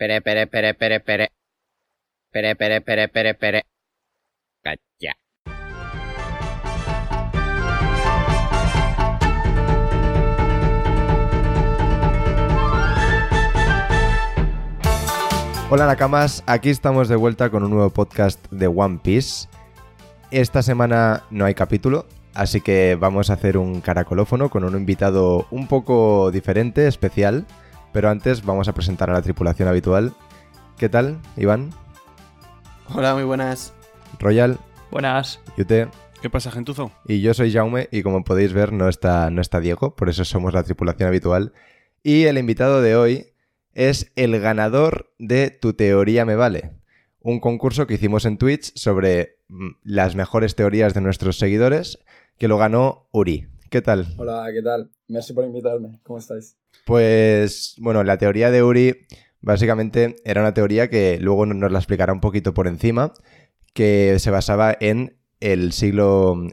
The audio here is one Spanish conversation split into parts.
Pere, pere, pere, pere, pere. Pere, pere, pere, pere, pere. Cacha. Hola Nakamas, aquí estamos de vuelta con un nuevo podcast de One Piece. Esta semana no hay capítulo, así que vamos a hacer un caracolófono con un invitado un poco diferente, especial, pero antes vamos a presentar a la tripulación habitual. ¿Qué tal, Iván? Hola, muy buenas. Royal, Buenas. Yute ¿Qué pasa, gentuzo? y yo soy Jaume y como podéis ver no está, no está Diego, por eso somos la tripulación habitual. Y el invitado de hoy es el ganador de Tu Teoría Me Vale, un concurso que hicimos en Twitch sobre mm, las mejores teorías de nuestros seguidores, que lo ganó Uri. ¿Qué tal? Hola, ¿qué tal? Merci por invitarme. ¿Cómo estáis? Pues bueno, la teoría de Uri básicamente era una teoría que luego nos la explicará un poquito por encima, que se basaba en el siglo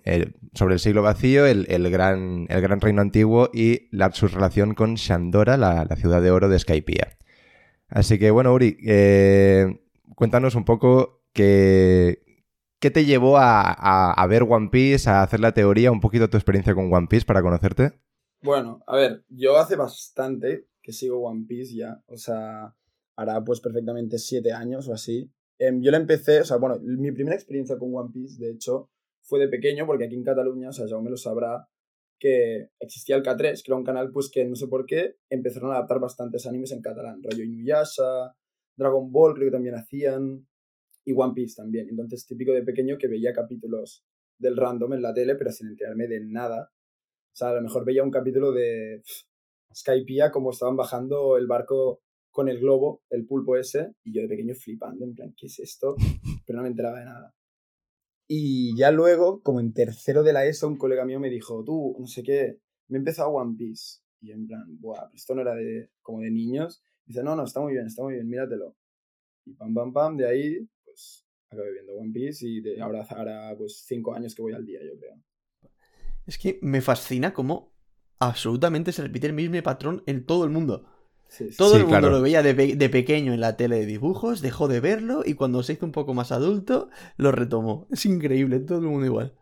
sobre el siglo vacío, el, gran, el gran reino antiguo y su relación con Shandora, la, ciudad de oro de Skypiea. Así que bueno, Uri, eh, cuéntanos un poco qué, qué te llevó a ver One Piece, a hacer la teoría, un poquito tu experiencia con One Piece para conocerte. Bueno, a ver, yo hace bastante que sigo One Piece ya. O sea, hará pues perfectamente siete años o así. Em, yo la empecé, o sea, bueno, mi primera experiencia con One Piece, de hecho, fue de pequeño, porque aquí en Cataluña, o sea, Jaume lo sabrá, que existía el K3, que era un canal pues que no sé por qué empezaron a adaptar bastantes animes en catalán. Rollo Inuyasha, Dragon Ball creo que también hacían, y One Piece también. Entonces, típico de pequeño que veía capítulos del random en la tele, pero sin enterarme de nada. O sea, a lo mejor veía un capítulo de Skypiea como estaban bajando el barco con el globo, el pulpo ese, y yo de pequeño flipando, en plan, ¿qué es esto? Pero no me enteraba de nada. Y ya luego, como en tercero de la ESO, un colega mío me dijo, tú, no sé qué, me he empezado One Piece. Y en plan, buah, esto no era de, como de niños. dice, no, no, está muy bien, está muy bien, míratelo. Y pam, pam, pam, de ahí, pues acabé viendo One Piece y de ahora hará pues cinco años que voy al día, yo creo. Es que me fascina cómo absolutamente se repite el mismo patrón en todo el mundo. Sí, sí. Todo Sí, el mundo claro. lo veía de, pe- de pequeño en la tele de dibujos, dejó de verlo y cuando se hizo un poco más adulto, lo retomó. Es increíble, todo el mundo igual.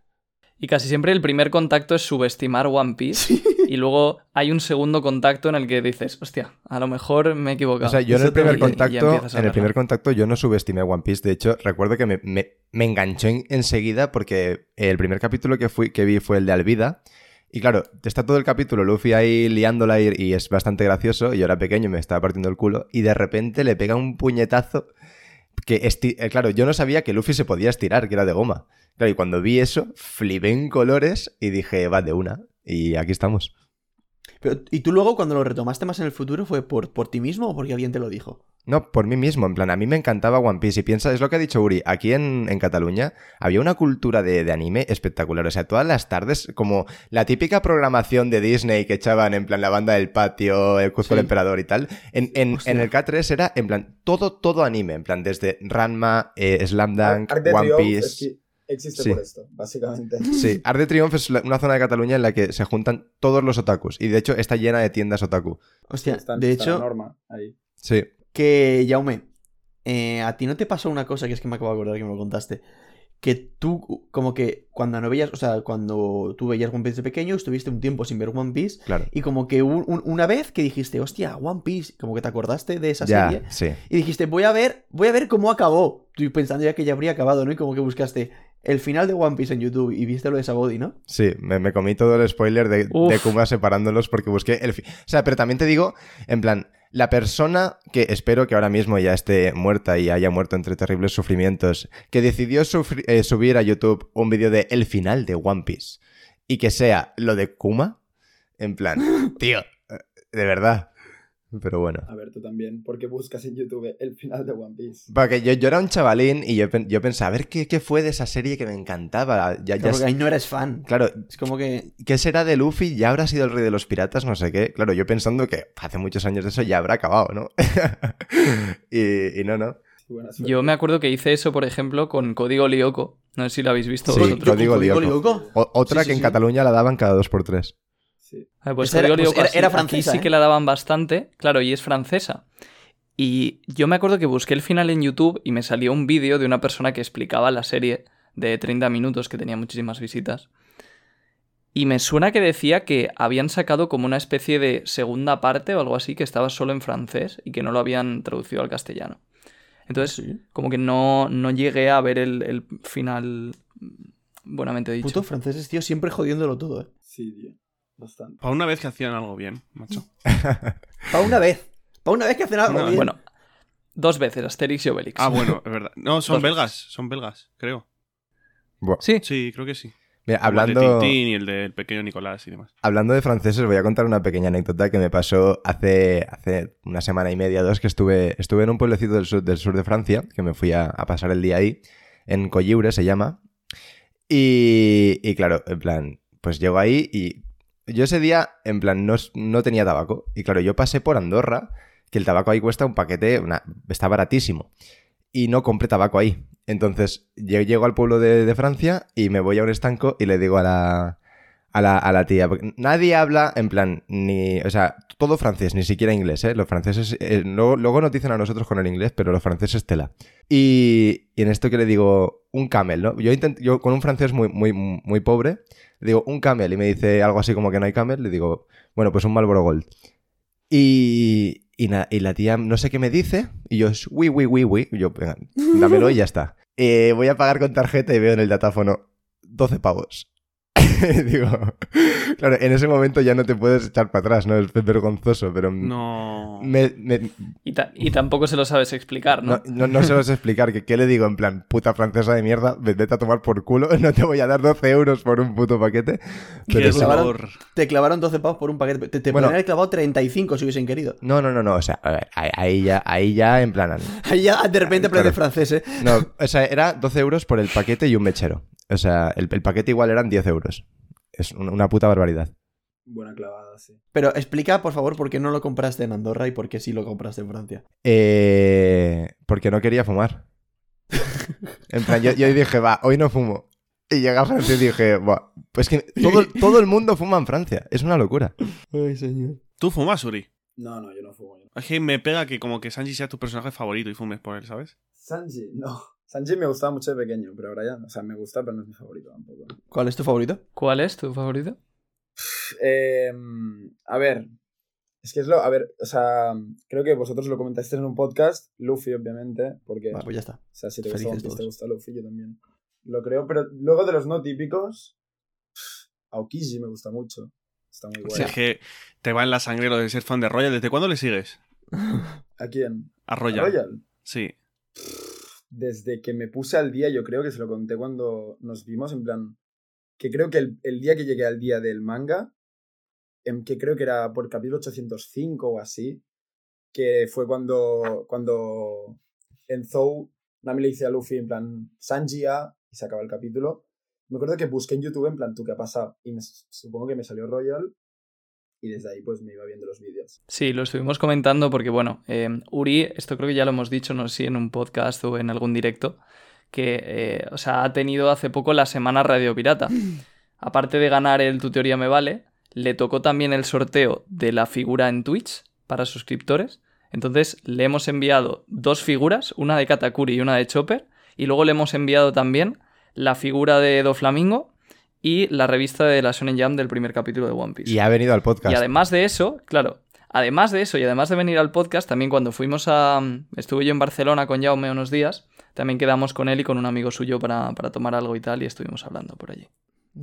Y casi siempre el primer contacto es subestimar One Piece. Y luego hay un segundo contacto en el que dices, hostia, a lo mejor me he equivocado. O sea, yo en el primer Y- y ya contacto, en el primer contacto yo no subestimé One Piece. De hecho, recuerdo que me, me, me enganchó en- enseguida porque el primer capítulo que, fui, que vi fue el de Alvida. Y claro, está todo el capítulo Luffy ahí liándola y, y es bastante gracioso. Y yo era pequeño y me estaba partiendo el culo. Y de repente le pega un puñetazo que, eh, claro, yo no sabía que Luffy se podía estirar, que era de goma. Claro, y cuando vi eso, flipé en colores y dije, va de una. Y aquí estamos. Pero, ¿Y tú luego cuando lo retomaste más en el futuro fue por, por ti mismo o porque alguien te lo dijo? No, por mí mismo, en plan, a mí me encantaba One Piece. Y piensa, es lo que ha dicho Uri, aquí en, en Cataluña había una cultura de, de anime espectacular, o sea, todas las tardes, como la típica programación de Disney que echaban en plan la banda del patio, el Cuzco Sí. el Emperador y tal, en, en- el K3 era en plan todo, todo anime, en plan desde Ranma, eh, Slam Dunk, Arc de One Piece... es que existe Sí. por esto, básicamente. Sí, Art de Triumph es una zona de Cataluña en la que se juntan todos los otakus y de hecho está llena de tiendas otaku. Hostia, Está- de está hecho, norma ahí. Sí. que Jaume, eh, a ti no te pasó una cosa que es que me acabo de acordar que me lo contaste. Que tú, como que cuando no veías, o sea, cuando tú veías One Piece de pequeño, estuviste un tiempo sin ver One Piece. Claro. Y como que un- un- una vez que dijiste, hostia, One Piece, como que te acordaste de esa Ya, serie. sí. Y dijiste, voy a ver, voy a ver cómo acabó. Tú pensando ya que ya habría acabado, ¿no? Y como que buscaste el final de One Piece en YouTube y viste lo de Sabody, ¿no? Sí, me, me comí todo el spoiler de, Uf. de Kuma separándolos porque busqué el fin. O sea, pero también te digo, en plan, la persona que espero que ahora mismo ya esté muerta y haya muerto entre terribles sufrimientos, que decidió sufri- eh, subir a YouTube un vídeo de el final de One Piece y que sea lo de Kuma, en plan, tío, eh, de verdad. Pero bueno. A ver, tú también. ¿Por qué buscas en YouTube el final de One Piece? Porque yo, yo era un chavalín y yo, yo pensaba, a ver ¿qué, qué fue de esa serie que me encantaba. Ya, ya porque ahí no eres fan. claro, Es como que. ¿Qué será de Luffy? ¿Ya habrá sido el rey de los piratas? No sé qué. Claro, yo pensando que hace muchos años de eso ya habrá acabado, ¿no? y, y no, no. Yo me acuerdo que hice eso, por ejemplo, con Código Lyoko. No sé si lo habéis visto Sí, vosotros. Código Código Lyoko. Lyoko. O- otra Sí, sí, que en. Cataluña la daban cada dos por tres. Sí. Ah, pues Esa era- pues era- era aquí francesa, sí ¿eh? que la daban bastante, claro, y es francesa. Y yo me acuerdo que busqué el final en YouTube y me salió un vídeo de una persona que explicaba la serie de 30 minutos que tenía muchísimas visitas. Y me suena que decía que habían sacado como una especie de segunda parte o algo así que estaba solo en francés y que no lo habían traducido al castellano. Entonces, Sí. como que no, no llegué a ver el, el final buenamente dicho. Putos franceses, tío, siempre jodiéndolo todo, eh. Sí, tío. Bastante. Para una vez que hacían algo bien, macho. Para una vez. Para una vez que hacen algo bien. Bueno, dos veces, Asterix y Obelix. Ah, bueno, es verdad. No, son Dos belgas, son belgas, creo. Sí, Sí, creo que sí. Mira, Como el de hablando, Tintín y el del pequeño Nicolás y demás. hablando de franceses, voy a contar una pequeña anécdota que me pasó hace, hace una semana y media, dos, que estuve, estuve en un pueblecito del sur, del sur de Francia, que me fui a, a pasar el día ahí, en Colliure se llama. Y, y claro, en plan, pues llego ahí y yo ese día, en plan, no, no tenía tabaco. Y claro, yo pasé por Andorra, que el tabaco ahí cuesta un paquete, está baratísimo. Y no compré tabaco ahí. Entonces, yo llego al pueblo de, de Francia y me voy a un estanco y le digo a la, a la, a la tía. Porque nadie habla en plan, ni. O sea, todo francés, ni siquiera inglés, ¿eh? Los franceses. eh, luego, nos dicen a nosotros con el inglés, pero los franceses tela. Y, y en esto que le digo, un camel, ¿no? Yo, yo con un francés muy, muy, muy pobre, digo, un camel. Y me dice algo así como que no hay camel. Le digo, bueno, pues un Marlboro Gold. Y, y, na- y la tía no sé qué me dice. Y yo, oui, oui, oui, oui. Y yo, venga, dámelo y ya está. Eh, voy a pagar con tarjeta y veo en el datáfono 12 pavos. Digo, claro, en ese momento ya no te puedes echar para atrás, ¿no? Es vergonzoso, pero No. me, me- y, ta- y tampoco se lo sabes explicar, ¿no? no, no, no sé explicar. que ¿Qué le digo? En plan, puta francesa de mierda, ve- vete a tomar por culo, no te voy a dar 12 euros por un puto paquete. Pero sí. clavaron-. Te clavaron 12 pavos por un paquete. Te, te Bueno. podrían haber clavado 35 si hubiesen querido. No, no, no, no, o sea, a ver, ahí, ya, ahí ya en plan... Ahí ya de repente Claro. aprendes francés, eh. No, o sea, era 12 euros por el paquete y un mechero. O sea, el, el paquete igual eran 10 euros. Es un- una puta barbaridad. Buena clavada, sí. Pero explica, por favor, por qué no lo compraste en Andorra y por qué sí lo compraste en Francia. Eh, porque no quería fumar. En plan, yo, yo dije, va, hoy no fumo. Y llegué a Francia y dije, va, pues que todo, todo el mundo fuma en Francia. Es una locura. Ay, señor. ¿Tú fumas, Uri? No, no, yo no fumo. yo no. Es que me pega que como que Sanji sea tu personaje favorito y fumes por él, ¿sabes? Sanji, no. Sanji me gustaba mucho de pequeño, pero ahora ya, o sea, me gusta, pero no es mi favorito tampoco. ¿Cuál es tu favorito? ¿Cuál es tu favorito? Eh, a ver, es que es lo, a ver, o sea, creo que vosotros lo comentasteis en un podcast, Luffy, obviamente, porque, pues ya está. o sea, si te gusta felices te gusta Luffy, yo también. Lo creo, pero luego de los no típicos, Aokiji me gusta mucho. Está muy Si bueno. es que te va en la sangre lo de ser fan de Royal. ¿Desde cuándo le sigues? ¿A quién? A ¿A Royal. Royal? Sí. Desde que me puse al día, yo creo que se lo conté cuando nos vimos, en plan, que creo que el, el día que llegué al día del manga, em, que creo que era por capítulo 805 o así, que fue cuando, cuando en Zou Nami le dice a Luffy en plan, Sanji A, y se acaba el capítulo. Me acuerdo que busqué en YouTube en plan, ¿tú qué ha pasado? Y supongo que me salió Royal, y desde ahí pues me iba viendo los vídeos. Sí, lo estuvimos comentando porque, bueno, eh, Uri, esto creo que ya lo hemos dicho, no sé si en un podcast o en algún directo, que, eh, o sea, ha tenido hace poco la semana Radio Pirata. Aparte de ganar el Tu Teoría Me Vale, le tocó también el sorteo de la figura en Twitch para suscriptores. Entonces le hemos enviado dos figuras, una de Katakuri y una de Chopper, y luego le hemos enviado también la figura de Doflamingo y la revista de la Shonen Jam del primer capítulo de One Piece. Y ha venido al podcast. Y además de eso, claro, además de eso y además de venir al podcast, también cuando fuimos a... Estuve yo en Barcelona con Jaume unos días, también quedamos con él y con un amigo suyo para, para tomar algo y tal y estuvimos hablando por allí.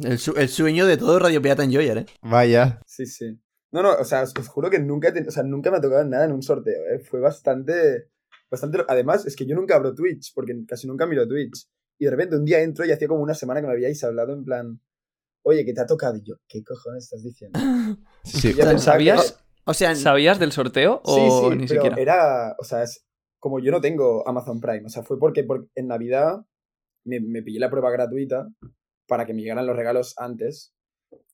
El, su- el sueño de todo Radio Pirata Enjoyer, eh. Vaya. Sí, sí. No, no, o sea, os, os juro que nunca, o sea, nunca me ha tocado nada en un sorteo, ¿eh? Fue bastante, bastante... Además, es que yo nunca abro Twitch, porque casi nunca miro Twitch. Y de repente un día entro y hacía como una semana que me habíais hablado en plan, oye, que te ha tocado. Y yo, ¿qué cojones estás diciendo? Sí, sí. Yo pensaba que- ¿Sabías, O sea, ¿Sabías del sorteo o Sí, sí, ni pero siquiera? era, o sea, es como yo no tengo Amazon Prime, o sea, fue porque, por- en Navidad me, me pillé la prueba gratuita para que me llegaran los regalos antes.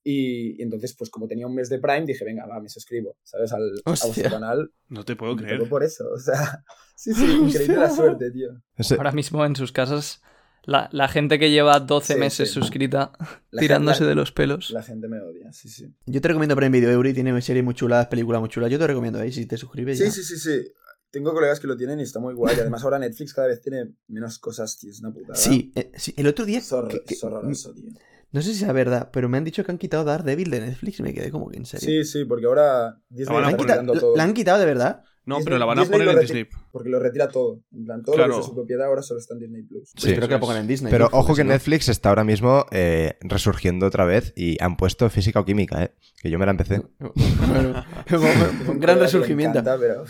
Y, y entonces, pues como tenía un mes de Prime, dije, venga, va, me suscribo, ¿sabes? Al, a vuestro canal. No te puedo creer. tocó por eso, o sea, sí, sí, increíble la suerte, tío. Ahora mismo en sus casas, la, la gente que lleva 12 Sí, meses sí. suscrita, La tirándose gente- de los pelos. La gente me odia, sí, sí. yo te recomiendo Prime Video Eury, tiene series muy chulas, películas muy chulas. Yo te recomiendo ahí, si te suscribes Sí, ya. sí, sí, sí. tengo colegas que lo tienen y está muy guay. Además ahora Netflix cada vez tiene menos cosas, tío. Es una putada. Sí, eh, sí, el otro día. Es, horror- que- que- es horroroso, tío. no sé si es verdad, pero me han dicho que han quitado Daredevil de Netflix y me quedé como que en serio. Sí, sí, porque ahora Disney van a ¿La han, está poner- quitado, todo. ¿La han quitado de verdad? No, Disney- pero la van a Disney poner lo en Disney. Porque lo retira todo. En plan, todo Claro. lo que es de su propiedad ahora solo está en Disney Plus. Pues Sí, creo que la eso pongan en Disney. Pero ojo que Netflix está ahora mismo eh, resurgiendo otra vez y han puesto física o química, ¿eh? Que yo me la empecé. Bueno, un gran resurgimiento. encanta, pero...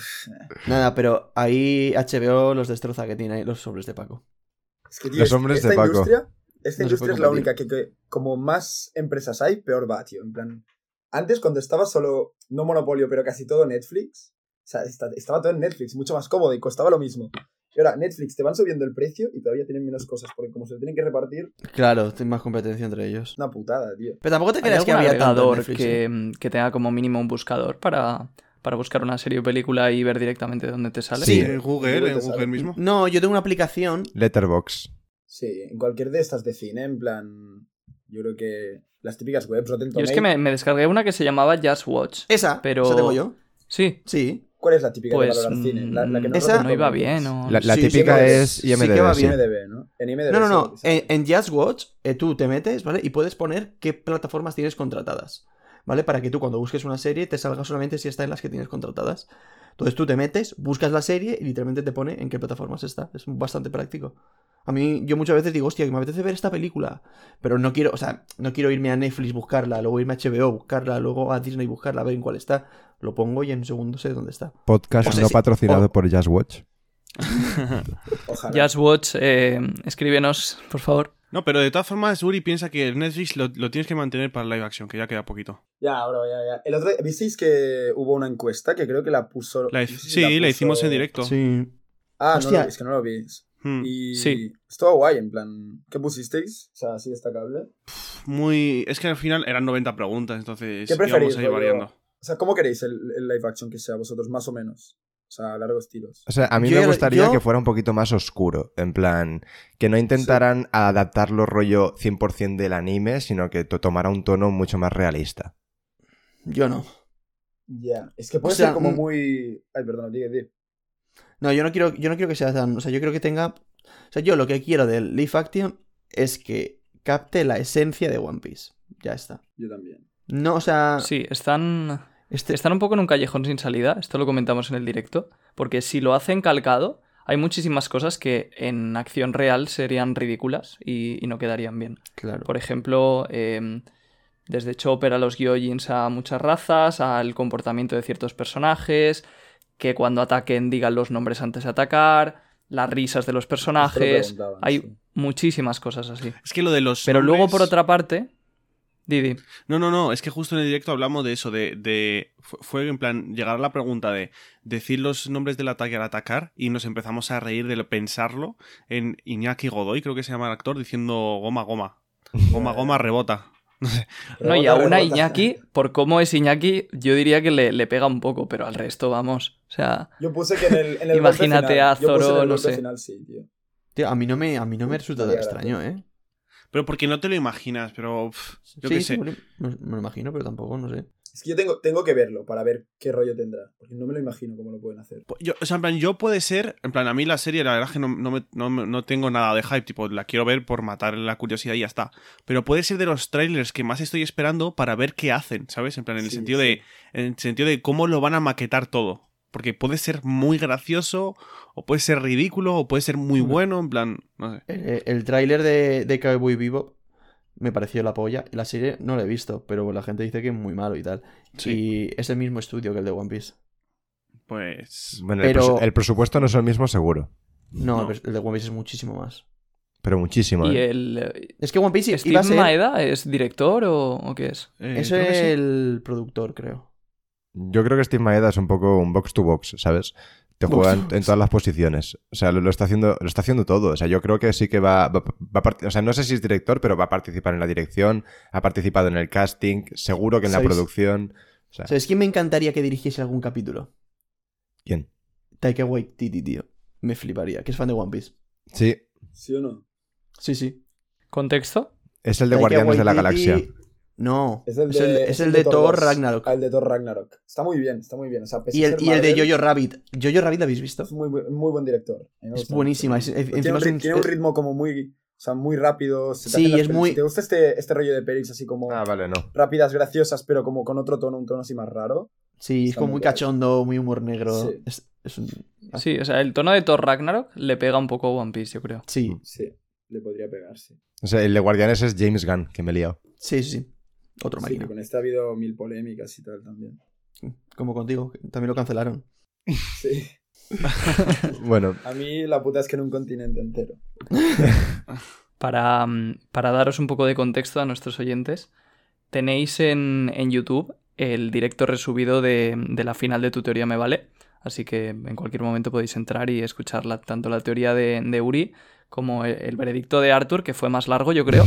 Nada, pero ahí HBO los destroza que tiene ahí los sobres de Paco. Es que, tío, Los es- hombres esta de Paco. Industria, esta No industria es la única que, que como más empresas hay, peor va, tío. En plan, antes cuando estaba solo, no monopolio, pero casi todo Netflix, sea, esta- estaba todo en Netflix, mucho más cómodo y costaba lo mismo. Y ahora Netflix te van subiendo el precio y todavía tienen menos cosas, porque como se lo tienen que repartir, Claro, tiene más competencia entre ellos. una putada, tío. Pero tampoco te ¿Hay creas que había agregador Netflix, ¿eh? que, que tenga como mínimo un buscador para, para buscar una serie o película y ver directamente dónde te sale? Sí. En Google, Google en Google sale. mismo. No, yo tengo una aplicación. Letterbox. Sí, en cualquier de estas de cine, en plan, yo creo que las típicas webs, Rotten Yo es Tomatoes- que me, me descargué una que se llamaba Just Watch. Esa, Pero- esa tengo yo. Sí, Sí. ¿Cuál es la típica pues de valorar cine? La, la que no, esa- es no iba bien. La, la Sí, sí, típica sí, es sí que IMDb, va sí. bien. IMDb, ¿no? En IMDb No, no, sí, no. sí. En, en Just Watch, eh, tú te metes, ¿vale? Y puedes poner qué plataformas tienes contratadas, ¿vale? Para que tú cuando busques una serie te salga solamente si está en las que tienes contratadas. Entonces tú te metes, buscas la serie y literalmente te pone en qué plataformas está. Es bastante práctico. A mí, yo muchas veces digo, hostia, que me apetece ver esta película. Pero no quiero, o sea, no quiero irme a Netflix buscarla, luego irme a HBO buscarla, luego a Disney buscarla, a ver en cuál está. Lo pongo y en un segundo sé dónde está. Podcast O sea, no sí. patrocinado O- por Just Watch. Ojalá. Just Watch, eh, escríbenos, por favor. No, pero de todas formas, Uri piensa que el Netflix lo, lo tienes que mantener para el live action, que ya queda poquito. Ya, bro, ya, ya. El otro día- ¿visteis que hubo una encuesta que creo que la puso... La- no sé si sí, la, puso- hicimos en directo. Sí. Ah, no Hostia. lo vi, es que no lo vi. Hmm. Y Sí. estuvo guay, en plan... ¿Qué pusisteis? O sea, así destacable. Muy. Es que al final eran 90 preguntas, entonces ¿Qué preferís, íbamos a ir rollo? variando. O sea, ¿cómo queréis el, el live action que sea vosotros, más o menos? O sea, a largos tiros. O sea, a mí Yo- me gustaría yo- que fuera un poquito más oscuro. En plan, que no intentaran adaptarlo rollo 100% del anime, sino que to- tomara un tono mucho más realista. Yo no. Ya. Es que puede O sea, ser como mm. muy... Ay, perdón, di, di. No, yo no quiero, yo no quiero que sea tan. O sea, yo creo que tenga. O sea, yo lo que quiero del Leaf Action es que capte la esencia de One Piece. Ya está. Yo también. No, o sea. Sí, están, Este, están un poco en un callejón sin salida. Esto lo comentamos en el directo. Porque si lo hacen calcado, hay muchísimas cosas que en acción real serían ridículas y, y no quedarían bien. Claro. Por ejemplo, eh, desde Chopper a los Gyojins a muchas razas, al comportamiento de ciertos personajes, que cuando ataquen digan los nombres antes de atacar, las risas de los personajes. Hay sí. muchísimas cosas así. Es que lo de los. Pero luego, por otra parte, Didi, No, no, no, es que justo en el directo hablamos de eso, de, de fu- fue en plan llegar a la pregunta de decir los nombres del ataque al atacar y nos empezamos a reír de lo- pensarlo en Iñaki Godoy, creo que se llama el actor, diciendo goma, goma. Goma, goma, rebota. No, y Rebota, aún a rebota. Iñaki, por cómo es Iñaki, yo diría que le, le pega un poco, pero al resto, vamos. O sea, Yo puse que en el, en el Imagínate final, a Zoro, no sé. final, sí, tío. Tío, a mí no me, a mí no me resulta tan extraño, ¿eh? Pero porque no te lo imaginas, pero pff, yo sí, qué sí, sé. me, me lo imagino, pero tampoco, no sé. Es que yo tengo, tengo que verlo para ver qué rollo tendrá. Porque no me lo imagino cómo lo pueden hacer. Yo, o sea, en plan, yo puede ser, en plan, a mí la serie, la verdad es que no, no, me- no no tengo nada de hype, tipo, la quiero ver por matar la curiosidad y ya está. Pero puede ser de los trailers que más estoy esperando para ver qué hacen, ¿sabes? En plan, en el Sí, sentido sí. de, en el sentido de cómo lo van a maquetar todo. Porque puede ser muy gracioso, o puede ser ridículo, o puede ser muy bueno, en plan, no sé. El, el tráiler de, de Cowboy Vivo me pareció la polla. La serie no la he visto, pero la gente dice que es muy malo y tal. Sí. Y es el mismo estudio que el de One Piece. Pues. Bueno, Pero- el, presu- el presupuesto no es el mismo seguro, No, No. El, de One Piece es muchísimo más. pero muchísimo. y ¿eh? el. eh, Es que One Piece iba ¿Steve a ser... Maeda es director o, o qué es? eh, Eso creo es sí. el productor, creo. Yo creo que Steve Maeda es un poco un box to box, ¿sabes? Te juega en, todas las posiciones. O sea, lo, lo está haciendo, lo está haciendo todo. O sea, yo creo que sí que va, va, va a O sea, no sé si es director, pero va a participar en la dirección, ha participado en el casting, seguro que en la ¿Sabéis? producción. O sea, ¿Sabes quién me encantaría que dirigiese algún capítulo? ¿quién? Taika Waititi, tío. Me fliparía, que es fan de One Piece. Sí, ¿Sí o no? Sí, sí. ¿Contexto? es el de Taika Guardianes de la Galaxia. No, Es el es el, de, es el de Thor 2. Ragnarok. Ah, el de Thor Ragnarok. Está muy bien, está muy bien. O sea, pese Y a el, ser y el de Marvel, Jojo Rabbit. Jojo Rabbit, ¿la habéis visto? Es muy, muy buen director. Es buenísima, mucho. es- es- tiene, un, tiene ritmo como muy, o sea, muy rápido. se Sí, es muy- Si ¿Te gusta este, este rollo de pelis así como Ah, vale, no. rápidas, graciosas, pero como con otro tono, un tono así más raro? Sí, es como muy cachondo, muy humor negro. Sí. Es, es un... ah, Sí, o sea, el tono de Thor Ragnarok le pega un poco a One Piece, yo creo. Sí, Sí, le podría pegar, sí. O sea, el de Guardianes es James Gunn, que me he liado. sí, sí. Otro Sí, máquina. que con este ha habido mil polémicas y tal también. Como contigo, también lo cancelaron. Sí. Bueno, A mí la puta es que en un continente entero. Para, mm, para daros un poco de contexto a nuestros oyentes, tenéis en, en YouTube el directo resubido de, de la final de Tu Teoría Me Vale. Así que en cualquier momento podéis entrar y escuchar la- tanto la teoría de, de Uri como el, el veredicto de Arthur, que fue más largo, yo creo.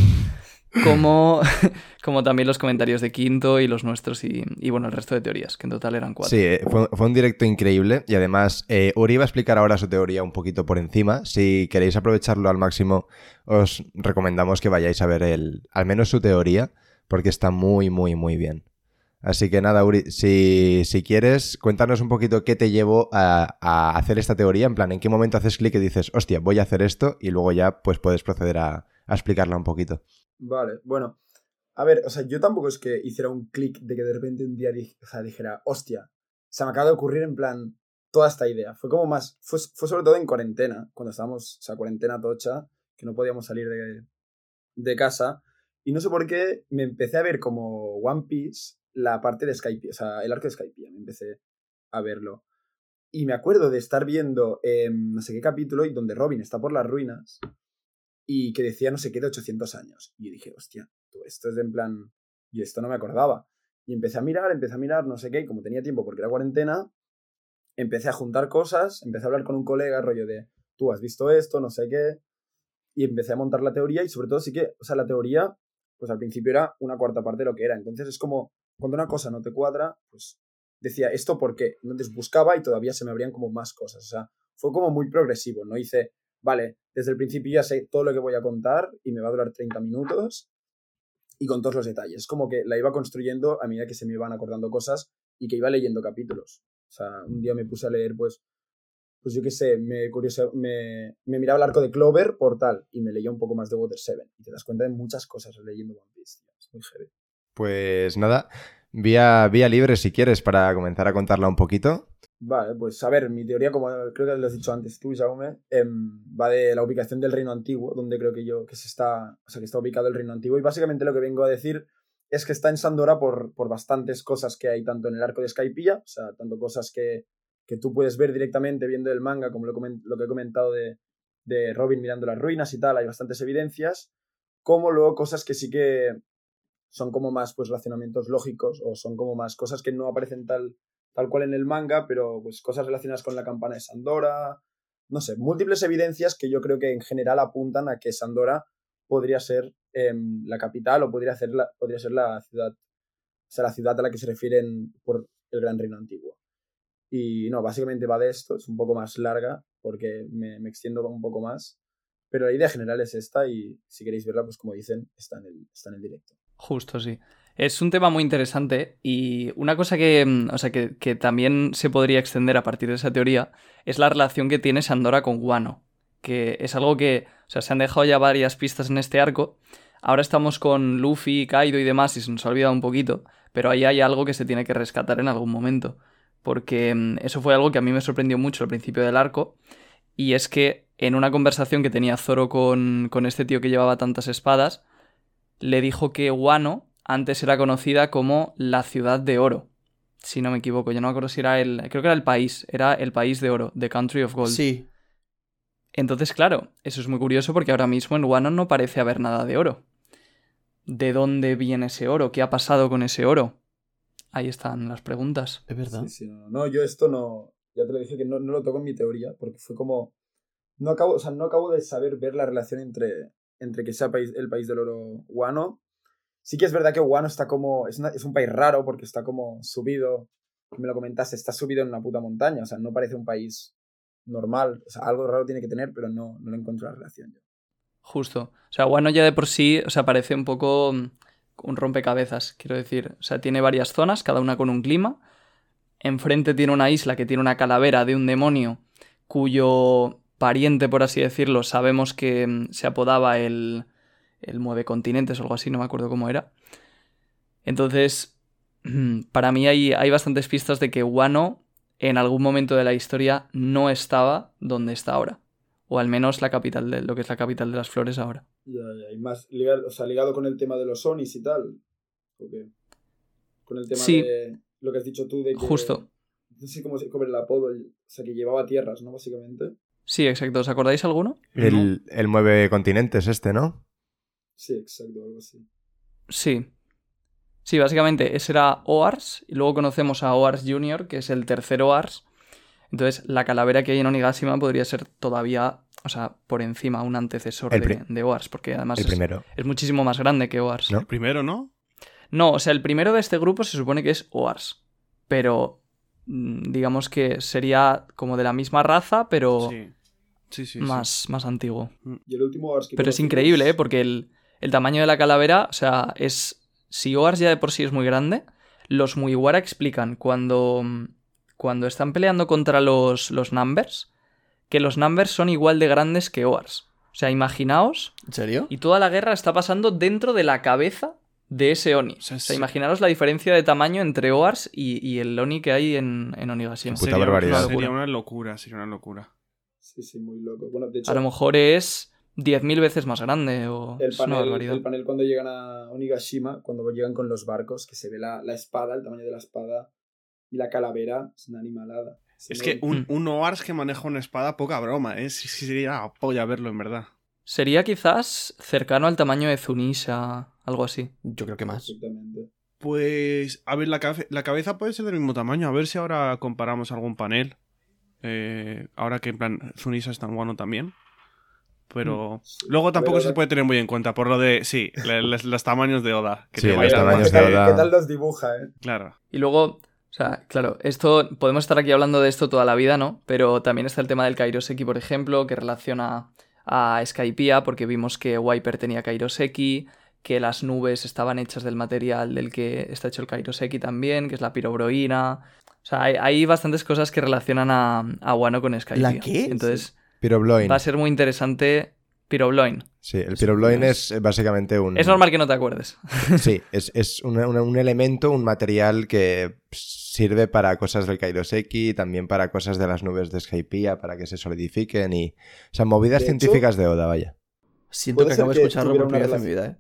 Como, como también los comentarios de Quinto y los nuestros y, bueno, el resto de teorías, que en total eran cuatro. sí, eh, fue, fue un directo increíble y además eh, Uri va a explicar ahora su teoría un poquito por encima. Si queréis aprovecharlo al máximo, os recomendamos que vayáis a ver el, al menos su teoría, porque está muy, muy, muy bien. Así que nada, Uri, si, si quieres, cuéntanos un poquito qué te llevó a, a hacer esta teoría, en plan, en qué momento haces clic y dices, hostia, voy a hacer esto, y luego ya pues puedes proceder a explicarla un poquito. Vale, bueno. A ver, o sea, yo tampoco es que hiciera un clic de que de repente un día di- o sea, dijera, hostia, se me acaba de ocurrir en plan toda esta idea. Fue como más, fue, fue sobre todo en cuarentena, cuando estábamos, o sea, cuarentena tocha, que no podíamos salir de, de casa. Y no sé por qué me empecé a ver como One Piece la parte de Skype, o sea, el arco de Skype, me empecé a verlo. Y me acuerdo de estar viendo em, no sé qué capítulo y donde Robin está por las ruinas y que decía no sé qué de 800 años. Y yo dije, hostia, esto es de en plan... Y esto no me acordaba. Y empecé a mirar, empecé a mirar, no sé qué, y como tenía tiempo porque era cuarentena, empecé a juntar cosas, empecé a hablar con un colega, rollo de, tú has visto esto, no sé qué, y empecé a montar la teoría y sobre todo sí que, o sea, la teoría, pues al principio era una cuarta parte de lo que era. Entonces es como, cuando una cosa no te cuadra, pues decía, ¿esto por qué? Entonces buscaba y todavía se me abrían como más cosas. O sea, fue como muy progresivo, ¿no? Hice, vale, desde el principio ya sé todo lo que voy a contar y me va a durar 30 minutos y con todos los detalles. Es como que la iba construyendo a medida que se me iban acordando cosas y que iba leyendo capítulos. O sea, un día me puse a leer, pues, pues yo qué sé, me, curiosa, me, me miraba el arco de Clover por tal y me leía un poco más de Water 7 y te das cuenta de muchas cosas leyendo One Piece. Es muy heavy. Pues nada, vía, vía libre si quieres para comenzar a contarla un poquito. Vale, pues a ver, mi teoría, como creo que lo has dicho antes tú, Jaume, em, va de la ubicación del reino antiguo, donde creo que yo que se está, o sea, que está ubicado el reino antiguo. Y básicamente lo que vengo a decir es que está en Sandora por, por bastantes cosas que hay tanto en el arco de Skypiea, o sea, tanto cosas que, que tú puedes ver directamente viendo el manga, como lo, lo que he comentado de, de Robin mirando las ruinas y tal, hay bastantes evidencias, como luego cosas que sí que son como más pues racionamientos lógicos o son como más cosas que no aparecen tal tal cual en el manga, pero pues cosas relacionadas con la campana de Sandora, no sé, múltiples evidencias que yo creo que en general apuntan a que Sandora podría ser em, la capital o podría ser la, podría ser la ciudad, o sea, la ciudad a la que se refieren por el Gran Reino Antiguo. Y no, básicamente va de esto, es un poco más larga porque me, me extiendo un poco más, pero la idea general es esta y si queréis verla, pues como dicen, está en el, está en el directo. Justo, sí. Es un tema muy interesante y una cosa que, mm, o sea, que, que también se podría extender a partir de esa teoría es la relación que tiene Sandora con Guano, que es algo que, o sea, se han dejado ya varias pistas en este arco. Ahora estamos con Luffy, Kaido y demás y se nos ha olvidado un poquito, pero ahí hay algo que se tiene que rescatar en algún momento, porque mm, eso fue algo que a mí me sorprendió mucho al principio del arco y es que en una conversación que tenía Zoro con, con este tío que llevaba tantas espadas, le dijo que Guano antes era conocida como la ciudad de oro. Si no me equivoco, yo no me acuerdo si era el. Creo que era el país, era el país de oro, The Country of Gold. Sí, Entonces, claro, eso es muy curioso porque ahora mismo en Guano no parece haber nada de oro. ¿De dónde viene ese oro? ¿Qué ha pasado con ese oro? Ahí están las preguntas. es verdad. Sí, sí, no, yo esto no. Ya te lo dije que no, no lo toco en mi teoría, porque fue como. No acabo, o sea, no acabo de saber ver la relación entre, entre que sea país, el país del oro Guano. Sí que es verdad que Guano está como. Es, es un país raro porque está como subido. Me lo comentaste, está subido en una puta montaña. O sea, no parece un país normal. O sea, algo raro tiene que tener, pero no, no le encuentro la relación yo. Justo. O sea, Guano ya de por sí, o sea, parece un poco. mm, un rompecabezas, quiero decir. O sea, tiene varias zonas, cada una con un clima. Enfrente tiene una isla que tiene una calavera de un demonio cuyo pariente, por así decirlo, sabemos que mm, se apodaba el, el Mueve Continentes o algo así, no me acuerdo cómo era. Entonces, para mí hay, hay bastantes pistas de que Wano en algún momento de la historia no estaba donde está ahora. O al menos la capital de lo que es la capital de las flores ahora. Ya, ya. Y más ligado, o sea, ligado con el tema de los Onis y tal. ¿O qué? Con el tema Sí. de lo que has dicho tú de que. Justo. No sé cómo se el apodo. el- O sea, que llevaba tierras, ¿no? Básicamente. Sí, exacto. ¿Os acordáis alguno? El, el mueve continentes este, ¿no? Sí, exacto, algo así. Sí. Sí, básicamente ese era Oars. Y luego conocemos a Oars Jr., que es el tercer Oars. Entonces, la calavera que hay en Onigashima podría ser todavía, o sea, por encima, un antecesor de, Oars, porque además El es, primero. es muchísimo más grande que Oars. ¿No? El primero, ¿no? No, o sea, el primero de este grupo se supone que es Oars. Pero mm, digamos que sería como de la misma raza, pero Sí. Sí, sí, sí. más, más antiguo. Y el último Ars que Pero es increíble, ¿eh? Porque el, el tamaño de la calavera, o sea, es... Si Oars ya de por sí es muy grande, los Mugiwara explican cuando, cuando están peleando contra los, los Numbers, que los Numbers son igual de grandes que Oars. O sea, imaginaos, ¿En serio? y toda la guerra está pasando dentro de la cabeza de ese Oni. O sea, sea, sí. imaginaos la diferencia de tamaño entre Oars y, y el Oni que hay en, en Onigashima. Puta sería, barbaridad. Sería una locura, sería una locura. Sí, sí, muy loco. Bueno, de hecho, A lo mejor es 10.000 veces más grande o el es una panel, barbaridad. el panel cuando llegan a Onigashima, cuando llegan con los barcos, que se ve la, la espada, el tamaño de la espada y la calavera, es una animalada. Se Es que un, un Oars que maneja una espada, poca broma, ¿eh? Sí, sí, sería la polla verlo, en verdad. Sería quizás cercano al tamaño de Zunisha, algo así. Yo creo que más. Perfectamente. Pues, a ver, la, cabe- la cabeza puede ser del mismo tamaño. A ver si ahora comparamos algún panel. Eh, ahora que en plan Zunisa es tan guano también. Pero Sí. luego tampoco se puede tener muy en cuenta por lo de, sí, le- les- los tamaños de Oda. Que Sí, te los bailan. tamaños ¿Qué de tal- Oda. ¿Qué tal los dibuja, eh? Claro. Y luego, o sea, claro, esto podemos estar aquí hablando de esto toda la vida, ¿no? Pero también está el tema del Kairoseki, por ejemplo, que relaciona a Skypiea, porque vimos que Wiper tenía Kairoseki, que las nubes estaban hechas del material del que está hecho el Kairoseki también, que es la pirobroína. O sea, hay, hay bastantes cosas que relacionan a, a Wano con Skypiea. ¿La qué? Entonces, Pirobloin. va a ser muy interesante Pirobloin. Sí, el Pirobloin es básicamente un... Es normal que no te acuerdes. Sí, es, es una- una- un elemento, un material que sirve para cosas del Kairoseki también para cosas de las nubes de Skypiea, para que se solidifiquen y... O sea, movidas De hecho- científicas de Oda, vaya. Siento que acabo de escucharlo por una primera vez en mi vida, ¿eh?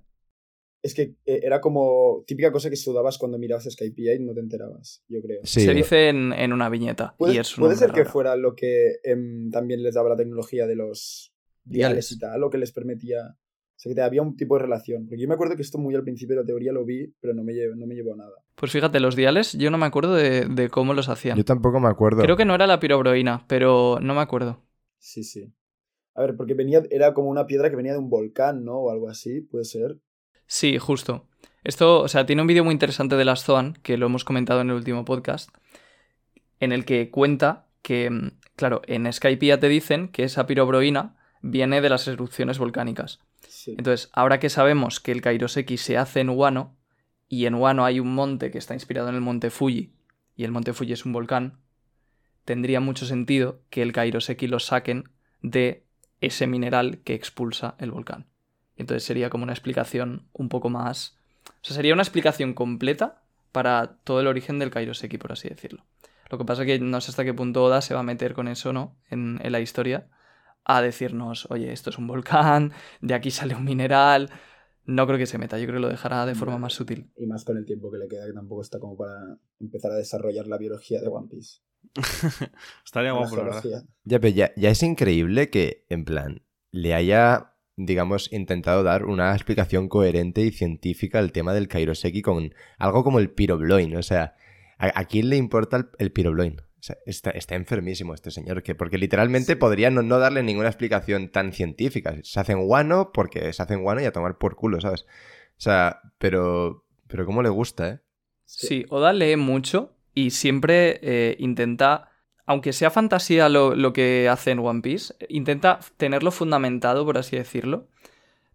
Es que eh, era como típica cosa que sudabas cuando mirabas Skypiea y no te enterabas, yo creo. Sí, Se dice en, en una viñeta. Puede, y es puede ser que fuera lo que em, también les daba la tecnología de los diales y tal, lo que les permitía. O sea, que te- había un tipo de relación. Porque yo me acuerdo que esto muy al principio de la teoría lo vi, pero no me, llevo, no me llevó a nada. Pues fíjate, los diales yo no me acuerdo de, de cómo los hacían. yo tampoco me acuerdo. Creo que no era la pirobroína, pero no me acuerdo. Sí, sí. A ver, porque venía, era como una piedra que venía de un volcán, ¿no? O algo así, puede ser. Sí, justo. Esto, o sea, tiene un vídeo muy interesante de las Zoan, que lo hemos comentado en el último podcast, en el que cuenta que, mm, claro, en Skypiea te dicen que esa pirobroína viene de las erupciones volcánicas. Sí. Entonces, ahora que sabemos que el Kairoseki se hace en Wano, y en Wano hay un monte que está inspirado en el monte Fuji, y el monte Fuji es un volcán, tendría mucho sentido que el Kairoseki lo saquen de ese mineral que expulsa el volcán. Entonces sería como una explicación un poco más... O sea, sería una explicación completa para todo el origen del Kairoseki, por así decirlo. Lo que pasa es que no sé hasta qué punto Oda se va a meter con eso, ¿no? En, en la historia. A decirnos, oye, esto es un volcán, de aquí sale un mineral. No creo que se meta, yo creo que lo dejará de forma más sutil. Y más con el tiempo que le queda, que tampoco está como para empezar a desarrollar la biología de One Piece. Estaría La guapo, la verdad. Ya, pero ya, ya es increíble que, en plan, le haya, digamos, intentado dar una explicación coherente y científica al tema del Kairoseki con algo como el pirobloin. O sea, ¿a, a quién le importa el, el pirobloin? O sea, está, está enfermísimo este señor, que porque literalmente Sí. podría no, no darle ninguna explicación tan científica. Se hacen guano porque se hacen guano y a tomar por culo, ¿sabes? O sea, pero, pero cómo le gusta, ¿eh? Sí, Oda lee mucho y siempre eh, intenta, aunque sea fantasía lo, lo que hace en One Piece, intenta tenerlo fundamentado, por así decirlo.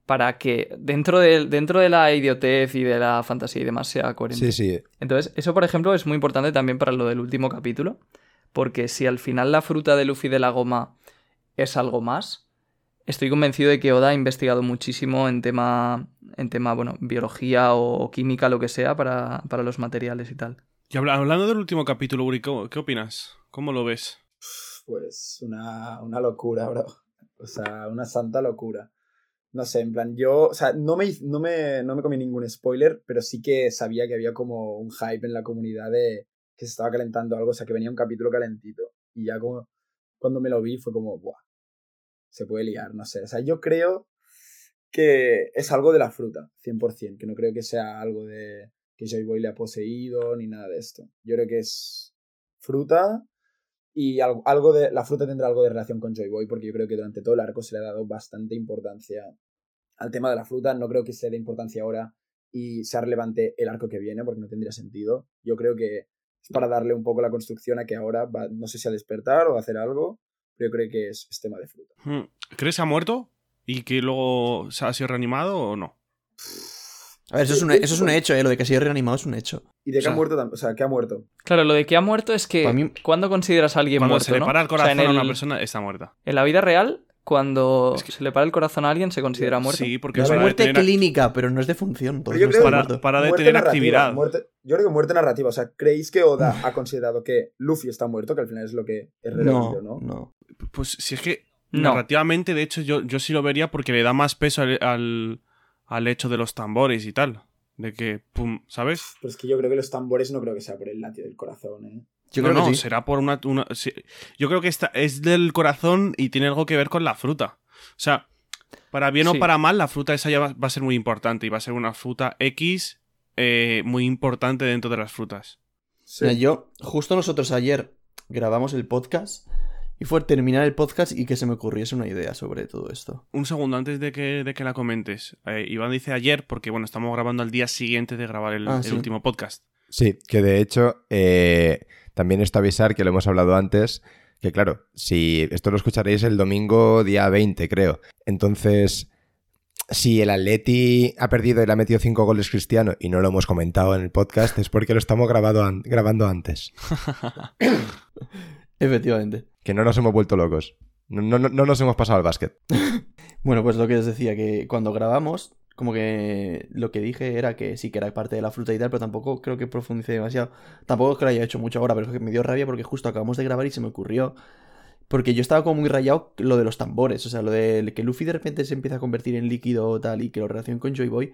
para que dentro de, dentro de la idiotez y de la fantasía y demás sea coherente. Sí, sí. Entonces, eso, por ejemplo, es muy importante también para lo del último capítulo, porque si al final la fruta de Luffy de la goma es algo más, estoy convencido de que Oda ha investigado muchísimo en tema, en tema bueno, biología o química, lo que sea, para, para los materiales y tal. Y habla- hablando del último capítulo, Uri, ¿qué, qué opinas? ¿Cómo lo ves? Pues una, una locura, bro. O sea, una santa locura. No sé, en plan, yo, o sea, no me, no, me, no me comí ningún spoiler, pero sí que sabía que había como un hype en la comunidad de que se estaba calentando algo, o sea, que venía un capítulo calentito. Y ya cuando me lo vi fue como, buah, se puede liar, no sé. O sea, yo creo que es algo de la fruta, 100%, que no creo que sea algo de que Joy Boy le ha poseído ni nada de esto. Yo creo que es fruta y algo, algo de la fruta tendrá algo de relación con Joy Boy porque yo creo que durante todo el arco se le ha dado bastante importancia al tema de la fruta. No creo que se dé importancia ahora y sea relevante el arco que viene porque no tendría sentido. Yo creo que es para darle un poco la construcción a que ahora va, no sé si a despertar o a hacer algo, pero yo creo que es, es tema de fruta. Hmm, ¿Crees que ha muerto? ¿Y que luego se ha sido reanimado o no? A ver, eso es, un, eso es un hecho, ¿eh? Lo de que se haya reanimado es un hecho. Y de O que sea- ha muerto, o sea, que ha muerto. Claro, lo de que ha muerto es que. Mí- ¿Cuándo consideras a alguien Cuando muerto? se le no? para el O sea, corazón en a una persona, está muerta. En la vida real, cuando Es que- se le para el corazón a alguien, se considera muerto. Sí, porque Es muerte clínica, pero no es de función. entonces yo no creo muerto. para Muerte detener narrativa, actividad. muerte- yo creo que muerte narrativa. O sea, ¿creéis que Oda ha considerado que Luffy está muerto? Que al final es lo que es relevante, No, ¿no? no. Pues si es que No. narrativamente, de hecho, yo, yo sí lo vería porque le da más peso al, al, al hecho de los tambores y tal. De que, pum, ¿sabes? Pero es que yo creo que los tambores no creo que sea por el latido del corazón, ¿eh? Yo no, creo no, que sí. será por una... una- sí. Yo creo que esta es del corazón y tiene algo que ver con la fruta. O sea, para bien Sí. o para mal, la fruta esa ya va, va a ser muy importante y va a ser una fruta X eh, muy importante dentro de las frutas. Mira, yo, justo nosotros ayer grabamos el podcast y fue terminar el podcast y que se me ocurriese una idea sobre todo esto. Un segundo antes de que, de que la comentes. Eh, Iván dice ayer, porque bueno, estamos grabando al día siguiente de grabar el, Ah, el sí. último podcast. Sí, que de hecho eh, también esto avisar, que lo hemos hablado antes, que claro, si esto lo escucharéis el domingo día 20, creo. Entonces, si el Atleti ha perdido y le ha metido 5 goles Cristiano y no lo hemos comentado en el podcast, es porque lo estamos grabado an- grabando antes. Efectivamente. Que no nos hemos vuelto locos. No, no- no- no nos hemos pasado al básquet. Bueno, pues lo que os decía, que cuando grabamos, como que lo que dije era que sí que era parte de la fruta y tal, pero tampoco creo que profundice demasiado. Tampoco es que lo haya hecho mucho ahora, pero es que me dio rabia porque justo acabamos de grabar y se me ocurrió. Porque yo estaba como muy rayado lo de los tambores, o sea, lo de que Luffy de repente se empieza a convertir en líquido o tal y que lo relaciona con Joy Boy.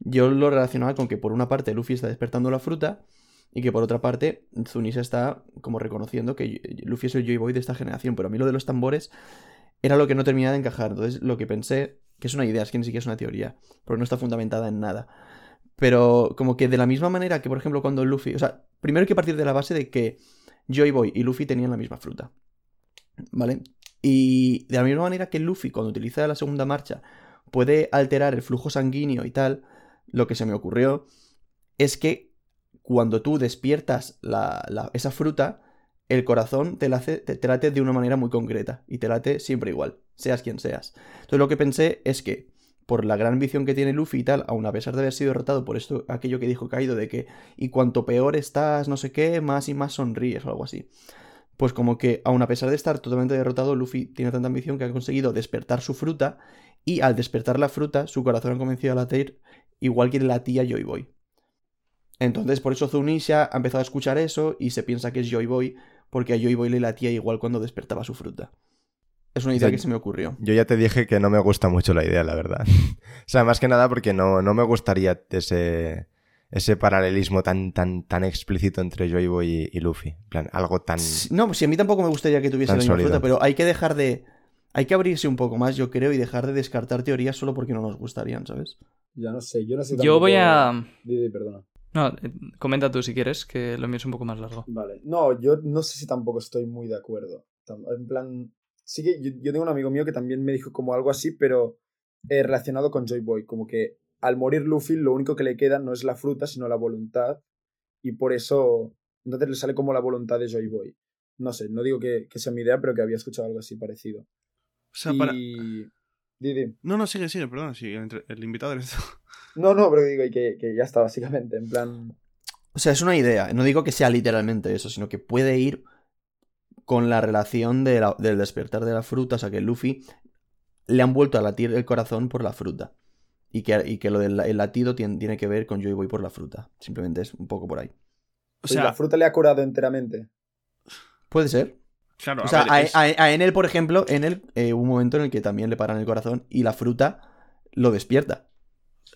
Yo lo relacionaba con que por una parte Luffy está despertando la fruta y que por otra parte Zunisa está como reconociendo que Luffy es el Joy Boy de esta generación. Pero a mí lo de los tambores era lo que no terminaba de encajar. Entonces lo que pensé, que es una idea, es que ni siquiera es una teoría, porque no está fundamentada en nada. Pero como que de la misma manera que, por ejemplo, cuando Luffy... O sea, primero hay que partir de la base de que Joy Boy y Luffy tenían la misma fruta. ¿Vale? Y de la misma manera que Luffy, cuando utiliza la segunda marcha, puede alterar el flujo sanguíneo y tal, lo que se me ocurrió es que cuando tú despiertas la- esa fruta, el corazón te, la hace- te, te late de una manera muy concreta y te late siempre igual, seas quien seas. Entonces lo que pensé es que por la gran ambición que tiene Luffy y tal, aun a pesar de haber sido derrotado por esto, aquello que dijo Kaido de que y cuanto peor estás, no sé qué, más y más sonríes o algo así. Pues como que aun a pesar de estar totalmente derrotado, Luffy tiene tanta ambición que ha conseguido despertar su fruta y al despertar la fruta, su corazón ha comenzado a latir igual que latía Joy Boy. Entonces, por eso Zunisha ha empezado a escuchar eso y se piensa que es Joy Boy porque a Joy Boy le latía igual cuando despertaba su fruta. Es una idea sea, que se me ocurrió. Yo ya te dije que no me gusta mucho la idea, la verdad. o sea, más que nada porque no, no me gustaría ese, ese paralelismo tan, tan, tan explícito entre Joy Boy y, y Luffy. En plan, algo tan... No, si a mí tampoco me gustaría que tuviese la misma sólido. fruta, pero hay que dejar de. Hay que abrirse un poco más, yo creo, y dejar de descartar teorías solo porque no nos gustarían, ¿sabes? Ya no sé, yo no sé Yo voy a... Di, di, perdona. No, eh, comenta tú si quieres, que lo mío es un poco más largo. Vale. No, yo no sé si tampoco estoy muy de acuerdo. En plan, sí que yo, yo tengo un amigo mío que también me dijo como algo así, pero eh, relacionado con Joy Boy, como que al morir Luffy lo único que le queda no es la fruta, sino la voluntad, y por eso entonces le sale como la voluntad de Joy Boy. No sé, no digo que, que sea mi idea, pero que había escuchado algo así parecido. O sea, para, Y... Didi. No, no, sigue, sigue, perdón, sí, el, el invitado eres tú. No, no, pero digo y que, que ya está, básicamente. En plan. O sea, es una idea. No digo que sea literalmente eso, sino que puede ir con la relación de la- del despertar de la fruta. O sea, que Luffy le han vuelto a latir el corazón por la fruta. Y que, y que lo del el latido tiene, tiene que ver con Joy Boy por la fruta. Simplemente es un poco por ahí. O y la sea, fruta le ha curado enteramente. Puede ser. Claro, O sea, ver, a, es- a- a Enel, por ejemplo, Enel, eh, un momento en el que también le paran el corazón y la fruta lo despierta.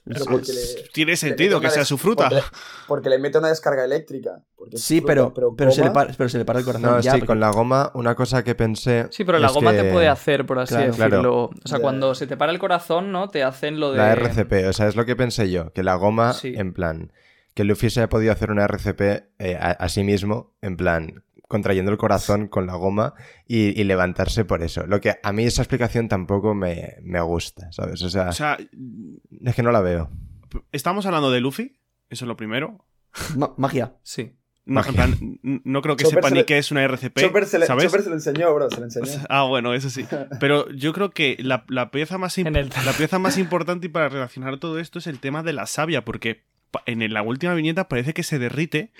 Pero le- tiene le sentido mete que una sea su fruta. Porque, porque le mete una descarga eléctrica. Sí, fruta, pero, pero, se le goma- para, pero se le para el corazón. No, ya, sí, porque- con la goma, una cosa que pensé. Sí, pero la goma que te puede hacer, por así Claro. decirlo. Claro. O sea, Ya. cuando se te para el corazón, ¿no? Te hacen lo de. La RCP, o sea, es lo que pensé yo, que la goma, Sí. en plan, que Luffy se haya podido hacer una RCP eh, a, a sí mismo, en plan, contrayendo el corazón con la goma y, y levantarse por eso. Lo que a mí esa explicación tampoco me, me gusta, ¿sabes? O sea, O sea, es que no la veo. estamos hablando de Luffy, eso es lo primero. Ma- magia. Sí. No, en plan, no creo que Chopper sepa se ni le- qué es una RCP, Chopper se, le, ¿sabes? Chopper se lo enseñó, bro, se lo enseñó. Ah, bueno, eso sí. Pero yo creo que la, la pieza más imp- En el- la pieza más importante y para relacionar todo esto es el tema de la savia, porque en la última viñeta parece que se derrite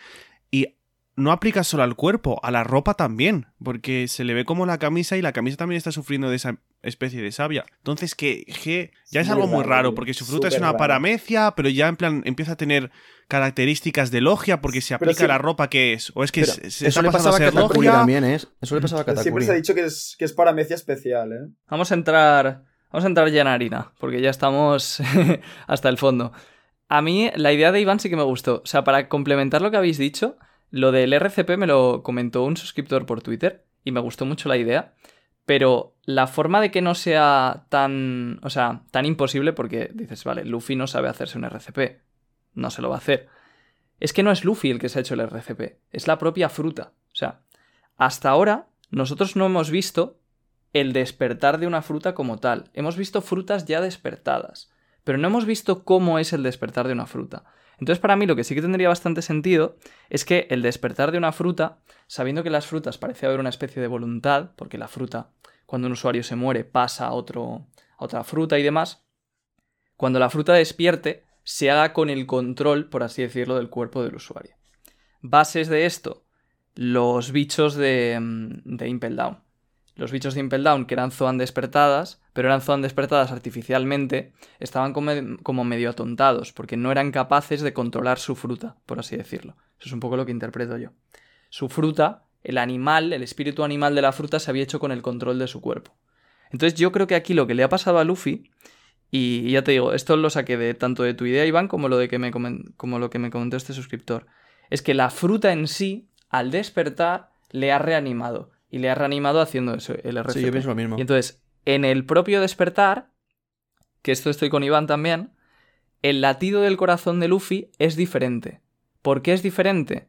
y no aplica solo al cuerpo, a la ropa también, porque se le ve como la camisa y la camisa también está sufriendo de esa especie de savia. Entonces, que, que ya es, muy algo muy raro, porque su fruta es una raro. paramecia, pero ya en plan empieza a tener características de logia porque se aplica a sí- la ropa que es. O es que se, se eso está le pasando pasaba a a ser Katakuri logia. también, ¿eh? Eso le pasaba a siempre se ha dicho que es, que es paramecia especial, ¿eh? Vamos a entrar. Vamos a entrar ya en harina, porque ya estamos hasta el fondo. A mí la idea de Iván sí que me gustó. O sea, para complementar lo que habéis dicho, lo del RCP me lo comentó un suscriptor por Twitter y me gustó mucho la idea. Pero la forma de que no sea tan. O sea, tan imposible, porque dices, vale, Luffy no sabe hacerse un RCP. No se lo va a hacer. Es que no es Luffy el que se ha hecho el RCP, es la propia fruta. O sea, hasta ahora nosotros no hemos visto el despertar de una fruta como tal. Hemos visto frutas ya despertadas, pero no hemos visto cómo es el despertar de una fruta. Entonces, para mí lo que sí que tendría bastante sentido es que el despertar de una fruta, sabiendo que las frutas parece haber una especie de voluntad, porque la fruta, cuando un usuario se muere, pasa a, otro, a otra fruta y demás, cuando la fruta despierte, se haga con el control, por así decirlo, del cuerpo del usuario. Bases de esto, los bichos de, mm, de Impel Down. Los bichos de Impel Down, que eran Zoan despertadas, pero eran Zoan despertadas artificialmente, estaban como, como medio atontados, porque no eran capaces de controlar su fruta, por así decirlo. Eso es un poco lo que interpreto yo. Su fruta, el animal, el espíritu animal de la fruta, se había hecho con el control de su cuerpo. Entonces yo creo que aquí lo que le ha pasado a Luffy, y ya te digo, esto lo saqué de tanto de tu idea, Iván, como lo, de que me como lo que me comentó este suscriptor, es que la fruta en sí, al despertar, le ha reanimado. Y le ha reanimado haciendo eso, el RCP. Sí, yo pienso lo mismo. Y entonces, en el propio despertar, que esto estoy con Iván también, el latido del corazón de Luffy es diferente. ¿Por qué es diferente?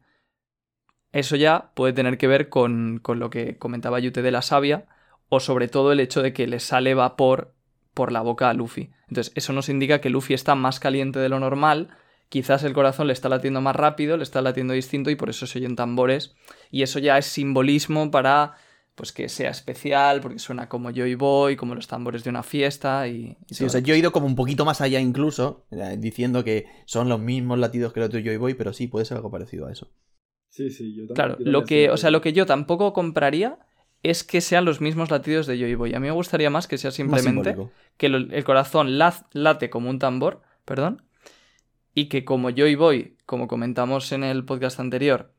Eso ya puede tener que ver con, con lo que comentaba Yute de la savia, o sobre todo el hecho de que le sale vapor por la boca a Luffy. Entonces, eso nos indica que Luffy está más caliente de lo normal, quizás el corazón le está latiendo más rápido, le está latiendo distinto y por eso se oyen tambores. Y eso ya es simbolismo para pues que sea especial, porque suena como Joy Boy, como los tambores de una fiesta y... y Sí, o sea, yo he ido como un poquito más allá incluso, eh, diciendo que son los mismos latidos que los de Joy Boy, pero sí, puede ser algo parecido a eso. Sí, sí, yo también. Claro, yo lo que, o sea, lo que yo tampoco compraría es que sean los mismos latidos de Joy Boy. A mí me gustaría más que sea simplemente que lo- el corazón laz- late como un tambor, perdón, y que como Joy Boy, como comentamos en el podcast anterior,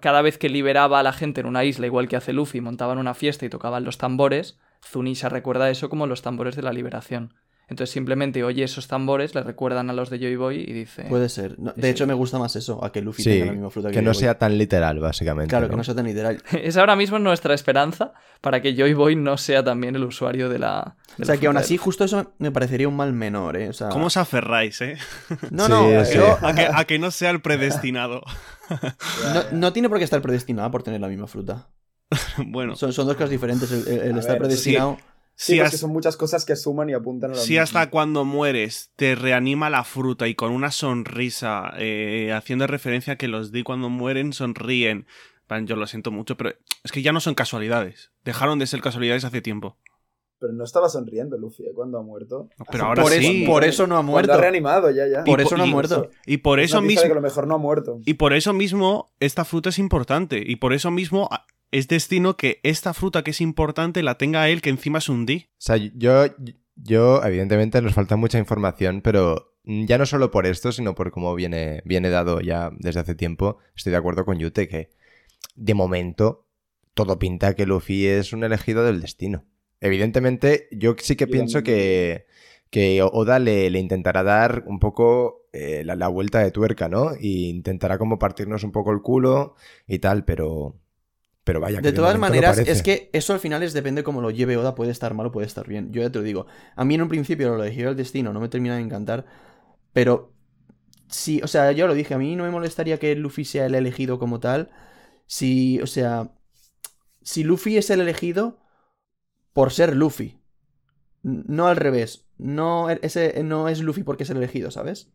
cada vez que liberaba a la gente en una isla, igual que hace Luffy, montaban una fiesta y tocaban los tambores, Zunisha recuerda eso como los tambores de la liberación. Entonces simplemente oye esos tambores, le recuerdan a los de Joy Boy y dice... Puede ser. No, de Sí. hecho, me gusta más eso, a que Luffy Sí, tenga la misma fruta que, que no Boy. sea tan literal, básicamente. Claro, que ¿no? sea tan literal. Es ahora mismo nuestra esperanza para que Joy Boy no sea también el usuario de la... de O la sea, que aún así, justo eso me parecería un mal menor, ¿eh? O sea, ¿Cómo os aferráis, eh? No, Sí, no, sí. yo- A que, a que no sea el predestinado. No, no tiene por qué estar predestinado por tener la misma fruta. bueno, Son, son dos cosas diferentes. El, el- el A estar ver, predestinado. Sí, si, has- que son muchas cosas que suman y apuntan a si mismo. hasta cuando mueres te reanima la fruta y con una sonrisa, eh, haciendo referencia a que los di cuando mueren sonríen. Van, Yo lo siento mucho, pero es que ya no son casualidades. Dejaron de ser casualidades hace tiempo. Pero no estaba sonriendo Luffy ¿eh? cuando ha muerto. Pero Así ahora por, sí. eso, por eso no ha Cuando muerto. ha reanimado, ya, ya. Por Y eso no ha muerto. Y por Es eso mismo. que a lo mejor no ha muerto. Y por eso mismo, esta fruta es importante. Y por eso mismo a- es destino que esta fruta que es importante la tenga él, que encima es un D. O sea, yo, yo, evidentemente, nos falta mucha información, pero ya no solo por esto, sino por cómo viene, viene dado ya desde hace tiempo, estoy de acuerdo con Yute que de momento todo pinta que Luffy es un elegido del destino. Evidentemente, yo sí que Yo pienso también. que, que Oda le, le intentará dar un poco eh, la, la vuelta de tuerca, ¿no? Y intentará como partirnos un poco el culo y tal, pero... Pero vaya, que De todas no maneras, es que eso al final es depende cómo lo lleve Oda, puede estar mal o puede estar bien. Yo ya te lo digo. A mí en un principio lo de Giro del Destino no me termina de encantar, pero sí, o sea, yo lo dije, a mí no me molestaría que Luffy sea el elegido como tal. Si, o sea, si Luffy es el elegido por ser Luffy, no al revés. No, e, ese, no es Luffy porque es el elegido, ¿sabes?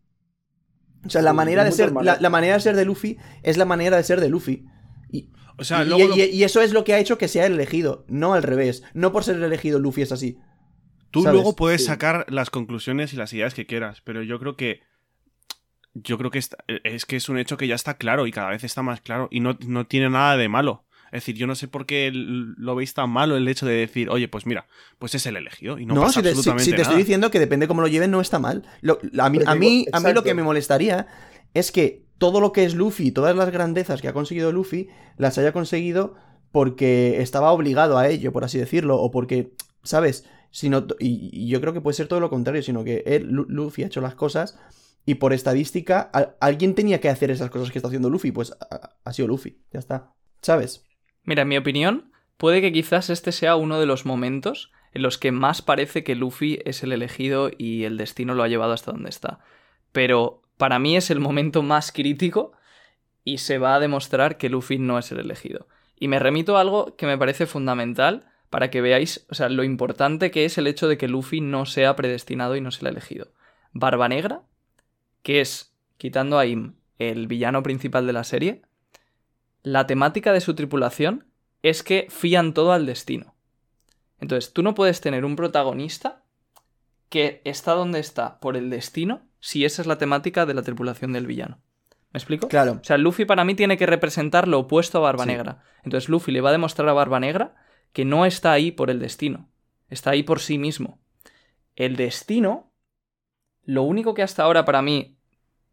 O sea, la Sí, manera de ser, la, manera de ser de Luffy es la manera de ser de Luffy. Y, O sea, y, luego y- lo- y eso es lo que ha hecho que sea el elegido, no al revés. No por ser el elegido Luffy es así. Tú ¿sabes? luego puedes Sí. sacar las conclusiones y las ideas que quieras, pero yo creo que. Yo creo que está- es que es un hecho que ya está claro y cada vez está más claro y no, no tiene nada de malo. Es decir, yo no sé por qué lo veis tan malo el hecho de decir, oye, pues mira, pues es el elegido y no, No, pasa si te, si- absolutamente si te nada. estoy diciendo que depende cómo lo lleven, no está mal. Lo- a, mí, a, mí, a mí lo que me molestaría es que todo lo que es Luffy, todas las grandezas que ha conseguido Luffy, las haya conseguido porque estaba obligado a ello, por así decirlo, o porque, ¿sabes? Sino, y, y yo creo que puede ser todo lo contrario, sino que él, Lu- Luffy ha hecho las cosas y por estadística a- alguien tenía que hacer esas cosas que está haciendo Luffy, pues ha, ha sido Luffy, ya está, ¿sabes? Mira, en mi opinión, puede que quizás este sea uno de los momentos en los que más parece que Luffy es el elegido y el destino lo ha llevado hasta donde está. Pero para mí es el momento más crítico y se va a demostrar que Luffy no es el elegido. Y me remito a algo que me parece fundamental para que veáis, o sea, lo importante que es el hecho de que Luffy no sea predestinado y no sea el elegido. Barba Negra, que es, quitando a Im, el villano principal de la serie, la temática de su tripulación es que fían todo al destino. Entonces, tú no puedes tener un protagonista que está donde está por el destino si esa es la temática de la tripulación del villano. ¿Me explico? Claro. O sea, Luffy para mí tiene que representar lo opuesto a Barba Sí. Negra. Entonces Luffy le va a demostrar a Barba Negra que no está ahí por el destino, está ahí por sí mismo. El destino, lo único que hasta ahora para mí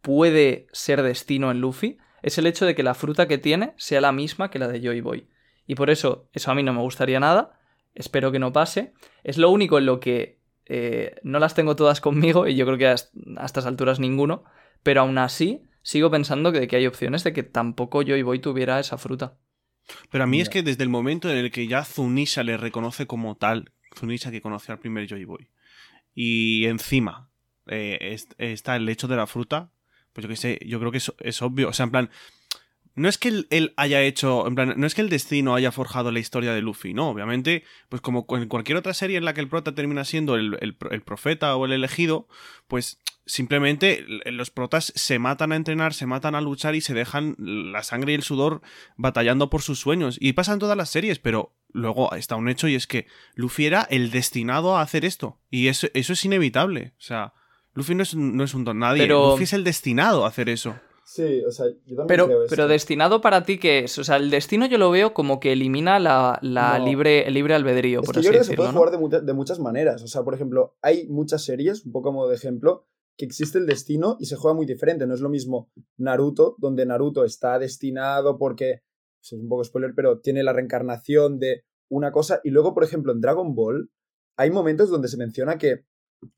puede ser destino en Luffy es el hecho de que la fruta que tiene sea la misma que la de Joy Boy. Y por eso, eso a mí no me gustaría nada, espero que no pase. Es lo único en lo que eh, no las tengo todas conmigo, y yo creo que a, est- a estas alturas ninguno, pero aún así sigo pensando que, que hay opciones de que tampoco Joy Boy tuviera esa fruta. Pero a mí es que desde el momento en el que ya Zunisha le reconoce como tal, Zunisha que conoció al primer Joy Boy, y encima eh, es- está el hecho de la fruta, pues yo que sé, yo creo que es, obvio. O sea, en plan, no es que él, haya hecho, en plan, no es que el destino haya forjado la historia de Luffy, no, obviamente, pues como en cualquier otra serie en la que el prota termina siendo el, el pro- el profeta o el elegido, pues simplemente los protas se matan a entrenar, se matan a luchar y se dejan la sangre y el sudor batallando por sus sueños. Y pasan todas las series, pero luego está un hecho y es que Luffy era el destinado a hacer esto. Y eso, eso es inevitable. O sea, Luffy no es, un- no es un don nadie. Pero- Luffy es el destinado a hacer eso. Sí, o sea, yo también Pero- creo eso. Pero destinado para ti, ¿qué es? O sea, el destino yo lo veo como que elimina la, la No. libre, el libre albedrío, Es por que así yo creo que se puede ¿no? jugar de, de muchas maneras. O sea, por ejemplo, hay muchas series, un poco como de ejemplo, que existe el destino y se juega muy diferente. No es lo mismo Naruto, donde Naruto está destinado porque, es un poco spoiler, pero tiene la reencarnación de una cosa. Y luego, por ejemplo, en Dragon Ball, hay momentos donde se menciona que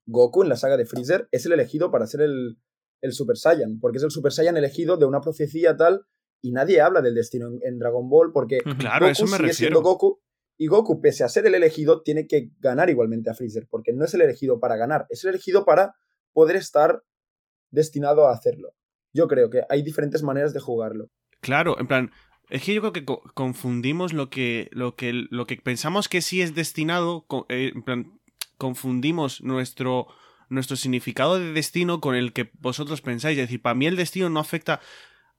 Goku en la saga de Freezer es el elegido para ser el, el Super Saiyan, porque es el Super Saiyan elegido de una profecía tal. Y nadie habla del destino en, en Dragon Ball porque. Claro, Goku eso me sigue refiero. siendo Goku y Goku, pese a ser el elegido, tiene que ganar igualmente a Freezer, porque no es el elegido para ganar, es el elegido para poder estar destinado a hacerlo. Yo creo que hay diferentes maneras de jugarlo. Claro, en plan, es que yo creo que co- confundimos lo que, lo que, lo que pensamos que sí es destinado, eh, en plan, confundimos nuestro, nuestro significado de destino con el que vosotros pensáis. Es decir, para mí el destino no afecta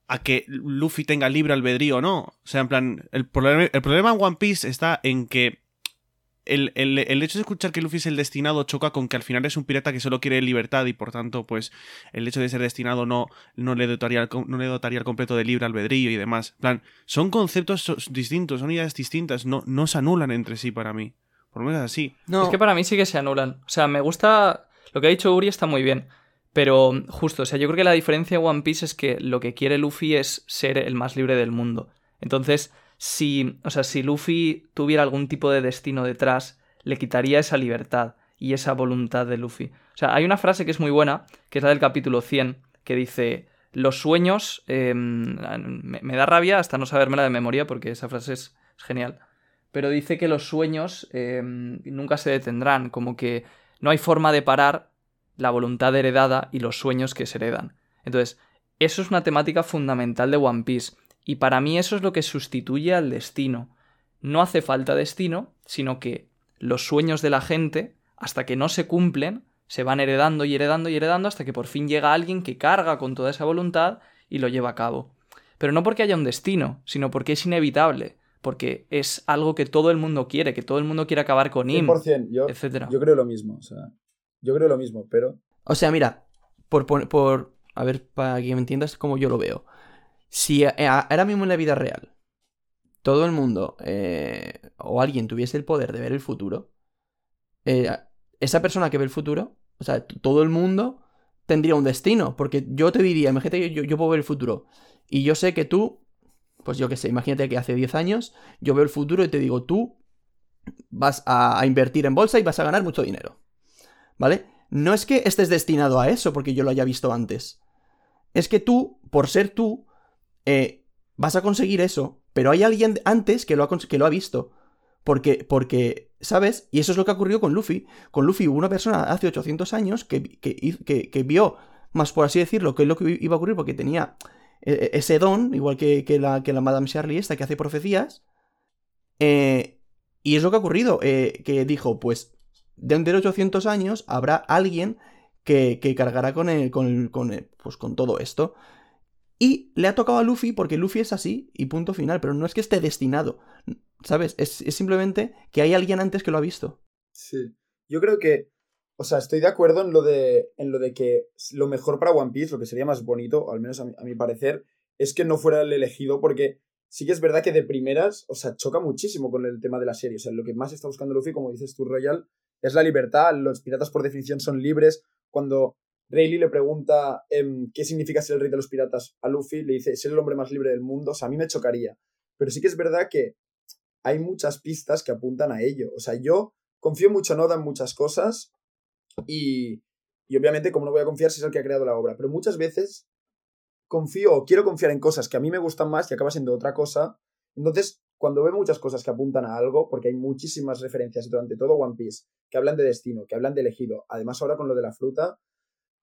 a que Luffy tenga libre albedrío o no. O sea, en plan, el problema, en One Piece está en que el, el- el hecho de escuchar que Luffy es el destinado choca con que al final es un pirata que solo quiere libertad y por tanto, pues, el hecho de ser destinado no, no, le, dotaría, al no le dotaría el completo de libre albedrío y demás. Plan, son conceptos distintos, son ideas distintas, no, no se anulan entre sí para mí. Por lo menos así. No, Es que para mí sí que se anulan. O sea, me gusta. Lo que ha dicho Uri está muy bien. Pero justo, o sea, yo creo que la diferencia de One Piece es que lo que quiere Luffy es ser el más libre del mundo. Entonces, si. O sea, si Luffy tuviera algún tipo de destino detrás, le quitaría esa libertad y esa voluntad de Luffy. O sea, hay una frase que es muy buena, que es la del capítulo 100, que dice. Los sueños. eh, me, me da rabia hasta no sabérmela de memoria porque esa frase es- es genial pero dice que los sueños eh, nunca se detendrán, como que no hay forma de parar la voluntad heredada y los sueños que se heredan. Entonces, eso es una temática fundamental de One Piece, y para mí eso es lo que sustituye al destino. No hace falta destino, sino que los sueños de la gente, hasta que no se cumplen, se van heredando y heredando y heredando hasta que por fin llega alguien que carga con toda esa voluntad y lo lleva a cabo. Pero no porque haya un destino, sino porque es inevitable, porque es algo que todo el mundo quiere, que todo el mundo quiere acabar con Im, 100%, yo, etc. yo creo lo mismo, o sea, yo creo lo mismo, pero O sea, mira, por, por, a ver, para que me entiendas cómo yo lo veo. Si a- a- ahora mismo en la vida real todo el mundo eh, o alguien tuviese el poder de ver el futuro, eh, esa persona que ve el futuro, o sea, todo el mundo tendría un destino, porque yo te diría, imagínate que yo, yo puedo ver el futuro y yo sé que tú, pues yo qué sé, imagínate que hace 10 años yo veo el futuro y te digo, tú vas a, invertir en bolsa y vas a ganar mucho dinero. ¿Vale? No es que estés destinado a eso porque yo lo haya visto antes. Es que tú, por ser tú, eh, vas a conseguir eso. Pero hay alguien antes que lo ha, que lo ha visto. Porque, porque, ¿sabes? Y eso es lo que ha ocurrido con Luffy. Con Luffy hubo una persona hace 800 años que, que, que- vio, más por así decirlo, que es lo que iba a ocurrir porque tenía ese don, igual que, que la, que la Madame Charlie esta que hace profecías. Eh, y es lo que ha ocurrido, eh, que dijo, pues dentro de 800 años habrá alguien que, que cargará con, el, con, con, pues, con todo esto. Y le ha tocado a Luffy porque Luffy es así y punto final, pero no es que esté destinado, ¿sabes? Es, es simplemente que hay alguien antes que lo ha visto. Sí. Yo creo que. O sea, estoy de acuerdo en lo de. en lo de que lo mejor para One Piece, lo que sería más bonito, al menos a mi, a mi parecer, es que no fuera el elegido, porque sí que es verdad que de primeras, o sea, choca muchísimo con el tema de la serie. O sea, lo que más está buscando Luffy, como dices tú, Royal, es la libertad. Los piratas por definición son libres. Cuando Rayleigh le pregunta em, qué significa ser el rey de los piratas a Luffy, le dice ser el hombre más libre del mundo. O sea, a mí me chocaría. Pero sí que es verdad que hay muchas pistas que apuntan a ello. O sea, yo confío mucho en Oda en muchas cosas y, y obviamente como no voy a confiar si es el que ha creado la obra, pero muchas veces confío o quiero confiar en cosas que a mí me gustan más y acaba siendo otra cosa. Entonces, cuando veo muchas cosas que apuntan a algo, porque hay muchísimas referencias durante todo One Piece que hablan de destino, que hablan de elegido, además ahora con lo de la fruta,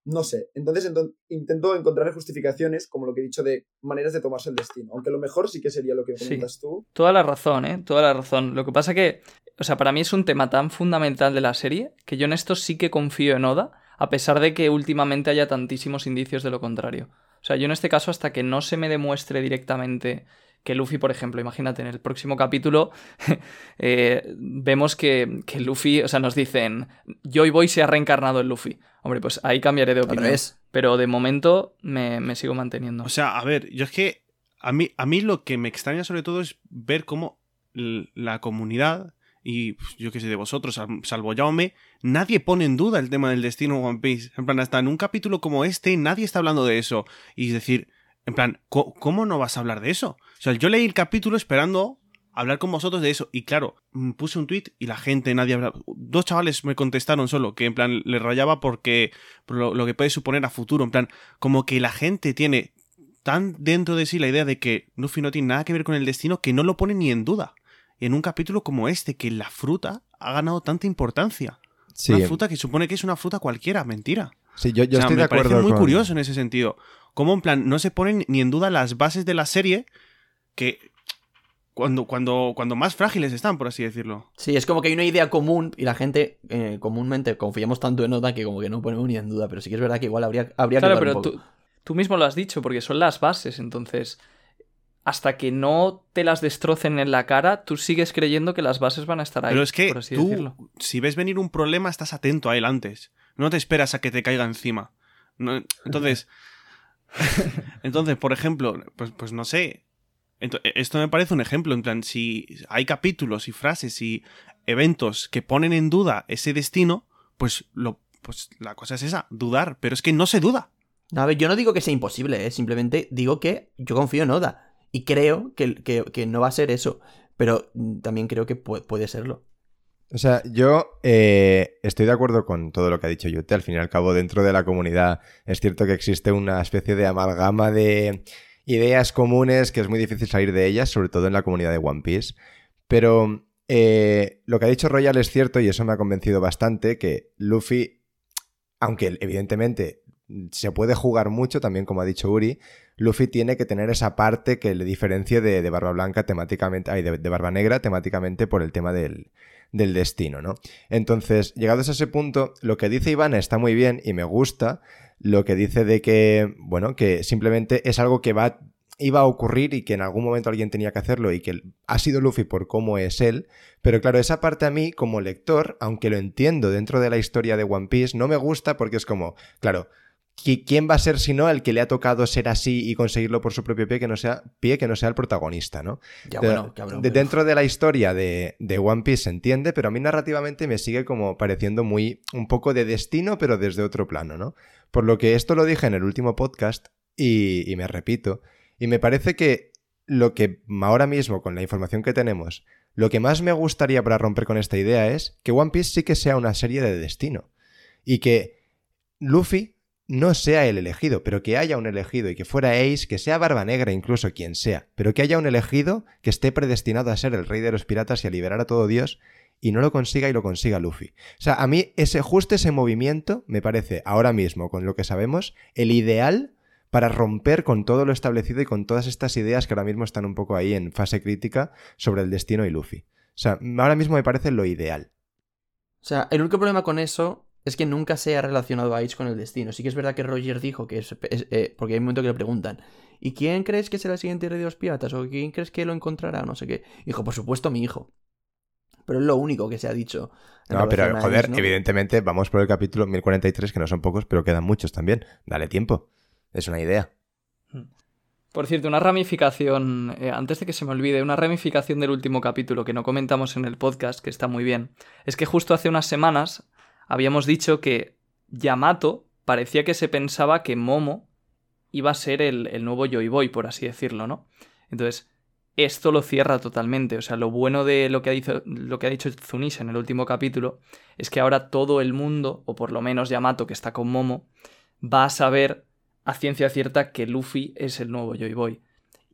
no sé. Entonces ento- intento encontrar justificaciones, como lo que he dicho, de maneras de tomarse el destino. Aunque lo mejor sí que sería lo que Sí. comentas tú. Toda la razón, ¿eh? Toda la razón. Lo que pasa que, o sea, para mí es un tema tan fundamental de la serie que yo en esto sí que confío en Oda, a pesar de que últimamente haya tantísimos indicios de lo contrario. O sea, yo en este caso, hasta que no se me demuestre directamente que Luffy, por ejemplo, imagínate, en el próximo capítulo eh, vemos que, que Luffy, o sea, nos dicen, Joy Boy se ha reencarnado en Luffy. Hombre, pues ahí cambiaré de opinión. revés. Pero de momento me, me sigo manteniendo. O sea, a ver, yo es que a mí, a mí lo que me extraña sobre todo es ver cómo la comunidad y pues, yo qué sé de vosotros, sal- salvo Jaume, nadie pone en duda el tema del destino de One Piece. En plan, hasta en un capítulo como este nadie está hablando de eso. Y es decir, en plan, ¿co- ¿cómo no vas a hablar de eso? O sea, yo leí el capítulo esperando hablar con vosotros de eso. Y claro, mm, puse un tweet y la gente, nadie hablaba. Dos chavales me contestaron solo, que en plan le rayaba porque por lo, lo que puede suponer a futuro. En plan, como que la gente tiene tan dentro de sí la idea de que Luffy no tiene nada que ver con el destino que no lo pone ni en duda. En un capítulo como este, que la fruta ha ganado tanta importancia. Sí, Una fruta que supone que es una fruta cualquiera, mentira. sí yo, yo O sea, estoy de me parece acuerdo muy con- curioso en ese sentido. Como en plan, no se ponen ni en duda las bases de la serie que cuando, cuando, cuando más frágiles están, por así decirlo. Sí, es como que hay una idea común y la gente eh, comúnmente confiamos tanto en Oda que como que no ponemos ni en duda, pero sí que es verdad que igual habría, habría Claro, que dudar pero un poco. tú, tú mismo lo has dicho, porque son las bases, entonces hasta que no te las destrocen en la cara, tú sigues creyendo que las bases van a estar ahí. Pero es que por así tú, decirlo. si ves venir un problema, estás atento a él antes. No te esperas a que te caiga encima. No- entonces, entonces, por ejemplo, pues, pues no sé. Ento- esto me parece un ejemplo. En plan, si hay capítulos y frases y eventos que ponen en duda ese destino, pues, lo, pues la cosa es esa, dudar. Pero es que no se duda. No, a ver, yo no digo que sea imposible, ¿eh? simplemente digo que yo confío en Oda. Y creo que, que- no va a ser eso. Pero mm, también creo que pu- puede serlo. O sea, yo eh, estoy de acuerdo con todo lo que ha dicho Yute. Al fin y al cabo, dentro de la comunidad es cierto que existe una especie de amalgama de ideas comunes que es muy difícil salir de ellas, sobre todo en la comunidad de One Piece. Pero eh, lo que ha dicho Royal es cierto y eso me ha convencido bastante, que Luffy, aunque evidentemente se puede jugar mucho, también como ha dicho Uri, Luffy tiene que tener esa parte que le diferencie de, de Barba Blanca temáticamente, ay, de, Barba Negra temáticamente por el tema del, del destino, ¿no? Entonces, llegados a ese punto, lo que dice Iván está muy bien y me gusta, lo que dice de que, bueno, que simplemente es algo que va, iba a ocurrir y que en algún momento alguien tenía que hacerlo y que ha sido Luffy por cómo es él, pero claro, esa parte a mí como lector, aunque lo entiendo dentro de la historia de One Piece, no me gusta porque es como, claro, ¿qui- ¿quién va a ser si no el que le ha tocado ser así y conseguirlo por su propio pie que no sea, pie, que no sea el protagonista, ¿no? Ya, De- bueno, cabrón. de- dentro de la historia de, de One Piece se entiende, pero a mí narrativamente me sigue como pareciendo muy un poco de destino, pero desde otro plano, ¿no? Por lo que esto lo dije en el último podcast y, y me repito, y me parece que lo que ahora mismo, con la información que tenemos, lo que más me gustaría para romper con esta idea es que One Piece sí que sea una serie de destino y que Luffy no sea el elegido, pero que haya un elegido y que fuera Ace, que sea Barba Negra, incluso quien sea, pero que haya un elegido que esté predestinado a ser el rey de los piratas y a liberar a todo Dios y no lo consiga y lo consiga Luffy. O sea, a mí ese justo ese movimiento me parece ahora mismo, con lo que sabemos, el ideal para romper con todo lo establecido y con todas estas ideas que ahora mismo están un poco ahí en fase crítica sobre el destino y Luffy. O sea, ahora mismo me parece lo ideal. O sea, el único problema con eso es que nunca se ha relacionado a Ace con el destino. Sí que es verdad que Roger dijo que es... es- eh, porque hay un momento que le preguntan, ¿y quién crees que será el siguiente rey de los piratas? ¿O quién crees que lo encontrará? No sé qué. Dijo, por supuesto, mi hijo. Pero es lo único que se ha dicho. No, pero joder, evidentemente vamos por el capítulo 1043, que no son pocos, pero quedan muchos también. Dale tiempo. Es una idea. Por cierto, una ramificación, eh, antes de que se me olvide, una ramificación del último capítulo que no comentamos en el podcast, que está muy bien, es que justo hace unas semanas habíamos dicho que Yamato parecía que se pensaba que Momo iba a ser el, el nuevo Joy Boy, por así decirlo, ¿no? Entonces, esto lo cierra totalmente. O sea, lo bueno de lo que ha dicho, lo que ha dicho en el último capítulo es que ahora todo el mundo, o por lo menos Yamato que está con Momo, va a saber a ciencia cierta que Luffy es el nuevo Joy Boy.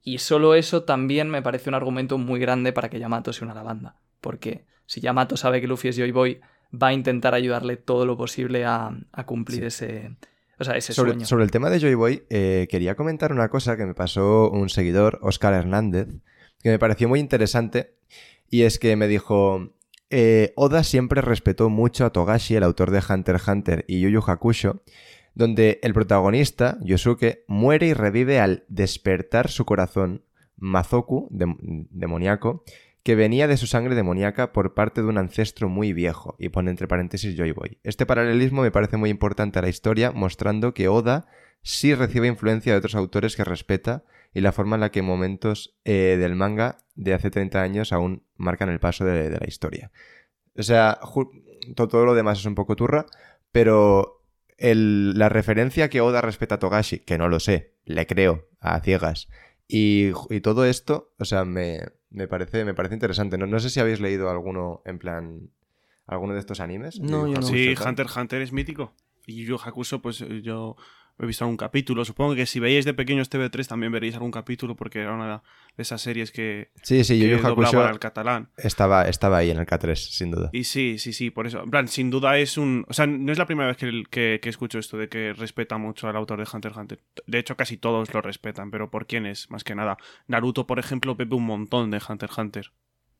Y solo eso también me parece un argumento muy grande para que Yamato se una a la banda. Porque si Yamato sabe que Luffy es Joy Boy, va a intentar ayudarle todo lo posible a, a cumplir Sí. ese, o sea, ese Sobre, sueño. sobre el tema de Joy Boy, eh, quería comentar una cosa que me pasó un seguidor, Oscar Hernández, que me pareció muy interesante, y es que me dijo, eh, Oda siempre respetó mucho a Togashi, el autor de Hunter x Hunter y Yu Yu Hakusho, donde el protagonista, Yosuke, muere y revive al despertar su corazón, Mazoku, dem- demoníaco, que venía de su sangre demoníaca por parte de un ancestro muy viejo, y pone entre paréntesis Joy Boy. Este paralelismo me parece muy importante a la historia, mostrando que Oda sí recibe influencia de otros autores que respeta y la forma en la que momentos eh, del manga de hace 30 años aún marcan el paso de, la historia. O sea, todo lo demás es un poco turra, pero la referencia que Oda respeta a Togashi, que no lo sé, le creo a ciegas, y, y todo esto, o sea, me, me parece, me parece interesante. No, no sé si habéis leído alguno, en plan, alguno de estos animes. No, yo no. Sí. Hunter x Hunter es mítico. Y Yu Hakusho, pues eh, yo he visto algún capítulo. Supongo que si veíais de pequeños TV3 también veréis algún capítulo porque era una de esas series que, Sí, sí, que doblaban Hakusho al catalán. estaba, estaba ahí en el K3, sin duda. Y sí, sí, sí, por eso. En plan, sin duda es un... O sea, no es la primera vez que, que- que escucho esto de que respeta mucho al autor de Hunter x Hunter. De hecho, casi todos lo respetan, pero ¿por quién es? Más que nada. Naruto, por ejemplo, bebe un montón de Hunter x Hunter.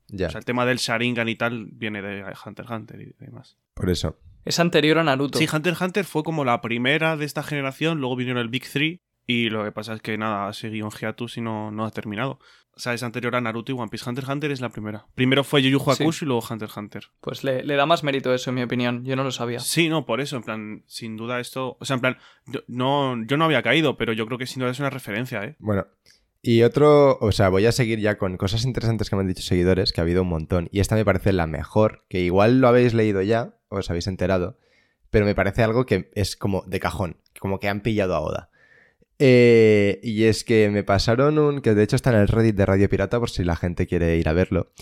Ya, O sea, el tema del Sharingan y tal viene de Hunter x Hunter y demás. por eso. Es anterior a Naruto. Sí, Hunter x Hunter fue como la primera de esta generación, luego vinieron el Big Three Y lo que pasa es que nada, ha seguido en hiatus y no, no ha terminado. O sea, es anterior a Naruto y One Piece. Hunter x Hunter es la primera. Primero fue Yu Yu Hakusho y luego Hunter x Hunter. Pues le, le da más mérito eso, en mi opinión. Yo no lo sabía. Sí, no, por eso, en plan, sin duda esto. O sea, en plan, yo no, yo no había caído, pero yo creo que sin duda es una referencia, ¿eh? Bueno, y otro, o sea, voy a seguir ya con cosas interesantes que me han dicho seguidores, que ha habido un montón. Y esta me parece la mejor, que igual lo habéis leído ya, os habéis enterado, pero me parece algo que es como de cajón, como que han pillado a Oda. Eh, y es que me pasaron un, que de hecho está en el Reddit de Radio Pirata, por si la gente quiere ir a verlo,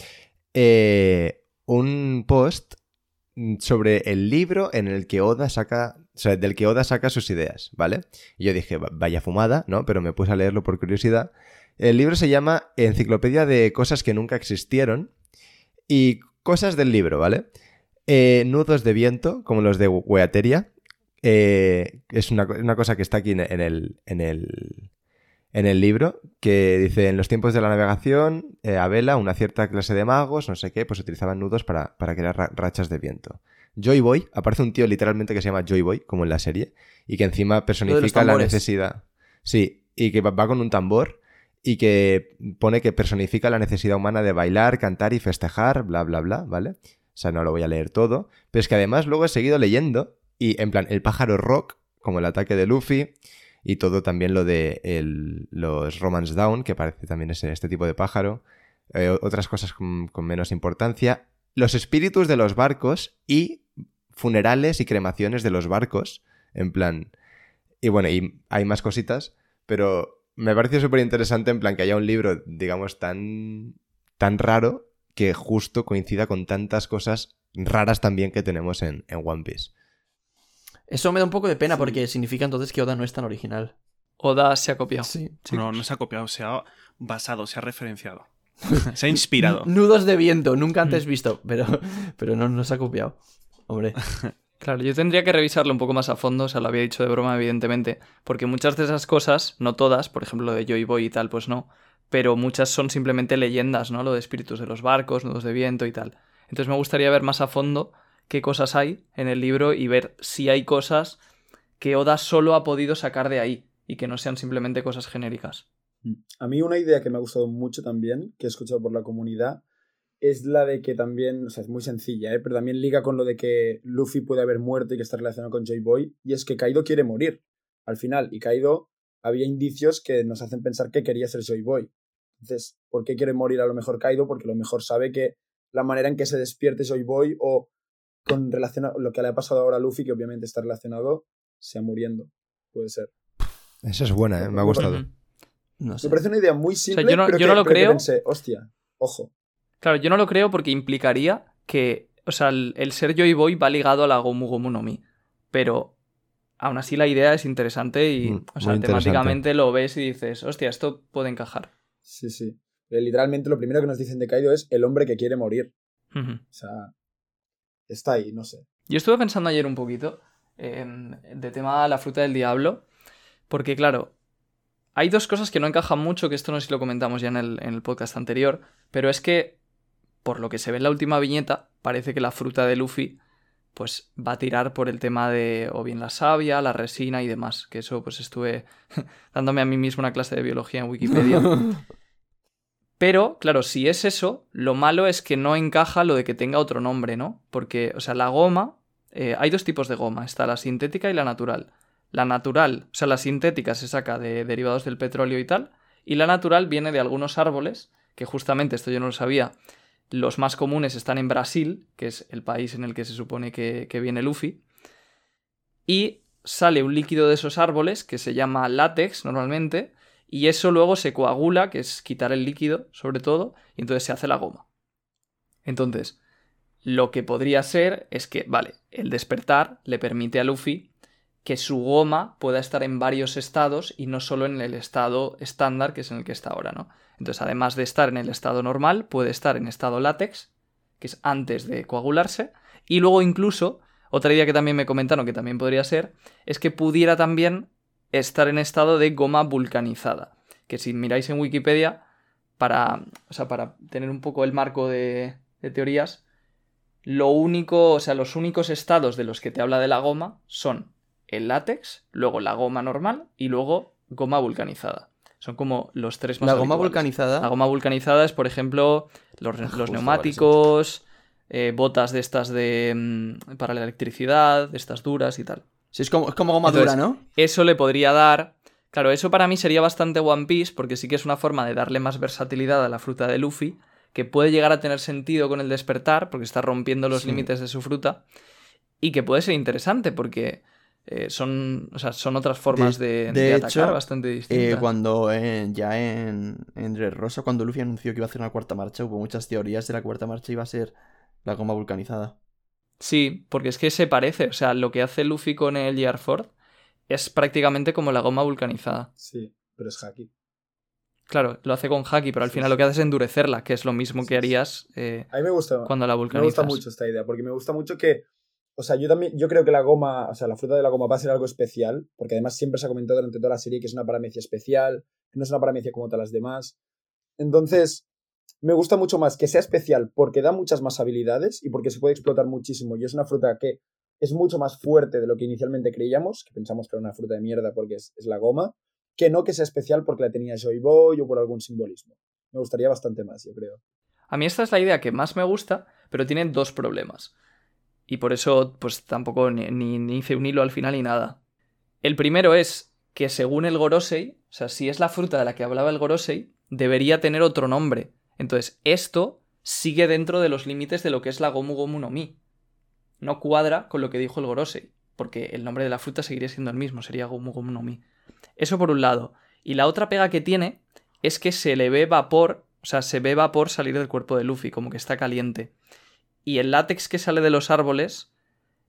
eh, un post sobre el libro en el que Oda saca, o sea, del que Oda saca sus ideas, ¿vale? Y yo dije, vaya fumada, ¿no? Pero me puse a leerlo por curiosidad. El libro se llama Enciclopedia de cosas que nunca existieron y cosas del libro, ¿vale? Eh, nudos de viento, como los de Weateria. Eh, es una, una, cosa que está aquí en el, en el, en el libro, que dice, en los tiempos de la navegación, eh, a vela, una cierta clase de magos, no sé qué, pues utilizaban nudos para, para crear ra rachas de viento. Joy Boy, aparece un tío literalmente que se llama Joy Boy, como en la serie, y que encima personifica la necesidad. Sí, y que va con un tambor y que pone que personifica la necesidad humana de bailar, cantar y festejar, bla, bla, bla, ¿vale? O sea, no lo voy a leer todo, pero es que además luego he seguido leyendo y en plan, el pájaro rock, como el ataque de Luffy, y todo también lo de el, los Romance Down, que parece también es este tipo de pájaro, eh, otras cosas con, con menos importancia, los espíritus de los barcos y funerales y cremaciones de los barcos, en plan... Y bueno, y hay más cositas, pero me parece súper interesante en plan que haya un libro, digamos, tan, tan raro que justo coincida con tantas cosas raras también que tenemos en, en One Piece. Eso me da un poco de pena porque significa entonces que Oda no es tan original. Oda se ha copiado. Sí. No, no se ha copiado, se ha basado, se ha referenciado. se ha inspirado. Nudos de viento, nunca antes visto, pero, pero no, no se ha copiado. Hombre. Claro, yo tendría que revisarlo un poco más a fondo, o sea, lo había dicho de broma, evidentemente, porque muchas de esas cosas, no todas, por ejemplo, lo de Joy Boy y tal, pues no, pero muchas son simplemente leyendas, ¿no? Lo de espíritus de los barcos, nudos de viento y tal. Entonces me gustaría ver más a fondo qué cosas hay en el libro y ver si hay cosas que Oda solo ha podido sacar de ahí y que no sean simplemente cosas genéricas. A mí una idea que me ha gustado mucho también, que he escuchado por la comunidad, es la de que también, o sea, es muy sencilla, ¿eh? pero también liga con lo de que Luffy puede haber muerto y que está relacionado con Joy Boy, y es que Kaido quiere morir al final, y Kaido había indicios que nos hacen pensar que quería ser Joy Boy. Entonces, ¿por qué quiere morir a lo mejor Kaido? Porque a lo mejor sabe que la manera en que se despierte Joy Boy o con relación a lo que le ha pasado ahora a Luffy, que obviamente está relacionado, sea muriendo. Puede ser. Esa es buena, ¿eh? me ha gustado. No sé. Me parece una idea muy simple, O sea, yo no- pero yo que, no lo pero que creo. pensé, hostia, ojo. Claro, yo no lo creo porque implicaría que, o sea, el, el ser Joy Boy va ligado a la Gomu Gomu no Mi, pero aún así la idea es interesante y, Mm, o sea, temáticamente lo ves y dices, hostia, esto puede encajar. Sí, sí. Eh, Literalmente lo primero que nos dicen de Kaido es el hombre que quiere morir. O sea, está ahí, no sé. Yo estuve pensando ayer un poquito de tema la fruta del diablo, porque claro, hay dos cosas que no encajan mucho, que esto no sé si lo comentamos ya en el, en el podcast anterior, pero es que, por lo que se ve en la última viñeta, parece que la fruta de Luffy pues va a tirar por el tema de o bien la savia, la resina y demás, que eso pues estuve dándome a mí mismo una clase de biología en Wikipedia. Pero, claro, si es eso, lo malo es que no encaja lo de que tenga otro nombre, ¿no? Porque, o sea, la goma, eh, hay dos tipos de goma, está la sintética y la natural. La natural, o sea, la sintética se saca de derivados del petróleo y tal, y la natural viene de algunos árboles, que justamente, esto yo no lo sabía, los más comunes están en Brasil, que es el país en el que se supone que, que viene Luffy, y sale un líquido de esos árboles que se llama látex normalmente, y eso luego se coagula, que es quitar el líquido, sobre todo, y entonces se hace la goma. Entonces, lo que podría ser es que, vale, el despertar le permite a Luffy que su goma pueda estar en varios estados y no solo en el estado estándar que es en el que está ahora, ¿no? Entonces, además de estar en el estado normal, puede estar en estado látex, que es antes de coagularse, y luego incluso, otra idea que también me comentaron que también podría ser, es que pudiera también estar en estado de goma vulcanizada, que si miráis en Wikipedia, para, o sea, para tener un poco el marco de, de teorías, lo único, o sea, los únicos estados de los que te habla de la goma son el látex, luego la goma normal y luego goma vulcanizada. Son como los tres más La goma habituales. vulcanizada. La goma vulcanizada es, por ejemplo, los, los Justo, neumáticos, eh, botas de estas de mm, para la electricidad, de estas duras y tal. Sí, es como, es como goma Entonces, dura, ¿no? Eso le podría dar. Claro, eso para mí sería bastante One Piece, porque sí que es una forma de darle más versatilidad a la fruta de Luffy, que puede llegar a tener sentido con el despertar, porque está rompiendo los Sí. límites de su fruta, y que puede ser interesante, porque eh, son, o sea, son otras formas de, de de atacar hecho, bastante Eh, distintas. cuando en- ya en, en Red Rosa, cuando Luffy anunció que iba a hacer una cuarta marcha, hubo muchas teorías de la cuarta marcha iba a ser la goma vulcanizada. Sí, porque es que se parece, o sea, lo que hace Luffy con el Gear Ford es prácticamente como la goma vulcanizada. Sí, pero es Haki. Claro, lo hace con Haki, pero al Sí, final sí. lo que hace es endurecerla, que es lo mismo Sí, que harías eh, A mí me gusta. cuando la Me gusta mucho esta idea, porque me gusta mucho que, o sea, yo también, yo creo que la goma, o sea, la fruta de la goma va a ser algo especial, porque además siempre se ha comentado durante toda la serie que es una paramecia especial, que no es una paramecia como todas las demás. Entonces, me gusta mucho más que sea especial porque da muchas más habilidades y porque se puede explotar muchísimo. Y es una fruta que es mucho más fuerte de lo que inicialmente creíamos, que pensamos que era una fruta de mierda porque es, es la goma, que no que sea especial porque la tenía Joy Boy o por algún simbolismo. Me gustaría bastante más, yo creo. A mí esta es la idea que más me gusta, pero tiene dos problemas. Y por eso, pues tampoco ni, ni- hice un hilo al final ni nada. El primero es que según el Gorosei, o sea, si es la fruta de la que hablaba el Gorosei, debería tener otro nombre. Entonces, esto sigue dentro de los límites de lo que es la Gomu Gomu no Mi. No cuadra con lo que dijo el Gorosei, porque el nombre de la fruta seguiría siendo el mismo, sería Gomu Gomu no Mi. Eso por un lado. Y la otra pega que tiene es que se le ve vapor, o sea, se ve vapor salir del cuerpo de Luffy, como que está caliente. Y el látex que sale de los árboles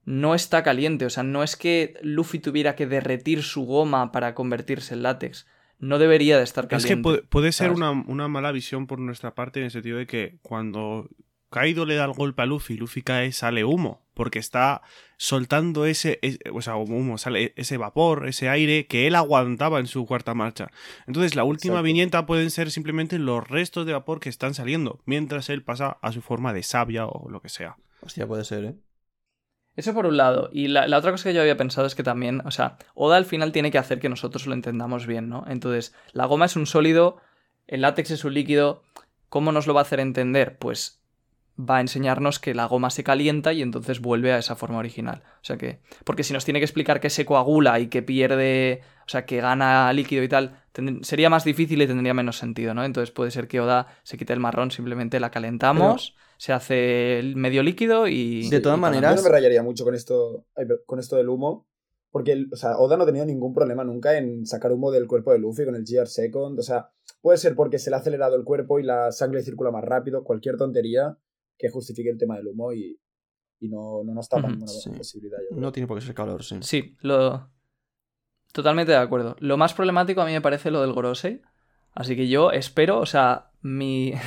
no está caliente, o sea, no es que Luffy tuviera que derretir su goma para convertirse en látex. No debería de estar Es caliente. que puede, puede ser una, una mala visión por nuestra parte en el sentido de que cuando Kaido le da el golpe a Luffy, Luffy cae, sale humo, porque está soltando ese, es- o sea, humo, sale ese vapor, ese aire que él aguantaba en su cuarta marcha. Entonces, la última Exacto. viñeta pueden ser simplemente los restos de vapor que están saliendo, mientras él pasa a su forma de savia o lo que sea. Hostia, puede ser, ¿eh? Eso por un lado. Y la, la otra cosa que yo había pensado es que también, o sea, Oda al final tiene que hacer que nosotros lo entendamos bien, ¿no? Entonces, la goma es un sólido, el látex es un líquido. ¿Cómo nos lo va a hacer entender? Pues va a enseñarnos que la goma se calienta y entonces vuelve a esa forma original. O sea que. Porque si nos tiene que explicar que se coagula y que pierde. O sea, que gana líquido y tal, sería más difícil y tendría menos sentido, ¿no? Entonces puede ser que Oda se quite el marrón, simplemente la calentamos, se hace el medio líquido y. De todas y maneras- Yo no me rayaría mucho con esto, con esto del humo. Porque, o sea, Oda no ha tenido ningún problema nunca en sacar humo del cuerpo de Luffy con el GR Second. O sea, puede ser porque se le ha acelerado el cuerpo y la sangre circula más rápido, cualquier tontería que justifique el tema del humo y, y no, no nos tapa Ujú, ninguna sí. posibilidad. yo creo. No tiene por qué ser calor, sí. Sí, lo. Totalmente de acuerdo. Lo más problemático a mí me parece lo del Gorosei. Así que yo espero, o sea, mi.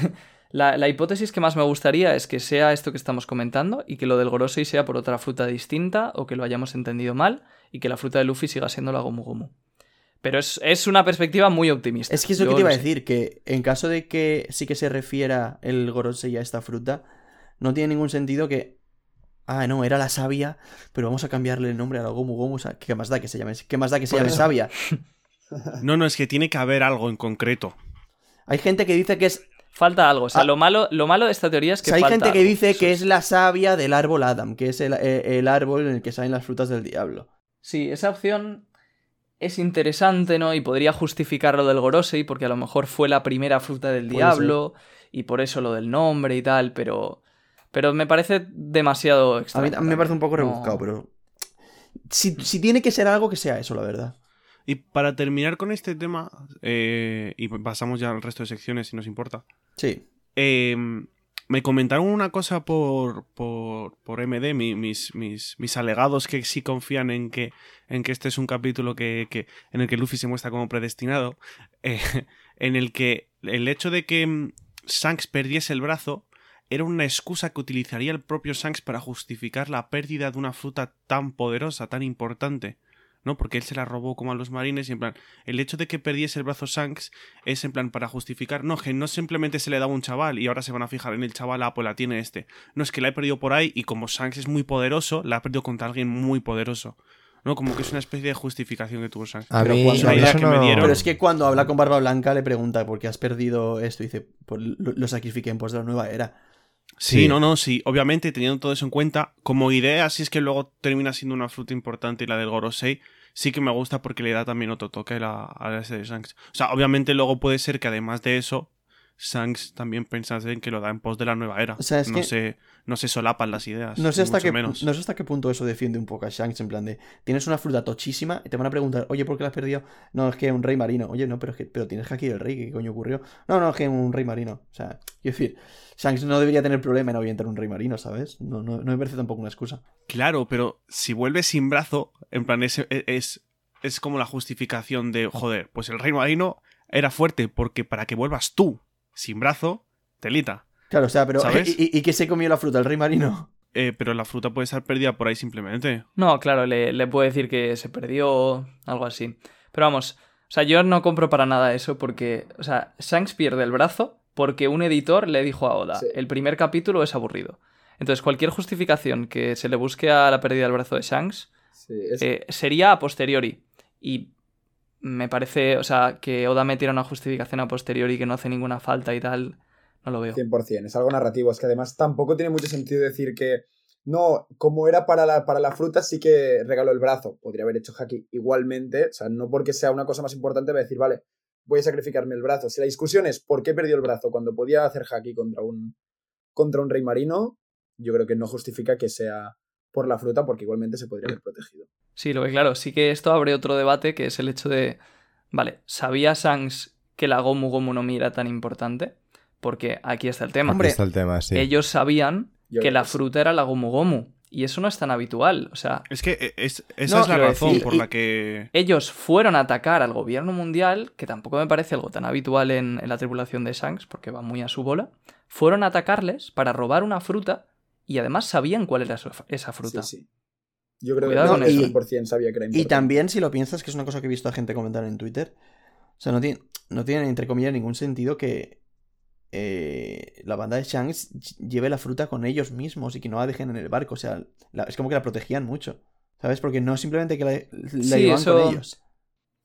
La, la hipótesis que más me gustaría es que sea esto que estamos comentando y que lo del Gorosei sea por otra fruta distinta o que lo hayamos entendido mal y que la fruta de Luffy siga siendo la Gomu Gomu. Pero es, es una perspectiva muy optimista. Es que es lo Yo que te iba a sé. decir, que en caso de que sí que se refiera el Gorosei a esta fruta, no tiene ningún sentido que. Ah, no, era la savia, pero vamos a cambiarle el nombre a la Gomu Gomu. O sea, ¿qué más da que se llame, qué más da que se llame eso. savia? No, no, es que tiene que haber algo en concreto. Hay gente que dice que es. Falta algo. O sea, Ah. lo, malo, lo malo de esta teoría es o que sea, hay falta gente que algo. dice que es la savia del árbol Adam, que es el, eh, el árbol en el que salen las frutas del diablo. Sí, esa opción es interesante, ¿no? Y podría justificar lo del Gorosei, porque a lo mejor fue la primera fruta del diablo, y por eso lo del nombre y tal, pero. Pero me parece demasiado A extraño. mí, a mí me parece un poco No. rebuscado, pero. Si, si tiene que ser algo que sea eso, la verdad. Y para terminar con este tema, eh, y pasamos ya al resto de secciones si nos importa. Sí. Eh, me comentaron una cosa por, por, por MD, mi- mis, mis, mis alegados que sí confían en que, en que este es un capítulo que, que- en el que Luffy se muestra como predestinado, eh, en el que el hecho de que mm, Shanks perdiese el brazo era una excusa que utilizaría el propio Shanks para justificar la pérdida de una fruta tan poderosa, tan importante. ¿no? Porque él se la robó como a los marines y en plan, el hecho de que perdiese el brazo Shanks es en plan para justificar, no, que no simplemente se le daba a un chaval y ahora se van a fijar en el chaval, ah, pues la tiene este. No, es que la he perdido por ahí y como Shanks es muy poderoso, la ha perdido contra alguien muy poderoso. No, como que es una especie de justificación que tuvo Shanks. A Pero mí, cuando a mí la idea eso que me no- dieron- Pero es que cuando habla con Barba Blanca le pregunta por qué has perdido esto. Y dice, pues lo, lo sacrifiqué en pos de la nueva era. Sí, Sí. no, no, sí. Obviamente, teniendo todo eso en cuenta, como idea, si es que luego termina siendo una fruta importante y la del Gorosei, sí que me gusta porque le da también otro toque a la, a la de Shanks. O sea, obviamente luego puede ser que además de eso, Shanks también pensase en que lo da en pos de la nueva era. O sea, es no, que- se, no se solapan las ideas. No sé, hasta qué, menos. no sé hasta qué punto eso defiende un poco a Shanks, en plan de, tienes una fruta tochísima y te van a preguntar, oye, ¿por qué la has perdido? No, es que un rey marino. Oye, no, pero es que pero tienes aquí el rey, ¿qué coño ocurrió? No, no, es que un rey marino. O sea, quiero decir, Shanks no debería tener problema en ahuyentar un rey marino, ¿sabes? No, no, no me parece tampoco una excusa. Claro, pero si vuelve sin brazo, en plan, es, es, es como la justificación de, joder, pues el rey marino era fuerte porque para que vuelvas tú sin brazo, telita. Claro, o sea, pero ¿Sabes? ¿y, y, y qué se comió la fruta? ¿El rey marino? Eh, pero la fruta puede estar perdida por ahí simplemente. No, claro, le, le puedo decir que se perdió, algo así. Pero vamos, o sea, yo no compro para nada eso porque, o sea, Shanks pierde el brazo porque un editor le dijo a Oda, Sí. el primer capítulo es aburrido. Entonces, cualquier justificación que se le busque a la pérdida del brazo de Shanks Sí, es- eh, sería a posteriori. Y me parece, o sea, que Oda metiera una justificación a posteriori que no hace ninguna falta y tal, no lo veo. 100%, es algo narrativo. Es que además tampoco tiene mucho sentido decir que, no, como era para la, para la fruta, sí que regaló el brazo. Podría haber hecho Haki igualmente. O sea, no porque sea una cosa más importante, va a decir, vale, voy a sacrificarme el brazo. Si la discusión es por qué perdió el brazo cuando podía hacer Haki contra un, contra un rey marino, yo creo que no justifica que sea por la fruta, porque igualmente se podría haber protegido. Sí, lo que claro, sí que esto abre otro debate que es el hecho de, vale, ¿sabía Shanks que la Gomu Gomu no Mi era tan importante? Porque aquí está el tema. Hombre, Aquí está el tema, sí. Ellos sabían Yo que la fruta era la Gomu Gomu. Y eso no es tan habitual. O sea, Es que eh, es, esa No, es la razón decir, por y- la que... ellos fueron a atacar al gobierno mundial, que tampoco me parece algo tan habitual en, en la tripulación de Shanks, porque va muy a su bola. Fueron a atacarles para robar una fruta y además sabían cuál era su- esa fruta. Sí, sí. Yo creo Cuidado que con eso. 100% sabía que era Y también, si lo piensas, que es una cosa que he visto a gente comentar en Twitter, o sea, no tiene, no tiene entre comillas ningún sentido que eh, la banda de Shanks lleve la fruta con ellos mismos y que no la dejen en el barco. O sea, la- es como que la protegían mucho. ¿Sabes? Porque no simplemente que la, la Sí, eso- con ellos.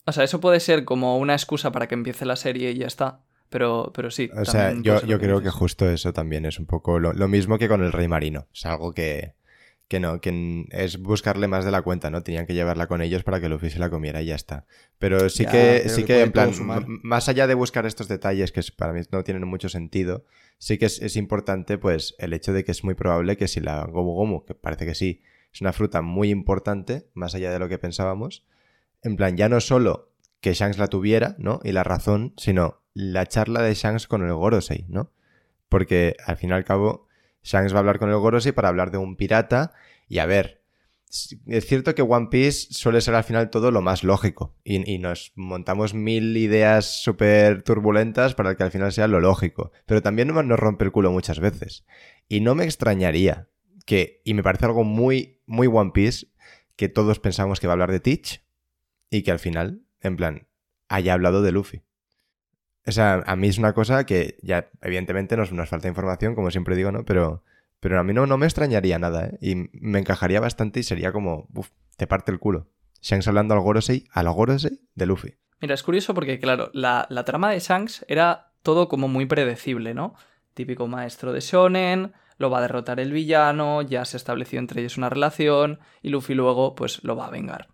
O sea, eso puede ser como una excusa para que empiece la serie y ya está. Pero, pero sí. O sea, yo, yo creo que justo eso también es un poco lo, lo mismo que con el rey marino. Es algo que, que no, que es buscarle más de la cuenta, ¿no? Tenían que llevarla con ellos para que Luffy se la comiera y ya está. Pero sí Ya, que, pero sí que en plan, más allá de buscar estos detalles que para mí no tienen mucho sentido, sí que es, es importante pues el hecho de que es muy probable que si la Gomu Gomu, que parece que sí, es una fruta muy importante, más allá de lo que pensábamos, en plan, ya no solo que Shanks la tuviera, ¿no? Y la razón, sino la charla de Shanks con el Gorosei, ¿no? Porque al fin y al cabo, Shanks va a hablar con el Gorosei para hablar de un pirata. Y a ver, es cierto que One Piece suele ser al final todo lo más lógico. Y, y nos montamos mil ideas súper turbulentas para que al final sea lo lógico. Pero también nos rompe el culo muchas veces. Y no me extrañaría que, y me parece algo muy, muy One Piece, que todos pensamos que va a hablar de Teach y que al final, en plan, haya hablado de Luffy. O sea, a mí es una cosa que ya, evidentemente, nos, nos falta información, como siempre digo, ¿no? Pero, pero a mí no, no me extrañaría nada, ¿eh? Y me encajaría bastante y sería como, uff, te parte el culo. Shanks hablando al Gorosei, al Gorosei de Luffy. Mira, es curioso porque, claro, la, la trama de Shanks era todo como muy predecible, ¿no? Típico maestro de Shonen, lo va a derrotar el villano, ya se estableció entre ellos una relación, y Luffy luego, pues, lo va a vengar.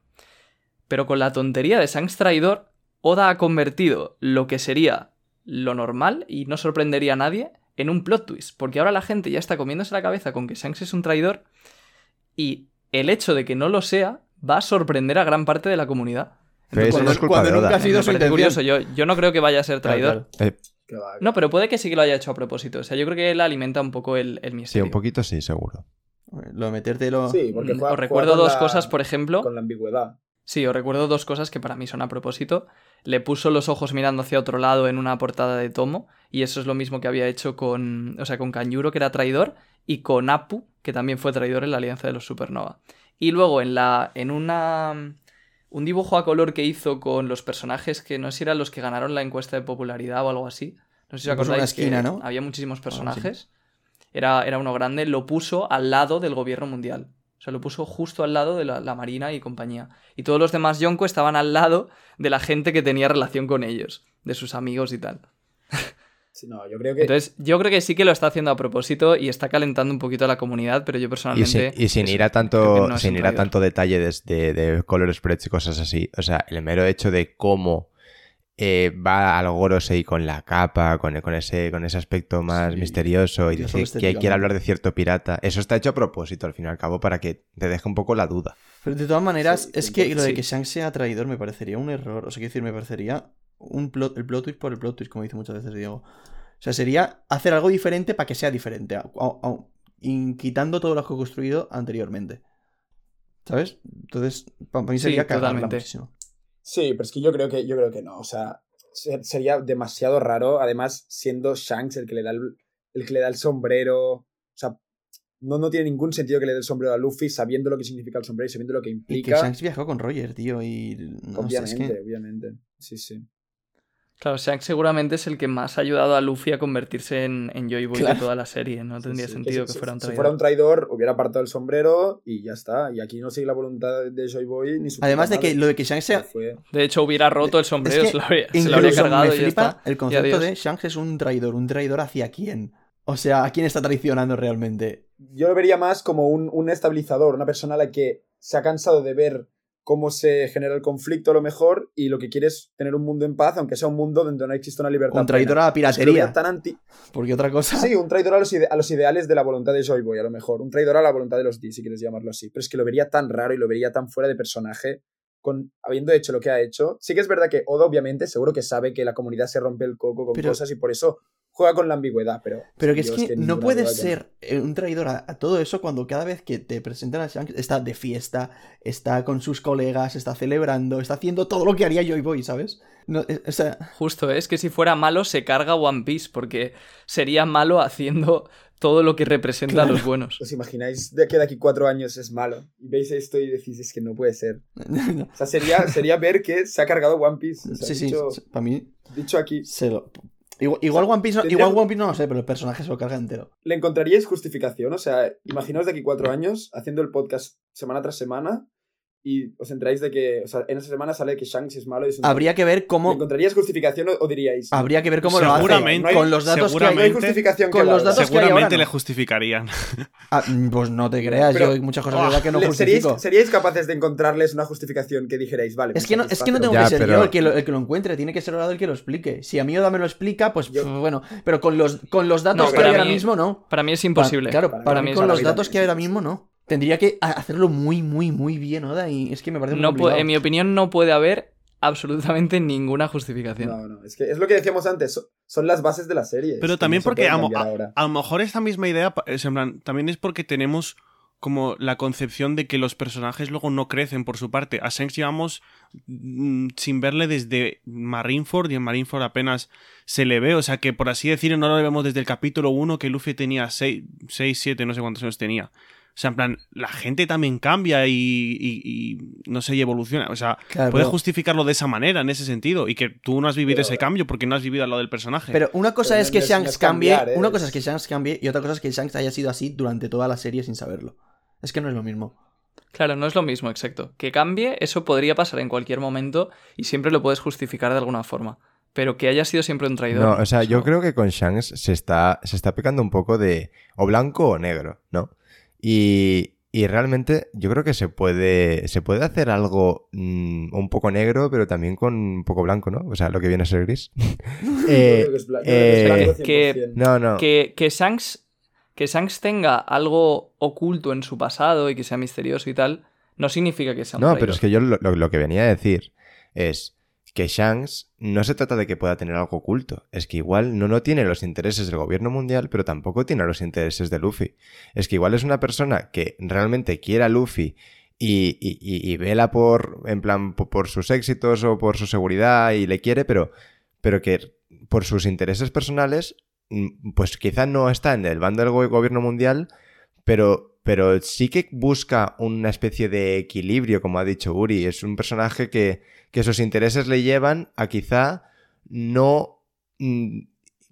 Pero con la tontería de Shanks traidor, Oda ha convertido lo que sería lo normal, y no sorprendería a nadie, en un plot twist. Porque ahora la gente ya está comiéndose la cabeza con que Shanks es un traidor, y el hecho de que no lo sea va a sorprender a gran parte de la comunidad. Pero eso cuando- no es culpa cuando de nunca Oda. ha sido su curioso, yo, yo no creo que vaya a ser traidor. claro. Eh, No, pero puede que sí que lo haya hecho a propósito. O sea, yo creo que él alimenta un poco el, el sí, misterio. un poquito sí, seguro. Lo de metértelo. Sí, porque Mm, juega- os recuerdo dos la- cosas, por ejemplo. Con la ambigüedad. Sí, os recuerdo dos cosas que para mí son a propósito. Le puso los ojos mirando hacia otro lado en una portada de tomo, y eso es lo mismo que había hecho con, o sea, con Kanjuro, que era traidor, y con Apu, que también fue traidor en la Alianza de los Supernova. Y luego en la en una un dibujo a color que hizo con los personajes que no sé si eran los que ganaron la encuesta de popularidad o algo así. No sé si os puso una acordáis que esquina, ¿no? había muchísimos así. personajes. Era, era uno grande, lo puso al lado del gobierno mundial. O sea, lo puso justo al lado de la, la Marina y compañía. Y todos los demás Yonko estaban al lado de la gente que tenía relación con ellos, de sus amigos y tal. Sí, no, yo creo que. Entonces, yo creo que sí que lo está haciendo a propósito y está calentando un poquito a la comunidad, pero yo Y personalmente. sin, y sin ir a tanto, no sin ir a tanto detalle de, de, de color spreads y cosas así. O sea, el mero hecho de cómo eh, va al Gorosei con la capa, con, con ese, con ese aspecto más Sí. misterioso y dice solo que quiere hablar de cierto pirata. Eso está hecho a propósito, al fin y al cabo, para que te deje un poco la duda. Pero de todas maneras, Sí, es que lo de que Shanks sea traidor me parecería un error. O sea, quiero decir, me parecería un plot, el plot twist por el plot twist, como dice muchas veces Diego. O sea, sería hacer algo diferente para que sea diferente, a- a- a- in- quitando todo lo que he construido anteriormente. ¿Sabes? Entonces, para mí Sí, sería cagarla totalmente. muchísimo. Sí, pero es que yo creo que, yo creo que no. O sea, se- sería demasiado raro. Además, siendo Shanks el que le da el, el que le da el sombrero. O sea, no, no tiene ningún sentido que le dé el sombrero a Luffy sabiendo lo que significa el sombrero y sabiendo lo que Y que implica. Shanks viajó con Roger, tío, y... No es obviamente, que- obviamente. Sí, sí. Claro, Shanks seguramente es el que más ha ayudado a Luffy a convertirse en, en Joy Boy Claro. de toda la serie. No tendría Sí, sí, sentido que, si- fuera un si traidor. fuera un traidor, hubiera apartado el sombrero y ya está. Y aquí no sigue la voluntad de Joy Boy ni su Además de que lo de que Shanks sea... Fue- De hecho, hubiera roto el sombrero, que se lo habría, se lo habría Incluso cargado me y ya flipa está. el concepto de Shanks es un traidor. ¿Un traidor hacia quién? O sea, ¿a quién está traicionando realmente? Yo lo vería más como un, un estabilizador, una persona a la que se ha cansado de ver cómo se genera el conflicto a lo mejor y lo que quiere es tener un mundo en paz, aunque sea un mundo donde no existe una libertad. Un traidor plena. a la Es piratería. tan anti... Porque otra cosa... Sí, un traidor a los, ide- a los ideales de la voluntad de Joy Boy, a lo mejor. Un traidor a la voluntad de los D, si quieres llamarlo así. Pero es que lo vería tan raro y lo vería tan fuera de personaje, con, habiendo hecho lo que ha hecho. Sí que es verdad que Oda, obviamente, seguro que sabe que la comunidad se rompe el coco con Pero- cosas y por eso juega con la ambigüedad, pero... Pero que es que, no puedes ser eh, un traidor a, a todo eso cuando cada vez que te presentan a Shanks está de fiesta, está con sus colegas, está celebrando, está haciendo todo lo que haría Joy Boy, ¿sabes? No, eh, o sea, Justo, ¿eh? es que si fuera malo se carga One Piece, porque sería malo haciendo todo lo que representa a los buenos. ¿Os imagináis de que de aquí cuatro años es malo? Y veis esto y decís, es que no puede ser. O sea, sería, sería ver que se ha cargado One Piece. O sea, sí, sí, dicho, para mí dicho aquí. se lo... Igual, igual One Piece no, tendría- igual One Piece no lo sé, pero el personaje se lo carga entero. ¿Le encontraríais justificación? O sea, imaginaos de aquí cuatro años haciendo el podcast semana tras semana y os enteráis de que, o sea, en esa semana sale que Shanks es malo y es un Habría que ver ¿Le cómo... encontraríais justificación o, o diríais? Habría que ver cómo lo hace. Seguramente, Con los datos que No hay con los datos que hay ahora, Seguramente no. le justificarían. Ah, pues no te creas, Pero- yo hay muchas cosas de verdad que no justifico. ¿Seríais, seríais capaces de encontrarles una justificación que dijerais, vale? Es me que, no, es que no tengo Ya, que ser pero- yo el que, lo, el que lo encuentre, tiene que ser Oda el que lo explique. Si a mí Oda me lo explica, pues Yo- bueno, pero con los, con los datos No, que hay ahora mismo no. Para mí es Pa- imposible. claro, Para para, mí con los datos que hay ahora mismo no. Tendría que ha- hacerlo muy, muy, muy bien Oda y es que me parece muy No complicado. en mi opinión no puede haber absolutamente ninguna justificación. No, no, es que es lo que decíamos antes, so- son las bases de la serie. Pero también no porque a, lo mejor esta misma idea, pa- es en plan, también es porque tenemos como la concepción de que los personajes luego no crecen por su parte. A Shanks llevamos mm, sin verle desde Marineford y en Marineford apenas se le ve, o sea que por así decirlo no lo vemos desde el capítulo 1 que Luffy tenía 6, 7, no sé cuántos años tenía. O sea, en plan, la gente también cambia y, y- y, no sé, y evoluciona. O sea, Claro, puedes pero- justificarlo de esa manera, en ese sentido. Y que tú no has vivido Pero- ese cambio porque no has vivido al lado del personaje. Pero una cosa Pero es no- que no es- Shanks no es cambie, cambiar, ¿eh? una cosa Es- que Shanks cambie y otra cosa es que Shanks haya sido así durante toda la serie sin saberlo. Es que no es lo mismo. Claro, no es lo mismo, exacto. Que cambie, eso podría pasar en cualquier momento y siempre lo puedes justificar de alguna forma. Pero que haya sido siempre un traidor. No, o sea, yo creo que con Shanks se está, se está pecando un poco de o blanco o negro, ¿no? Y, y realmente yo creo que se puede, se puede hacer algo mm, un poco negro, pero también con un poco blanco, ¿no? O sea, lo que viene a ser gris. Yo creo que es bla- yo creo que es blanco que- 100%. no, no. Que, que Shanks. Que Shanks tenga algo oculto en su pasado y que sea misterioso y tal, no significa que sea un No, traidor. pero es que yo lo, lo- lo que venía a decir es que Shanks no se trata de que pueda tener algo oculto. Es que igual no, no tiene los intereses del gobierno mundial, pero tampoco tiene los intereses de Luffy. Es que igual es una persona que realmente quiere a Luffy y, y- y- vela por, en plan, po- por, sus éxitos o por su seguridad y le quiere, pero, pero que por sus intereses personales, mm, pues quizá no está en el bando del go- gobierno mundial, pero, pero sí que busca una especie de equilibrio, como ha dicho Uri. Es un personaje que, que sus intereses le llevan a quizá no mm,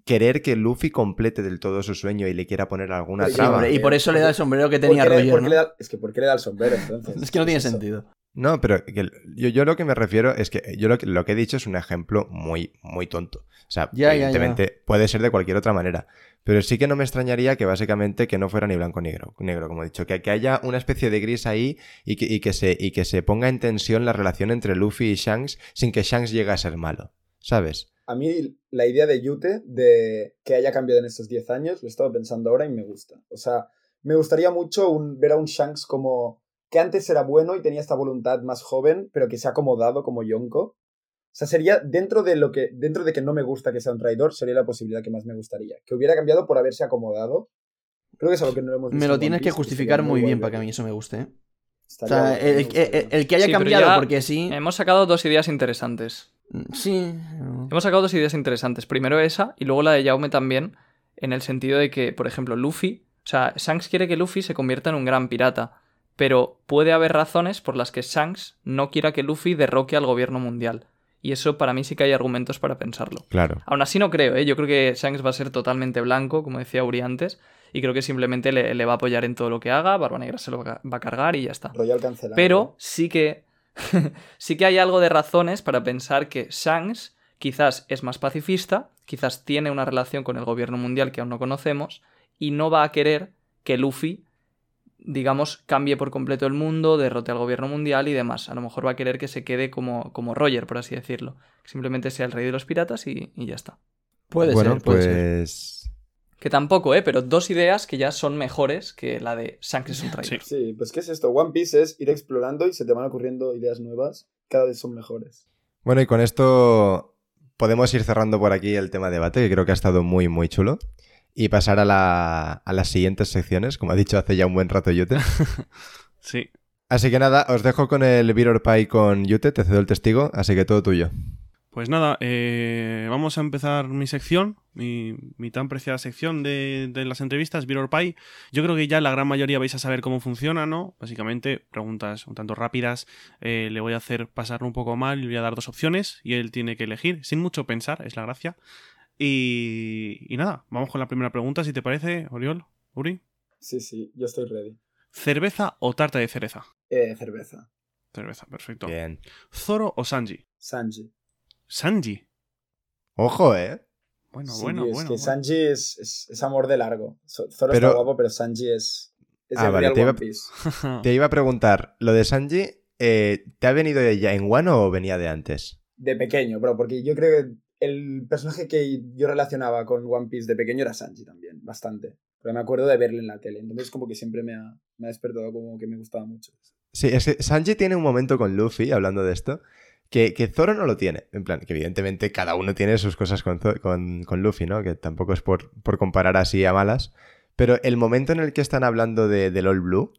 querer que Luffy complete del todo su sueño y le quiera poner alguna Sí, Sí, traba. hombre, y por eso le da el sombrero que ¿Por tenía Roger, por qué ¿no? le da- es que ¿por qué le da el sombrero entonces? Es que no tiene Eso. sentido. No, pero que yo, yo lo que me refiero es que yo lo que, lo que he dicho es un ejemplo muy, muy tonto. O sea, Ya, ya, evidentemente puede ser de cualquier otra manera. Pero sí que no me extrañaría que básicamente que no fuera ni blanco negro, negro como he dicho. Que, que haya una especie de gris ahí y que, y que se, y que se ponga en tensión la relación entre Luffy y Shanks sin que Shanks llegue a ser malo. ¿Sabes? A mí la idea de Yute, de que haya cambiado en estos 10 años, lo he estado pensando ahora y me gusta. O sea, me gustaría mucho ver a un Shanks como que antes era bueno y tenía esta voluntad más joven, pero que se ha acomodado como Yonko. O sea, sería dentro de lo que dentro de que no me gusta que sea un traidor, sería la posibilidad que más me gustaría. Que hubiera cambiado por haberse acomodado. Creo que es algo que no hemos visto. Me lo en tienes que Piece, justificar muy bien para que a mí eso me guste. ¿eh? O Estaría sea, el, el- gustaría. el- el que haya Sí, cambiado porque sí. Hemos sacado dos ideas interesantes. Sí. Hemos sacado dos ideas interesantes. Primero esa y luego la de Jaume también, en el sentido de que, por ejemplo, Luffy, o sea, Shanks quiere que Luffy se convierta en un gran pirata, pero puede haber razones por las que Shanks no quiera que Luffy derroque al gobierno mundial. Y eso para mí sí que hay argumentos para pensarlo. Claro. Aún así no creo, ¿eh? Yo creo que Shanks va a ser totalmente blanco, como decía Uri antes, y creo que simplemente le, le va a apoyar en todo lo que haga, Barba Negra se lo va a cargar y ya está. Royal cancelado. Pero sí que. sí que hay algo de razones para pensar que Shanks quizás es más pacifista, quizás tiene una relación con el gobierno mundial que aún no conocemos, y no va a querer que Luffy, digamos, cambie por completo el mundo, derrote al gobierno mundial y demás. A lo mejor va a querer que se quede como, como Roger, por así decirlo. Que simplemente sea el rey de los piratas y, y ya está. Puede bueno, ser, puede pues. ser. Que tampoco, ¿eh? Pero dos ideas que ya son mejores que la de Shanks es un traidor. Sí, pues ¿qué es esto? One Piece es ir explorando y se te van ocurriendo ideas nuevas. Cada vez son mejores. Bueno, y con esto podemos ir cerrando por aquí el tema debate, que creo que ha estado muy, muy chulo. Y pasar a, la- a las siguientes secciones, como ha dicho hace ya un buen rato Yute. Sí. Así que nada, os dejo con el Beer Pie con Yute, te cedo el testigo, así que todo tuyo. Pues nada, eh, vamos a empezar mi sección, mi, mi tan preciada sección de, de las entrevistas, Beer or Pie. Yo creo que ya la gran mayoría vais a saber cómo funciona, ¿no? Básicamente, preguntas un tanto rápidas. eh, le voy a hacer pasarlo un poco mal y le voy a dar dos opciones y él tiene que elegir, sin mucho pensar, es la gracia. Y, y nada, vamos con la primera pregunta, si te parece, Oriol, Uri. Sí, sí, yo estoy ready. ¿Cerveza o tarta de cereza? Eh, cerveza. Cerveza, perfecto. Bien. ¿Zoro o Sanji? Sanji. Sanji. Ojo, ¿eh? Bueno, Sí, bueno, es bueno. que bueno. Sanji es, es, es amor de largo. Zoro Pero- está guapo, pero Sanji es. Es Ah, el vale, real te iba- One Piece. Te iba a preguntar, lo de Sanji, eh, ¿te ha venido ya en Wano o venía de antes? De pequeño, bro, porque yo creo que el personaje que yo relacionaba con One Piece de pequeño era Sanji también, bastante. Pero me acuerdo de verle en la tele. Entonces, como que siempre me ha, me ha despertado como que me gustaba mucho. Sí, es que Sanji tiene un momento con Luffy, hablando de esto, que, que Zoro no lo tiene. En plan, que evidentemente cada uno tiene sus cosas con, con, con Luffy, ¿no? Que tampoco es por, por comparar así a malas. Pero el momento en el que están hablando de, del All Blue,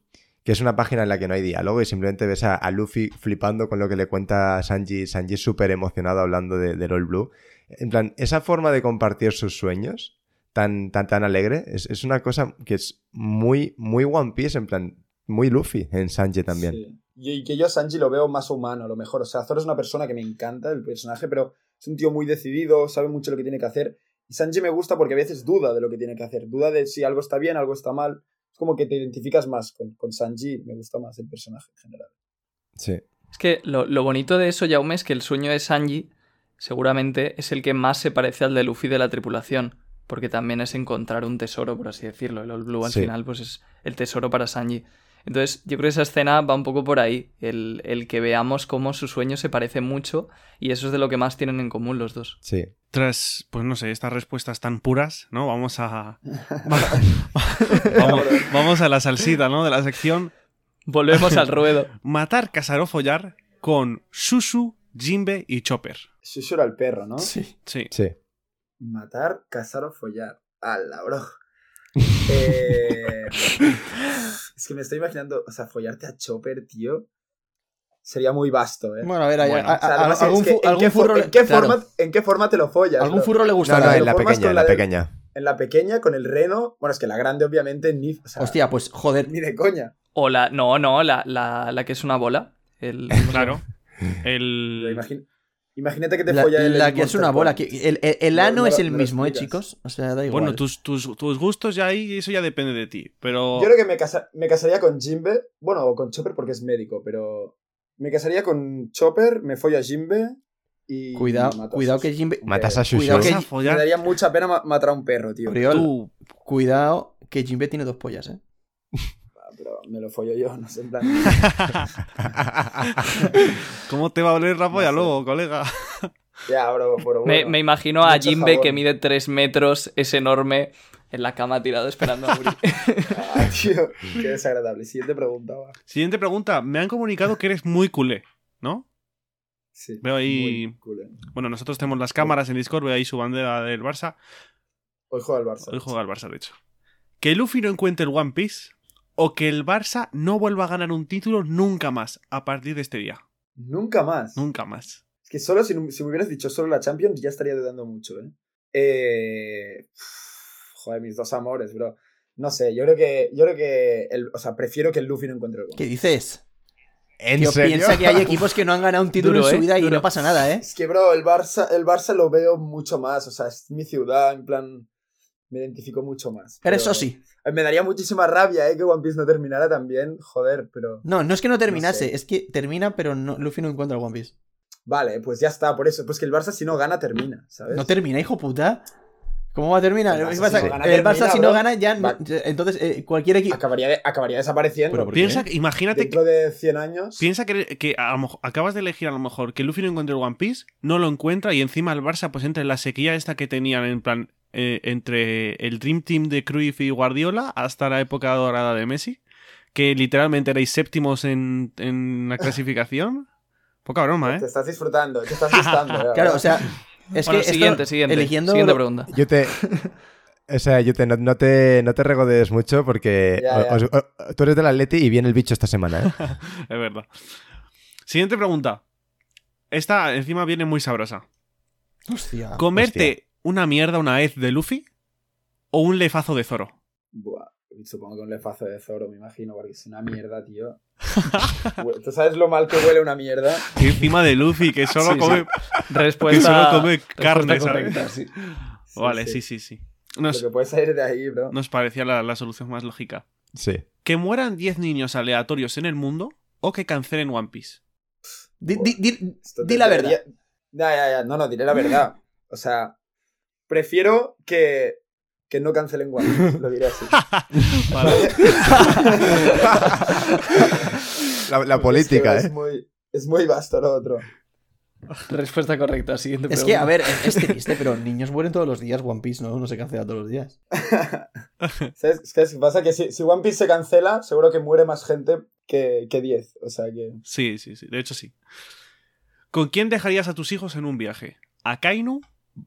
que es una página en la que no hay diálogo y simplemente ves a, Luffy flipando con lo que le cuenta Sanji, Sanji súper emocionado hablando de, del All Blue. En plan, esa forma de compartir sus sueños tan, tan, tan alegre es, es una cosa que es muy, muy One Piece, en plan, muy Luffy en Sanji también. Sí. Y que yo a Sanji lo veo más humano, a lo mejor. O sea, Zoro es una persona que me encanta, el personaje, pero es un tío muy decidido, sabe mucho lo que tiene que hacer. Y Sanji me gusta porque a veces duda de lo que tiene que hacer. Duda de si algo está bien, algo está mal. Es como que te identificas más con, con Sanji. Me gusta más el personaje en general. Sí. Es que lo, lo bonito de eso, Jaume, es que el sueño de Sanji seguramente es el que más se parece al de Luffy de la tripulación. Porque también es encontrar un tesoro, por así decirlo. El All Blue al Sí. final, pues es el tesoro para Sanji. Entonces, yo creo que esa escena va un poco por ahí. El, el que veamos cómo su sueño se parece mucho. Y eso es de lo que más tienen en común los dos. Sí. Tras, pues no sé, estas respuestas tan puras, ¿no? Vamos a. vamos, vamos a la salsita, ¿no? De la sección. Volvemos al ruedo. Matar, cazar o follar con Susu, Jimbe y Chopper. Shushu era el perro, ¿no? Sí. Sí. Sí. Matar, cazar o follar. ¡Hala, bro! Eh, es que me estoy imaginando, o sea, follarte a Chopper, tío. Sería muy vasto, ¿eh? Bueno, a ver, algún, es que, fu- ¿en, algún qué for- furro. ¿en, qué claro, forma, ¿En qué forma te lo follas? algún furro le No, gustará. no, Te en la pequeña, en la la de- pequeña. En la pequeña, con el reno. Bueno, es que la grande, obviamente, ni. O sea, Hostia, pues joder. ni de coña. O la. No, no, la, la, la que es una bola. El, Claro. El. imagino. Imagínate que te La, folla el. la que es una bola. Que el, el- el No, ano no es el no mismo, ¿eh, chicos? O sea, da igual. Bueno, tus, tus, tus gustos ya ahí, eso ya depende de ti. Pero. Yo creo que me, casa- me casaría con Jimbe. Bueno, o con Chopper porque es médico, pero. Me casaría con Chopper, me follo a Jimbe y. Cuidado, cuidado que Jimbe. Matas a Shushu. Me daría mucha pena ma- matar a un perro, tío. Oriol, tú. cuidado que Jimbe tiene dos pollas, ¿eh? Pero me lo follo yo, no sé, en plan. ¿Cómo te va a oler la polla sé. luego, colega? ya, bro, pero Me, bueno. me imagino a Jimbe que mide 3 metros, es enorme, en la cama tirado esperando a Uri. Ah, tío, qué desagradable. Siguiente pregunta, va. Siguiente pregunta. Me han comunicado que eres muy culé, ¿no? Sí. Veo ahí- muy eh. Bueno, nosotros tenemos las cámaras en Discord, veo ahí su bandera del Barça. Hoy juega el Barça. Hoy juega el Barça, de hecho. Que Luffy no encuentre el One Piece o que el Barça no vuelva a ganar un título nunca más a partir de este día. Nunca más. Nunca más. Es que solo si, si me hubieras dicho solo la Champions ya estaría dudando mucho, ¿eh? Eh, Joder, mis dos amores, bro. No sé, yo creo que. Yo creo que. El, o sea, prefiero que el Luffy no encuentre el gol. ¿Qué dices? ¿En Tío, serio? piensa que hay equipos que no han ganado un título Duro, en su ¿eh? vida y Duro. no pasa nada, ¿eh? Es que, bro, el Barça, el Barça lo veo mucho más. O sea, es mi ciudad, en plan. Me identifico mucho más. Pero pero- eso sí. Me daría muchísima rabia, ¿eh? Que One Piece no terminara también. Joder, pero. No, no es que no terminase, sé. es que termina, pero no, Luffy no encuentra el One Piece. Vale, pues ya está, por eso. Pues que el Barça si no gana, termina, ¿sabes? No termina, hijo puta. ¿Cómo va a terminar? El Barça ¿Qué pasa? si no gana, el Barça termina, si no bro. gana ya... no- entonces, eh, cualquier equipo... Acabaría, de- acabaría desapareciendo. Pero ¿por qué? Piensa, que- imagínate que, Dentro de 100 años. piensa que, que a lo mejor- acabas de elegir a lo mejor que Luffy no encuentre el One Piece, no lo encuentra y encima el Barça pues entra en la sequía esta que tenían en plan eh, entre el Dream Team de Cruyff y Guardiola hasta la época dorada de Messi, que literalmente erais séptimos en, en la clasificación. Poca broma, Te ¿eh? estás disfrutando, te estás disfrutando. Claro, o sea... Es bueno, que esto- siguiente, siguiente. eligiendo Siguiente pregunta. Yo te. O sea, yo te, no, no te, no te regodees mucho porque Ya, ya. os- o- tú eres del Atleti y viene el bicho esta semana, ¿eh? Es verdad. Siguiente pregunta. Esta encima viene muy sabrosa. Hostia. ¿Comerte una mierda una vez de Luffy o un lefazo de Zoro? Buah, supongo que un lefazo de Zoro, me imagino, porque es una mierda, tío. ¿Tú sabes lo mal que huele una mierda? Y encima de Luffy, que solo Sí, sí. come. Respuesta, Que solo come carne, ¿sabes? sí. Sí, Vale, sí, sí, sí. Lo Nos, que puede salir de ahí, bro. nos parecía la, la solución más lógica. Sí. ¿Que mueran 10 niños aleatorios en el mundo o que cancelen One Piece? Di, di- di- Esto di te- la debería- verdad. Ya, ya, ya. No, no, diré la verdad. O sea, prefiero que, que no cancelen One Piece, lo diré así. Vale. La, la política, es que ¿eh? Es muy, es muy vasto lo otro. Respuesta correcta. Siguiente Es pregunta. que, a ver, es, es triste, pero niños mueren todos los días, One Piece, ¿no? No se cancela todos los días. ¿Sabes? Es que es- pasa que si, si One Piece se cancela, seguro que muere más gente que, que 10. O sea que. Sí, sí, sí. De hecho, sí. ¿Con quién dejarías a tus hijos en un viaje? ¿A Kainu,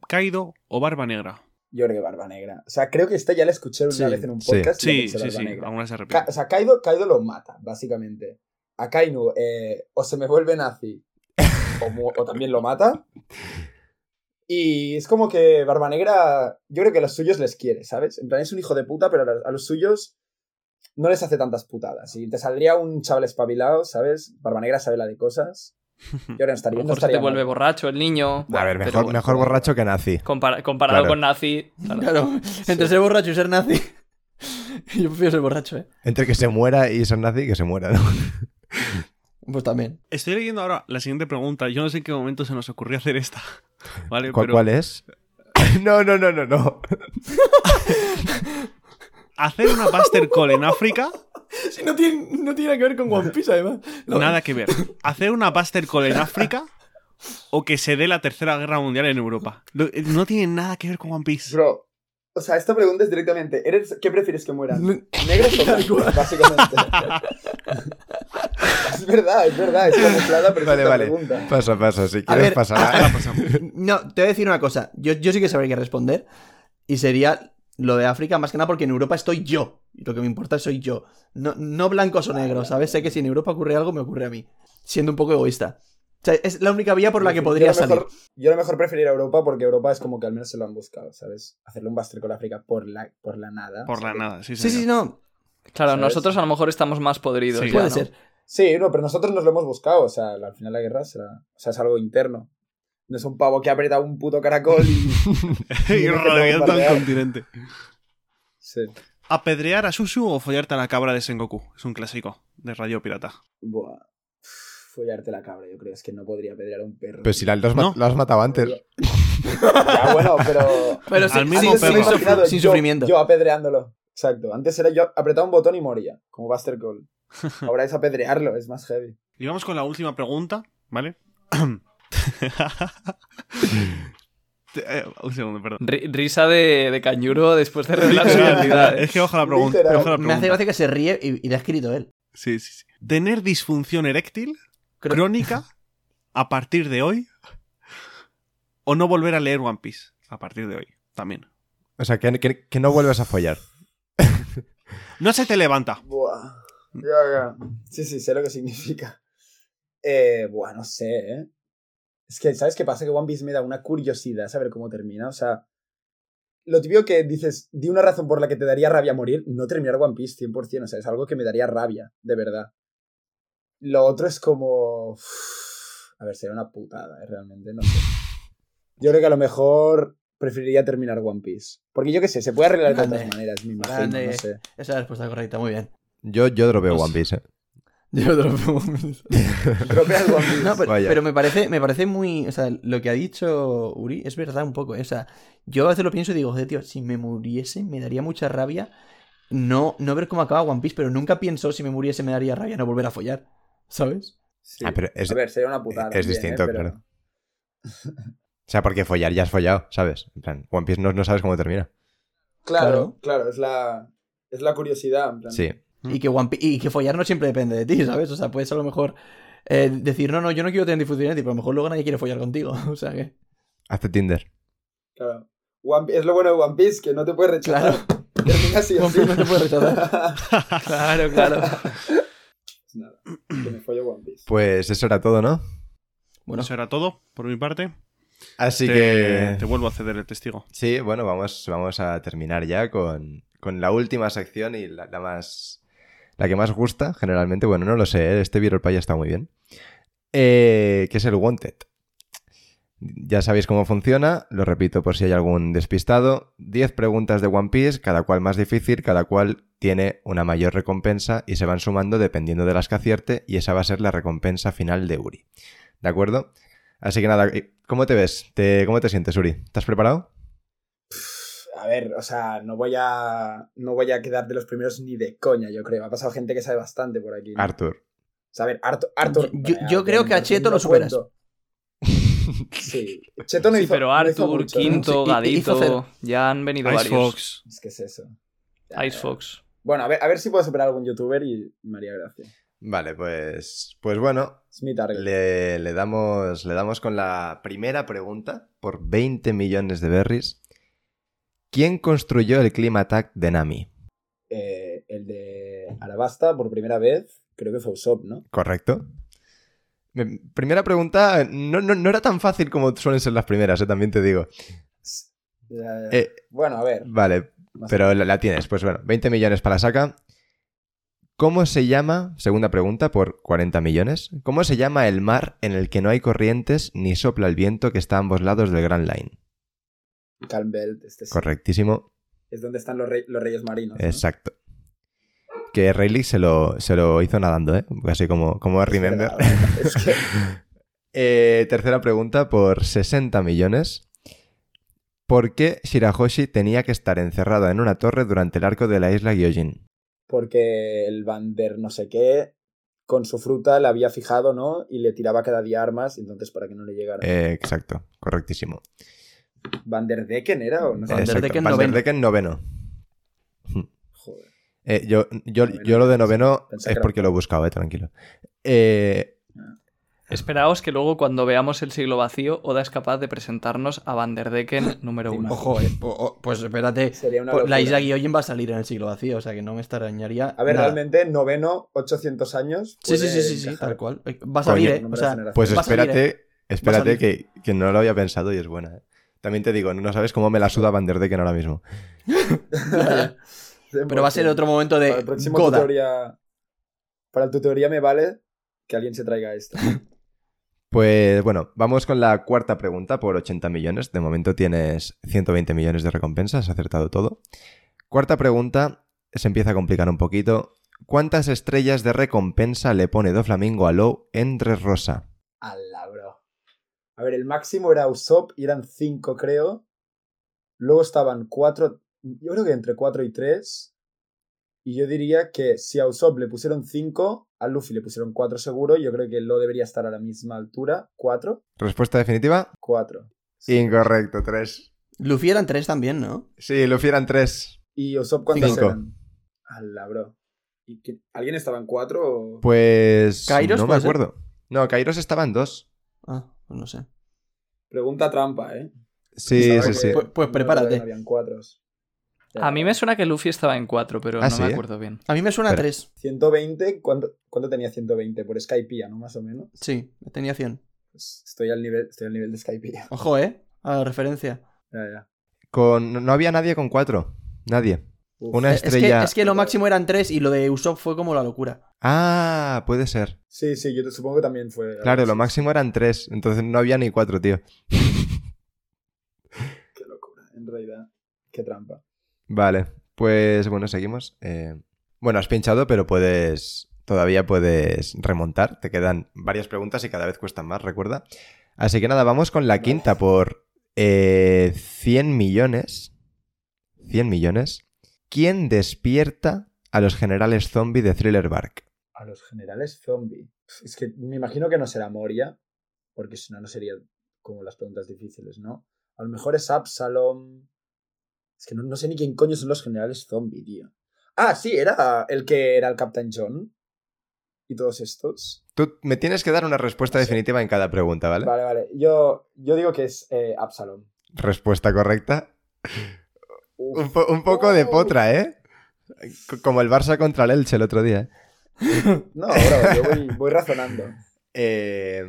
Kaido o Barba Negra? Yo creo que Barba Negra. O sea, creo que esta ya la escuché una Sí, vez en un podcast. Sí, sí, Barba sí. Negra. Alguna se Ka- repite. o sea, Kaido, Kaido lo mata, básicamente. A Kainu eh, o se me vuelve nazi o, también lo mata. Y es como que Barba Negra, yo creo que a los suyos les quiere, ¿sabes? En plan, es un hijo de puta, pero a los- a los suyos no les hace tantas putadas. Y te saldría un chaval espabilado, ¿sabes? Barba Negra sabe la de cosas. Y ahora A estaría, no mejor se te vuelve mal. borracho el niño. A ver, mejor, bueno, mejor borracho que nazi. compara- comparado Claro. con Nazi. claro. Claro, entre ser borracho y ser nazi. Yo prefiero ser borracho, ¿eh? Entre que se muera y ser nazi, que se muera, ¿no? Pues también. Estoy leyendo ahora la siguiente pregunta. Yo no sé en qué momento se nos ocurrió hacer esta. ¿Vale? ¿Cuál, Pero cuál es? No, no, no, no, no. hacer una Buster Call en África, Si no tiene, no tiene que ver con One Piece, además. nada que ver. Hacer una Buster Call en África o que se dé la tercera guerra mundial en Europa. No tiene nada que ver con One Piece. Bro, o sea, esta pregunta es directamente, ¿eres, ¿qué prefieres que mueran? ¿Negros o blancos? Básicamente. es verdad, es verdad, es camuflada, pero Vale, vale. pregunta. Pasa, pasa. Si A quieres ver, pasar. No, te voy a decir una cosa. Yo, yo sí que sabría qué responder. Y sería lo de África, más que nada porque en Europa estoy yo. Y lo que me importa soy yo. No, no blancos o negros, ¿sabes? Sé que si en Europa ocurre algo, me ocurre a mí. Siendo un poco egoísta. O sea, es la única vía por la que Yo podría a lo mejor- salir. Yo a lo mejor preferiría Europa porque Europa es como que al menos se lo han buscado, ¿sabes? Hacerle un Buster con África por la, por la nada. Por la nada, sí, Sí, sí, señor. no. Claro, ¿Sabes? nosotros a lo mejor estamos más podridos. Sí. ya, Puede ¿no? ser. Sí, no, pero nosotros nos lo hemos buscado, o sea, al final la guerra será, o sea, es algo interno. No es un pavo que ha apretado un puto caracol y. y no revienta el continente. Sí. ¿Apedrear a Susu o follarte a la cabra de Sengoku? Es un clásico de Radio Pirata. Buah. Follarte la cabra, yo creo. Es que no podría pedrear a un perro. Pues si la, lo, has, ma- No. lo has matado antes. Ya, bueno, pero. Pero Al sin, mismo sin- perro. sin yo- sufrimiento. Yo apedreándolo. Exacto. Antes era yo apretaba un botón y moría, como Buster Call. Ahora es apedrearlo, es más heavy. Y vamos con la última pregunta, ¿vale? Eh, un segundo, perdón. Ri- Risa de, de cañuro después de revelar su identidad. ¿eh? Es que ojo a la pregunta. Me hace gracia que se ríe y, y le ha escrito él. Sí, sí, sí. ¿Tener disfunción eréctil Creo- crónica a partir de hoy? ¿O no volver a leer One Piece a partir de hoy? También. O sea, que, que- que no vuelvas a follar. No se te levanta. Buah. Ya, ya. Sí, sí, sé lo que significa. Eh, buah, no sé, ¿eh? Es que, ¿sabes qué pasa? Que One Piece me da una curiosidad saber cómo termina. O sea, lo típico que dices, di una razón por la que te daría rabia morir, no terminar One Piece 100%. O sea, es algo que me daría rabia, de verdad. Lo otro es como... uf, A ver, sería una putada, ¿eh? Realmente, no sé. Yo creo que a lo mejor preferiría terminar One Piece. Porque yo qué sé, se puede arreglar de otras maneras, me imagino, Grande. no sé. Esa es la respuesta correcta, muy bien. Yo, yo dropeo Pues- One Piece, ¿eh? Yo Dropeas One Piece. No, pero, Vaya. pero me parece, me parece muy. O sea, lo que ha dicho Uri es verdad un poco. ¿eh? O sea, yo a veces lo pienso y digo, joder, tío, si me muriese, me daría mucha rabia no, no ver cómo acaba One Piece, pero nunca pienso si me muriese me daría rabia no volver a follar. ¿Sabes? Sí. Ah, pero es- a ver, sería una putada. es también, distinto, ¿eh? Pero- claro. O sea, porque follar ya has follado, ¿sabes? En plan, One Piece no, no sabes cómo termina. Claro, Claro. claro, es la, es la curiosidad. en plan. Sí. Mm. Y que, One y que follar no siempre depende de ti, ¿sabes? O sea, puedes a lo mejor eh, decir, no, no, yo no quiero tener difusión pero a lo mejor luego nadie quiere follar contigo. O sea que. Hazte Tinder. Claro. One es lo bueno de One Piece, que no te puedes rechazar. Claro. Termina así One. Piece no te puede rechazar. Claro, claro. Pues nada, que me follo One Piece. Pues eso era todo, ¿no? Bueno, Eso era todo por mi parte. Así te, que... te vuelvo a ceder el testigo. Sí, bueno, vamos, vamos a terminar ya con, con la última sección y la, la más. La que más gusta, generalmente. Bueno, no lo sé, ¿eh? este Viral Pie está muy bien. Eh, que es el Wanted. Ya sabéis cómo funciona, lo repito por si hay algún despistado. 10 preguntas de One Piece, cada cual más difícil, cada cual tiene una mayor recompensa y se van sumando dependiendo de las que acierte y esa va a ser la recompensa final de Uri. ¿De acuerdo? Así que nada, ¿cómo te ves? ¿Te- ¿Cómo te sientes, Uri? ¿Estás preparado? A ver, o sea, no voy a. No voy a quedar de los primeros ni de coña, yo creo. Ha pasado gente que sabe bastante por aquí. ¿no? Arthur. O sea, a ver, Arthur. Arthur Yo- creo que a Cheto lo cuento. superas. Sí. Cheto no Sí, hizo. pero no hizo Arthur. Quinto, Gadito, ya han venido Ice varios. Fox. Es que es eso. Ya, Ice. Fox. Bueno, a ver, a ver si puedo superar a algún youtuber y me haría gracia. Vale, pues. Pues bueno, Es mi target. le, le damos, le damos con la primera pregunta por 20 millones de berries. ¿Quién construyó el Clima Attack de Nami? Eh, el de Arabasta, por primera vez, creo que fue Usopp, ¿no? ¿Correcto? Me- Primera pregunta, no, no- no era tan fácil como suelen ser las primeras, eh, también te digo. Ya. Eh, bueno, a ver. vale, pero la, la tienes. Pues bueno, 20 millones para la saca. ¿Cómo se llama, segunda pregunta por 40 millones, cómo se llama el mar en el que no hay corrientes ni sopla el viento que está a ambos lados del Grand Line? Calm Belt, este sí. Correctísimo, Es donde están los, rey- los reyes marinos. ¿no? exacto. Que Rayleigh se lo, se lo hizo nadando, ¿eh? Así como, como Remember. verdad, es que- Eh, tercera pregunta por 60 millones. ¿Por qué Shirahoshi tenía que estar encerrado en una torre durante el arco de la isla Gyojin? porque el Vander no sé qué, con su fruta le había fijado, ¿no? Y le tiraba cada día armas, entonces para que no le llegara. Eh, exacto, correctísimo. ¿Vander Decken era o no sé? Van der Decken Van der noveno. Decken noveno. Joder. Eh, yo, yo, Noveno, yo lo de noveno es porque lo he buscado, eh, tranquilo. Eh, Esperaos que luego cuando veamos el siglo vacío, Oda es capaz de presentarnos a Van der Decken número uno. Ojo, eh. o- o- pues espérate. La isla Gyojin va a salir en el siglo vacío, o sea que no me extrañaría. A ver, nada. realmente, noveno, 800 años. Sí, sí, sí, sí, sí, tal cual. Va a salir, eh. O sea, pues salir, espérate, espérate que, que no lo había pensado y es buena. eh. También te digo, no sabes cómo me la suda Van der Decken ahora mismo. pero va a ser otro momento de Para el próximo Goda. tutoría. Para el tutoría me vale que alguien se traiga esto. Pues bueno, vamos con la cuarta pregunta por 80 millones. De momento tienes 120 millones de recompensas, has acertado todo. Cuarta pregunta, se empieza a complicar un poquito. ¿Cuántas estrellas de recompensa le pone Doflamingo a Low en Rosa? Bro. A ver, el máximo era Usopp y eran 5, creo. Luego estaban 4. Yo creo que entre 4 y 3. Y yo diría que si a Usopp le pusieron 5, a Luffy le pusieron 4 seguro. Yo creo que Lo debería estar a la misma altura. 4. ¿Respuesta definitiva? 4. Incorrecto, 3. Luffy eran tres también, ¿no? Sí, Luffy eran 3. ¿Y Usopp cuántas Cinco. eran? Ala, bro. ¿Y qué- ¿Alguien estaba en 4 o...? Pues. ¿Kairos no me ser? acuerdo. No, Kairos estaba en 2. Ah, pues no sé. Pregunta trampa, ¿eh? Sí, sí, que- sí. Pues- pues prepárate. Habían 4. A mí me suena que Luffy estaba en 4, pero Ah, no ¿sí, me eh? acuerdo bien. A mí me suena tres. 120, ¿cuánto, ¿cuánto tenía 120? Por Skypiea, ¿no? Más o menos. Sí, tenía 100. Pues estoy al nivel, estoy al nivel de Skypiea. Ojo, ¿eh? A la referencia. Ya, ya. Con... No había nadie con 4. Nadie. Uf. Una Eh, Es que, estrella. es que lo máximo eran tres y lo de Usopp fue como la locura. Ah, puede ser. Sí, sí, yo te supongo que también fue. Claro, lo máximo eran 3. Entonces no había ni 4, tío. Qué locura, en realidad. Qué trampa. Vale, pues bueno, seguimos. Eh, bueno, has pinchado, pero puedes. Todavía puedes remontar. Te quedan varias preguntas y cada vez cuestan más, recuerda. Así que nada, vamos con la quinta por eh, 100 millones. 100 millones. ¿Quién despierta a los generales zombie de Thriller Bark? A los generales zombie. Es que me imagino que no será Moria, porque si no, no sería como las preguntas difíciles, ¿no? A lo mejor es Absalom. Es que no, no sé ni quién coño son los generales zombie, tío. Ah, sí, era el que era el Captain John. Y todos estos. Tú me tienes que dar una respuesta Sí. definitiva en cada pregunta, ¿vale? Vale, vale. Yo, yo digo que es eh, Absalom. Respuesta correcta. Un, po- un poco de potra, ¿eh? Como el Barça contra el Elche el otro día. ¿eh? No, bro, yo voy, voy razonando. Eh,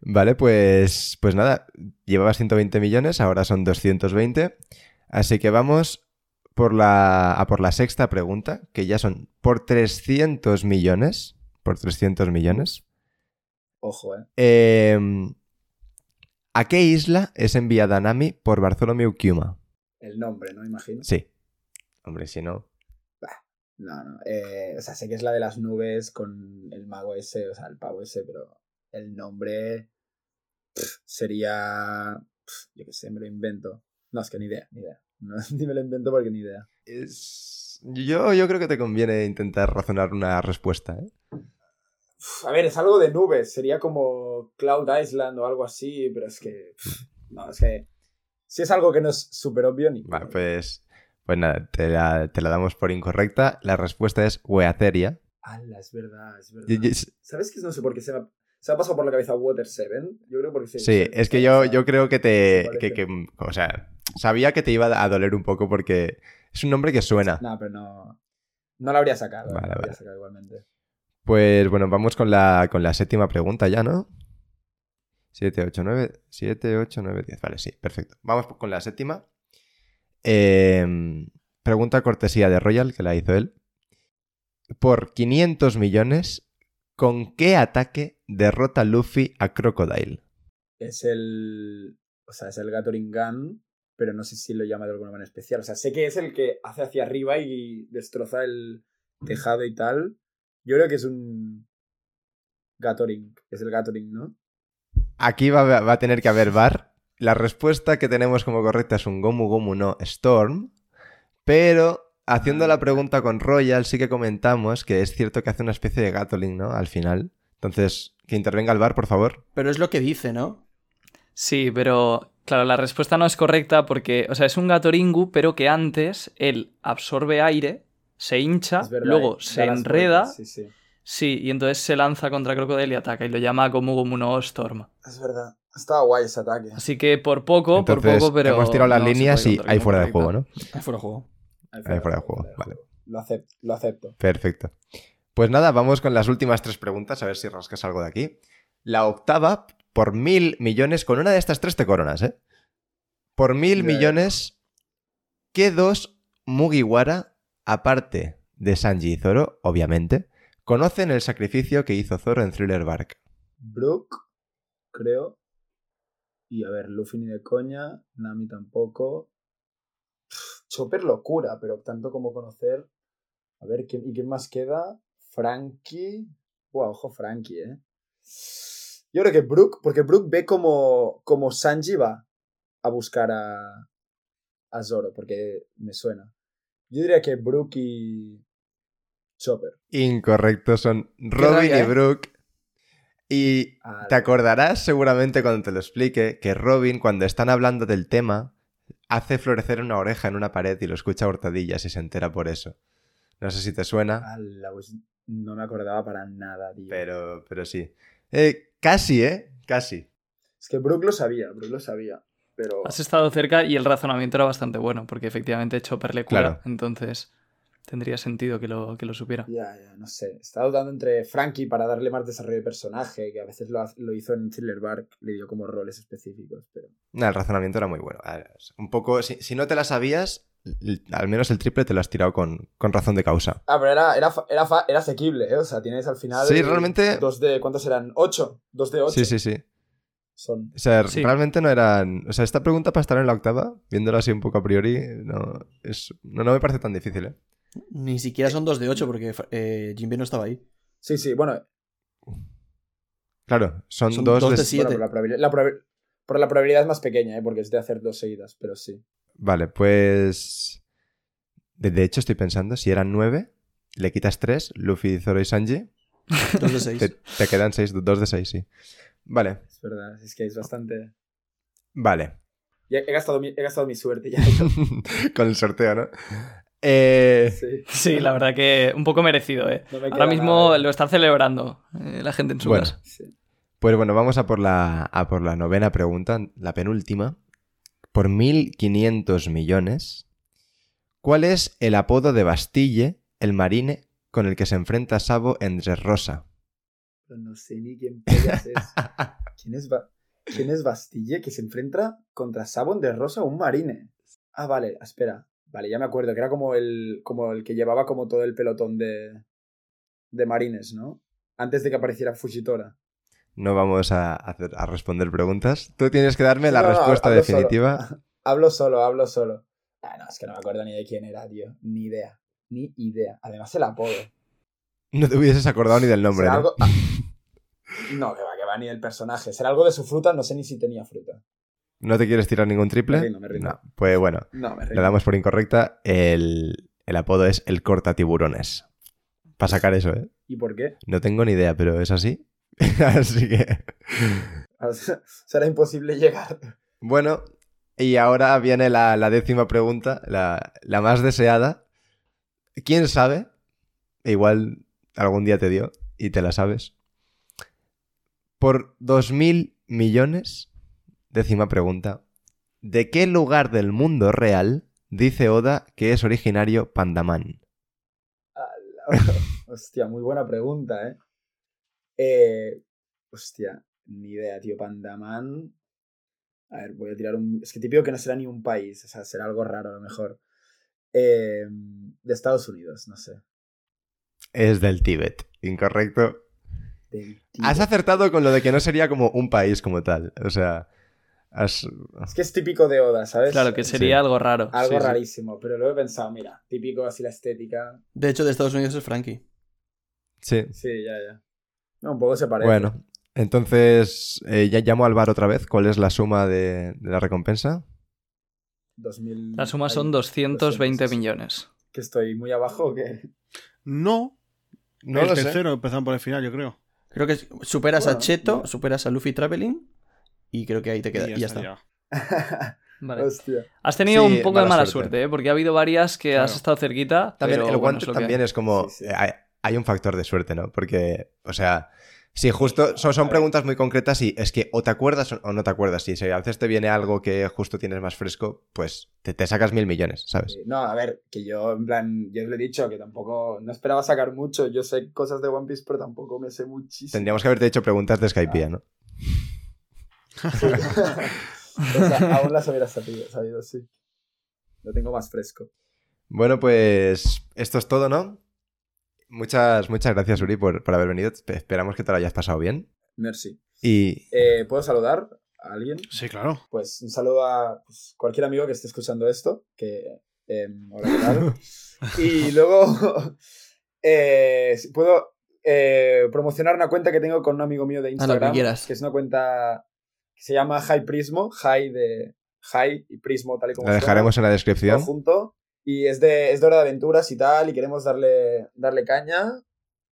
vale, pues, pues nada, llevabas 120 millones, ahora son 220. Así que vamos por la, a por la sexta pregunta, que ya son por 300 millones. Por 300 millones. Ojo, eh. Eh, ¿A qué isla es enviada Nami por Bartholomew Kuma? El nombre, ¿no? Imagino. Sí. Hombre, si no. No, no. eh, o sea, sé que es la de las nubes con el mago ese, o sea, el pavo ese, pero el nombre sería. pf, yo qué sé, me lo invento. No, es que ni idea, ni idea. No, ni me lo invento porque ni idea. Es... Yo, yo creo que te conviene intentar razonar una respuesta, ¿eh? A ver, es algo de nubes, sería como Cloud Island o algo así, pero es que. no, es que. Si es algo que no es súper obvio, ni. Vale, pues, pues nada, te la, te la damos por incorrecta. La respuesta es Weatheria. ¡Hala! Es verdad, es verdad. Y- y- Sí, ¿Sabes que no sé por qué se me ha, se me ha pasado por la cabeza Water 7? Yo creo porque se. se- es que yo, yo creo que te... Que, que- o sea, sabía que te iba a doler un poco porque es un nombre que suena. No, pero no. No la habría sacado. Vale, no la habría vale. sacado igualmente. Pues bueno, vamos con la, con la séptima pregunta ya, ¿no? 7, 8, 9, 7, 8, 9, 10. Vale, sí, perfecto. Vamos con la séptima. Eh, pregunta cortesía de Royal, que la hizo él. Por 500 millones, ¿con qué ataque derrota Luffy a Crocodile? Es el. O sea, es el Gathering Gun, pero no sé si lo llama de alguna manera especial. O sea, sé que es el que hace hacia arriba y destroza el tejado y tal. Yo creo que es un. Gathering. Es el Gathering, ¿no? Aquí va, va a tener que haber bar. La respuesta que tenemos como correcta es un Gomu Gomu no Storm. Pero haciendo la pregunta con Royal, sí que comentamos que es cierto que hace una especie de Gatling, ¿no? Al final. Entonces, que intervenga el bar, por favor. Pero es lo que dice, ¿no? Sí, pero claro, la respuesta no es correcta porque, o sea, es un Gatoringu, pero que antes él absorbe aire, se hincha, verdad, luego eh, se enreda, vueltas, Sí, sí. Sí, y entonces se lanza contra Crocodile y ataca y lo llama Gomu Gomu no Storm. Es verdad. Estaba guay ese ataque. Así que por poco, Entonces, por poco, pero. hemos tirado las no líneas y como fuera de juego, ¿no? Ahí fuera de juego. Ahí fuera de juego, vale. Lo acepto, lo acepto. Perfecto. Pues nada, vamos con las últimas tres preguntas, a ver si rascas algo de aquí. La octava, por mil millones, con una de estas tres te coronas, ¿eh? Por mil millones, ¿qué dos Mugiwara, aparte de Sanji y Zoro, obviamente, conocen el sacrificio que hizo Zoro en Thriller Bark? Brook creo. Y a ver, Luffy ni de coña, Nami tampoco. Chopper locura, pero tanto como conocer. A ver, ¿quién, ¿y quién más queda? Frankie. Wow, ojo, Frankie, ¿eh? Yo creo que Brook, porque Brook ve como, como Sanji va a buscar a, a Zoro, porque me suena. Yo diría que Brook y Chopper. Incorrecto, son Robin rabia, y ¿eh? Brooke. Y Ah, te acordarás seguramente cuando te lo explique que Robin, cuando están hablando del tema, hace florecer una oreja en una pared y lo escucha a hurtadillas y se entera por eso. No sé si te suena, ala, pues no me acordaba para nada, tío. pero, pero sí. Eh, casi, ¿eh? Casi. Es que Brook lo sabía, Brook lo sabía. Pero. Has estado cerca y el razonamiento era bastante bueno, porque efectivamente Chopper le cura, Claro. entonces tendría sentido que lo, que lo supiera. Ya, ya, no sé. Estaba dudando entre Frankie para darle más desarrollo de personaje, que a veces lo, lo hizo en Thriller Bark, le dio como roles específicos, pero. No, el razonamiento era muy bueno. Un poco, si, si no te la sabías, al menos el triple te lo has tirado con, con razón de causa. Ah, pero era, era, fa- era, fa- era asequible, ¿eh? O sea, tienes al final. Sí, realmente- Dos de. ¿Cuántos eran? ¿Ocho? Dos de ocho. Sí, sí, sí. Son. O sea, Sí. realmente no eran. O sea, esta pregunta para estar en la octava, viéndolo así un poco a priori, no, es, no, no me parece tan difícil, ¿eh? Ni siquiera son 2 de 8 porque eh, Jinbe no estaba ahí. Sí, sí, bueno. Claro, son, Son dos, dos de. de siete. bueno pero la probabilidad, la probabil- pero la probabilidad es más pequeña, ¿eh? Porque es de hacer dos seguidas, pero sí. Vale, pues. De, de hecho, estoy pensando, si eran nueve, le quitas tres, Luffy, Zoro y Sanji, 2 de 6. te, te quedan seis, dos de seis, sí. Vale, Es verdad, es que es bastante. vale. Ya he, gastado mi, he gastado mi suerte ya. Con el sorteo, ¿no? Eh, Sí. Sí, la verdad que un poco merecido, ¿eh? No me Ahora mismo nada, ¿eh? lo está celebrando eh, la gente en su Bueno. casa. Sí. Pues bueno, vamos a por la, a por la novena pregunta, la penúltima. Por 1.500 millones, ¿cuál es el apodo de Bastille, el marine, con el que se enfrenta Sabo en Dressrosa? Pero no sé ni quién pollas es. ¿Quién es, Ba- ¿Quién es Bastille que se enfrenta contra Sabon de Rosa, un marine? Ah, vale, espera. Vale, ya me acuerdo, que era como el, como el que llevaba como todo el pelotón de, de marines, ¿no? Antes de que apareciera Fujitora. No vamos a, hacer, a responder preguntas. Tú tienes que darme la No, respuesta hablo solo. definitiva. Hablo solo, hablo solo. Ah, no, es que no me acuerdo ni de quién era, tío. Ni idea. Ni idea. Además el apodo. No te hubieses acordado ni del nombre, ¿no? algo- ah. No, que va, que va, ni del personaje. Será algo de su fruta, no sé ni si tenía fruta. ¿No te quieres tirar ningún triple? Me rindo, me rindo. No. Pues bueno, No, me le damos por incorrecta. El, el apodo es el corta tiburones. Para sacar eso, ¿eh? ¿Y por qué? No tengo ni idea, pero es así. así que... Será imposible llegar. Bueno, y ahora viene la, la décima pregunta, la, la más deseada. ¿Quién sabe? Igual algún día te dio y te la sabes. Por 2.000 millones, décima pregunta. ¿De qué lugar del mundo real dice Oda que es originario Pandaman? Hostia, muy buena pregunta, ¿eh? Eh, Hostia, ni idea, tío. Pandaman. A ver, voy a tirar un. Es que típico que no será ni un país, o sea, será algo raro a lo mejor. Eh, de Estados Unidos, no sé. Es del Tíbet. Incorrecto. Del Has acertado con lo de que no sería como un país como tal. O sea, has... Es que es típico de Oda, ¿sabes? Claro, que sería Sí. algo raro. Algo sí, sí. rarísimo, pero luego he pensado, mira, típico así la estética. De hecho, de Estados Unidos es Frankie. Sí. Sí, ya, ya. No, un poco se parece. Bueno, entonces eh, ya llamo al bar otra vez. ¿Cuál es la suma de, de la recompensa? 2000... La suma son Ay, 220 200. millones. ¿Que estoy muy abajo o qué? No. No el lo sé. tercero, empezando por el final, yo creo. Creo que superas a Cheto, no. superas a Luffy Traveling y creo que ahí te queda. Y ya, está. estaría. Vale. Hostia. Has tenido Sí, un poco mala de mala suerte. suerte, ¿eh? porque ha habido varias que has Claro. estado cerquita. También pero el bueno, guante que también es como... Sí, sí. Hay, hay un factor de suerte, ¿no? Porque, o sea, si justo son, son preguntas muy concretas y es que o te acuerdas o no te acuerdas. Si a veces te viene algo que justo tienes más fresco, pues te, te sacas mil millones, ¿sabes? Sí, No, a ver, que yo, en plan, yo os lo he dicho, que tampoco, no esperaba sacar mucho. Yo sé cosas de One Piece, pero tampoco me sé muchísimo. Tendríamos que haberte hecho preguntas de Skype, ¿no? Sí. O sea, aún las hubiera sabido, sabido, sí. Lo tengo más fresco. Bueno, pues esto es todo, ¿no? Muchas, muchas gracias, Uri, por, por haber venido. Espe- Esperamos que te lo hayas pasado bien. Merci. Y Eh, ¿Puedo saludar a alguien? Sí, claro. Pues un saludo a pues, cualquier amigo que esté escuchando esto. Que, em, hola, ¿qué tal? y luego eh, puedo eh, promocionar una cuenta que tengo con un amigo mío de que Instagram. quieras. que es una cuenta que se llama High Prismo. High de High y Prismo, tal y como la suena, dejaremos en la descripción. junto. Y es de, es de hora de aventuras y tal. Y queremos darle, darle caña.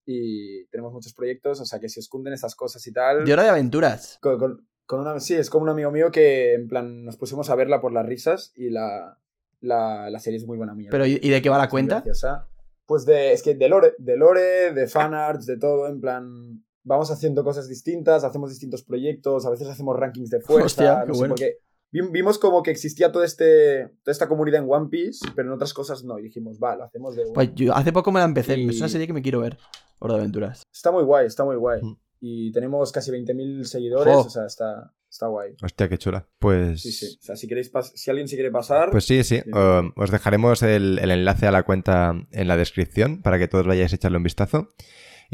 Y tenemos muchos proyectos. O sea que si os cunden estas cosas y tal. De hora de aventuras. Con, con- con una, sí, es como un amigo mío que en plan nos pusimos a verla por las risas y la, la, la serie es muy buena mía. Pero ¿y de qué va la cuenta? graciosa. Pues de, es que de lore, de lore, de fanarts, de todo, en plan, vamos haciendo cosas distintas, hacemos distintos proyectos, a veces hacemos rankings de fuerza, Hostia, qué no sé, bueno. porque vi- vimos como que existía todo este, toda esta comunidad en One Piece, pero en otras cosas no, y dijimos, va, lo hacemos de... Pues yo hace poco me la empecé. Y- Es una serie que me quiero ver. Hora de aventuras. Está muy guay, está muy guay. Mm. Y tenemos casi 20.000 seguidores, Jo. o sea, está, está guay. Hostia, qué chula. Pues. Sí, sí. O sea, si queréis pas- si alguien se quiere pasar, Pues sí, sí. Um, os dejaremos el, el enlace a la cuenta en la descripción para que todos vayáis a echarle un vistazo.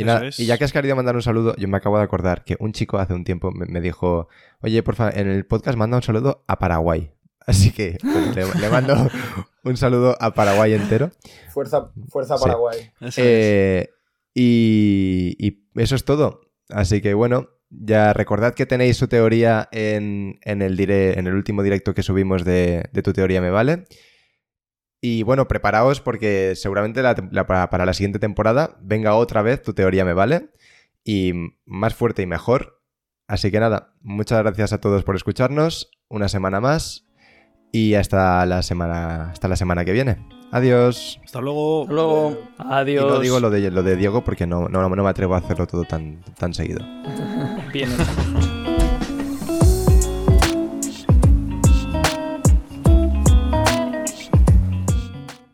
Y, nada, es. y ya que has querido mandar un saludo, yo me acabo de acordar que un chico hace un tiempo me, me dijo, oye, porfa, en el podcast manda un saludo a Paraguay. Así que pues, le, le mando un saludo a Paraguay entero. fuerza, fuerza Sí. Paraguay. Es. Eh, y, y eso es todo. Así que bueno, ya recordad que tenéis su teoría en, en el, dire- en el último directo que subimos de, de Tu Teoría Me Vale. Y bueno, preparaos porque seguramente la tem- la- para, para la siguiente temporada venga otra vez Tu Teoría Me Vale. Y más fuerte y mejor. Así que nada, muchas gracias a todos por escucharnos. Una semana más. Y hasta la semana, hasta la semana que viene. Adiós. Hasta luego. Hasta luego. Adiós. Y no digo lo de, lo de Diego porque no, no, no me atrevo a hacerlo todo tan, tan seguido. Bien.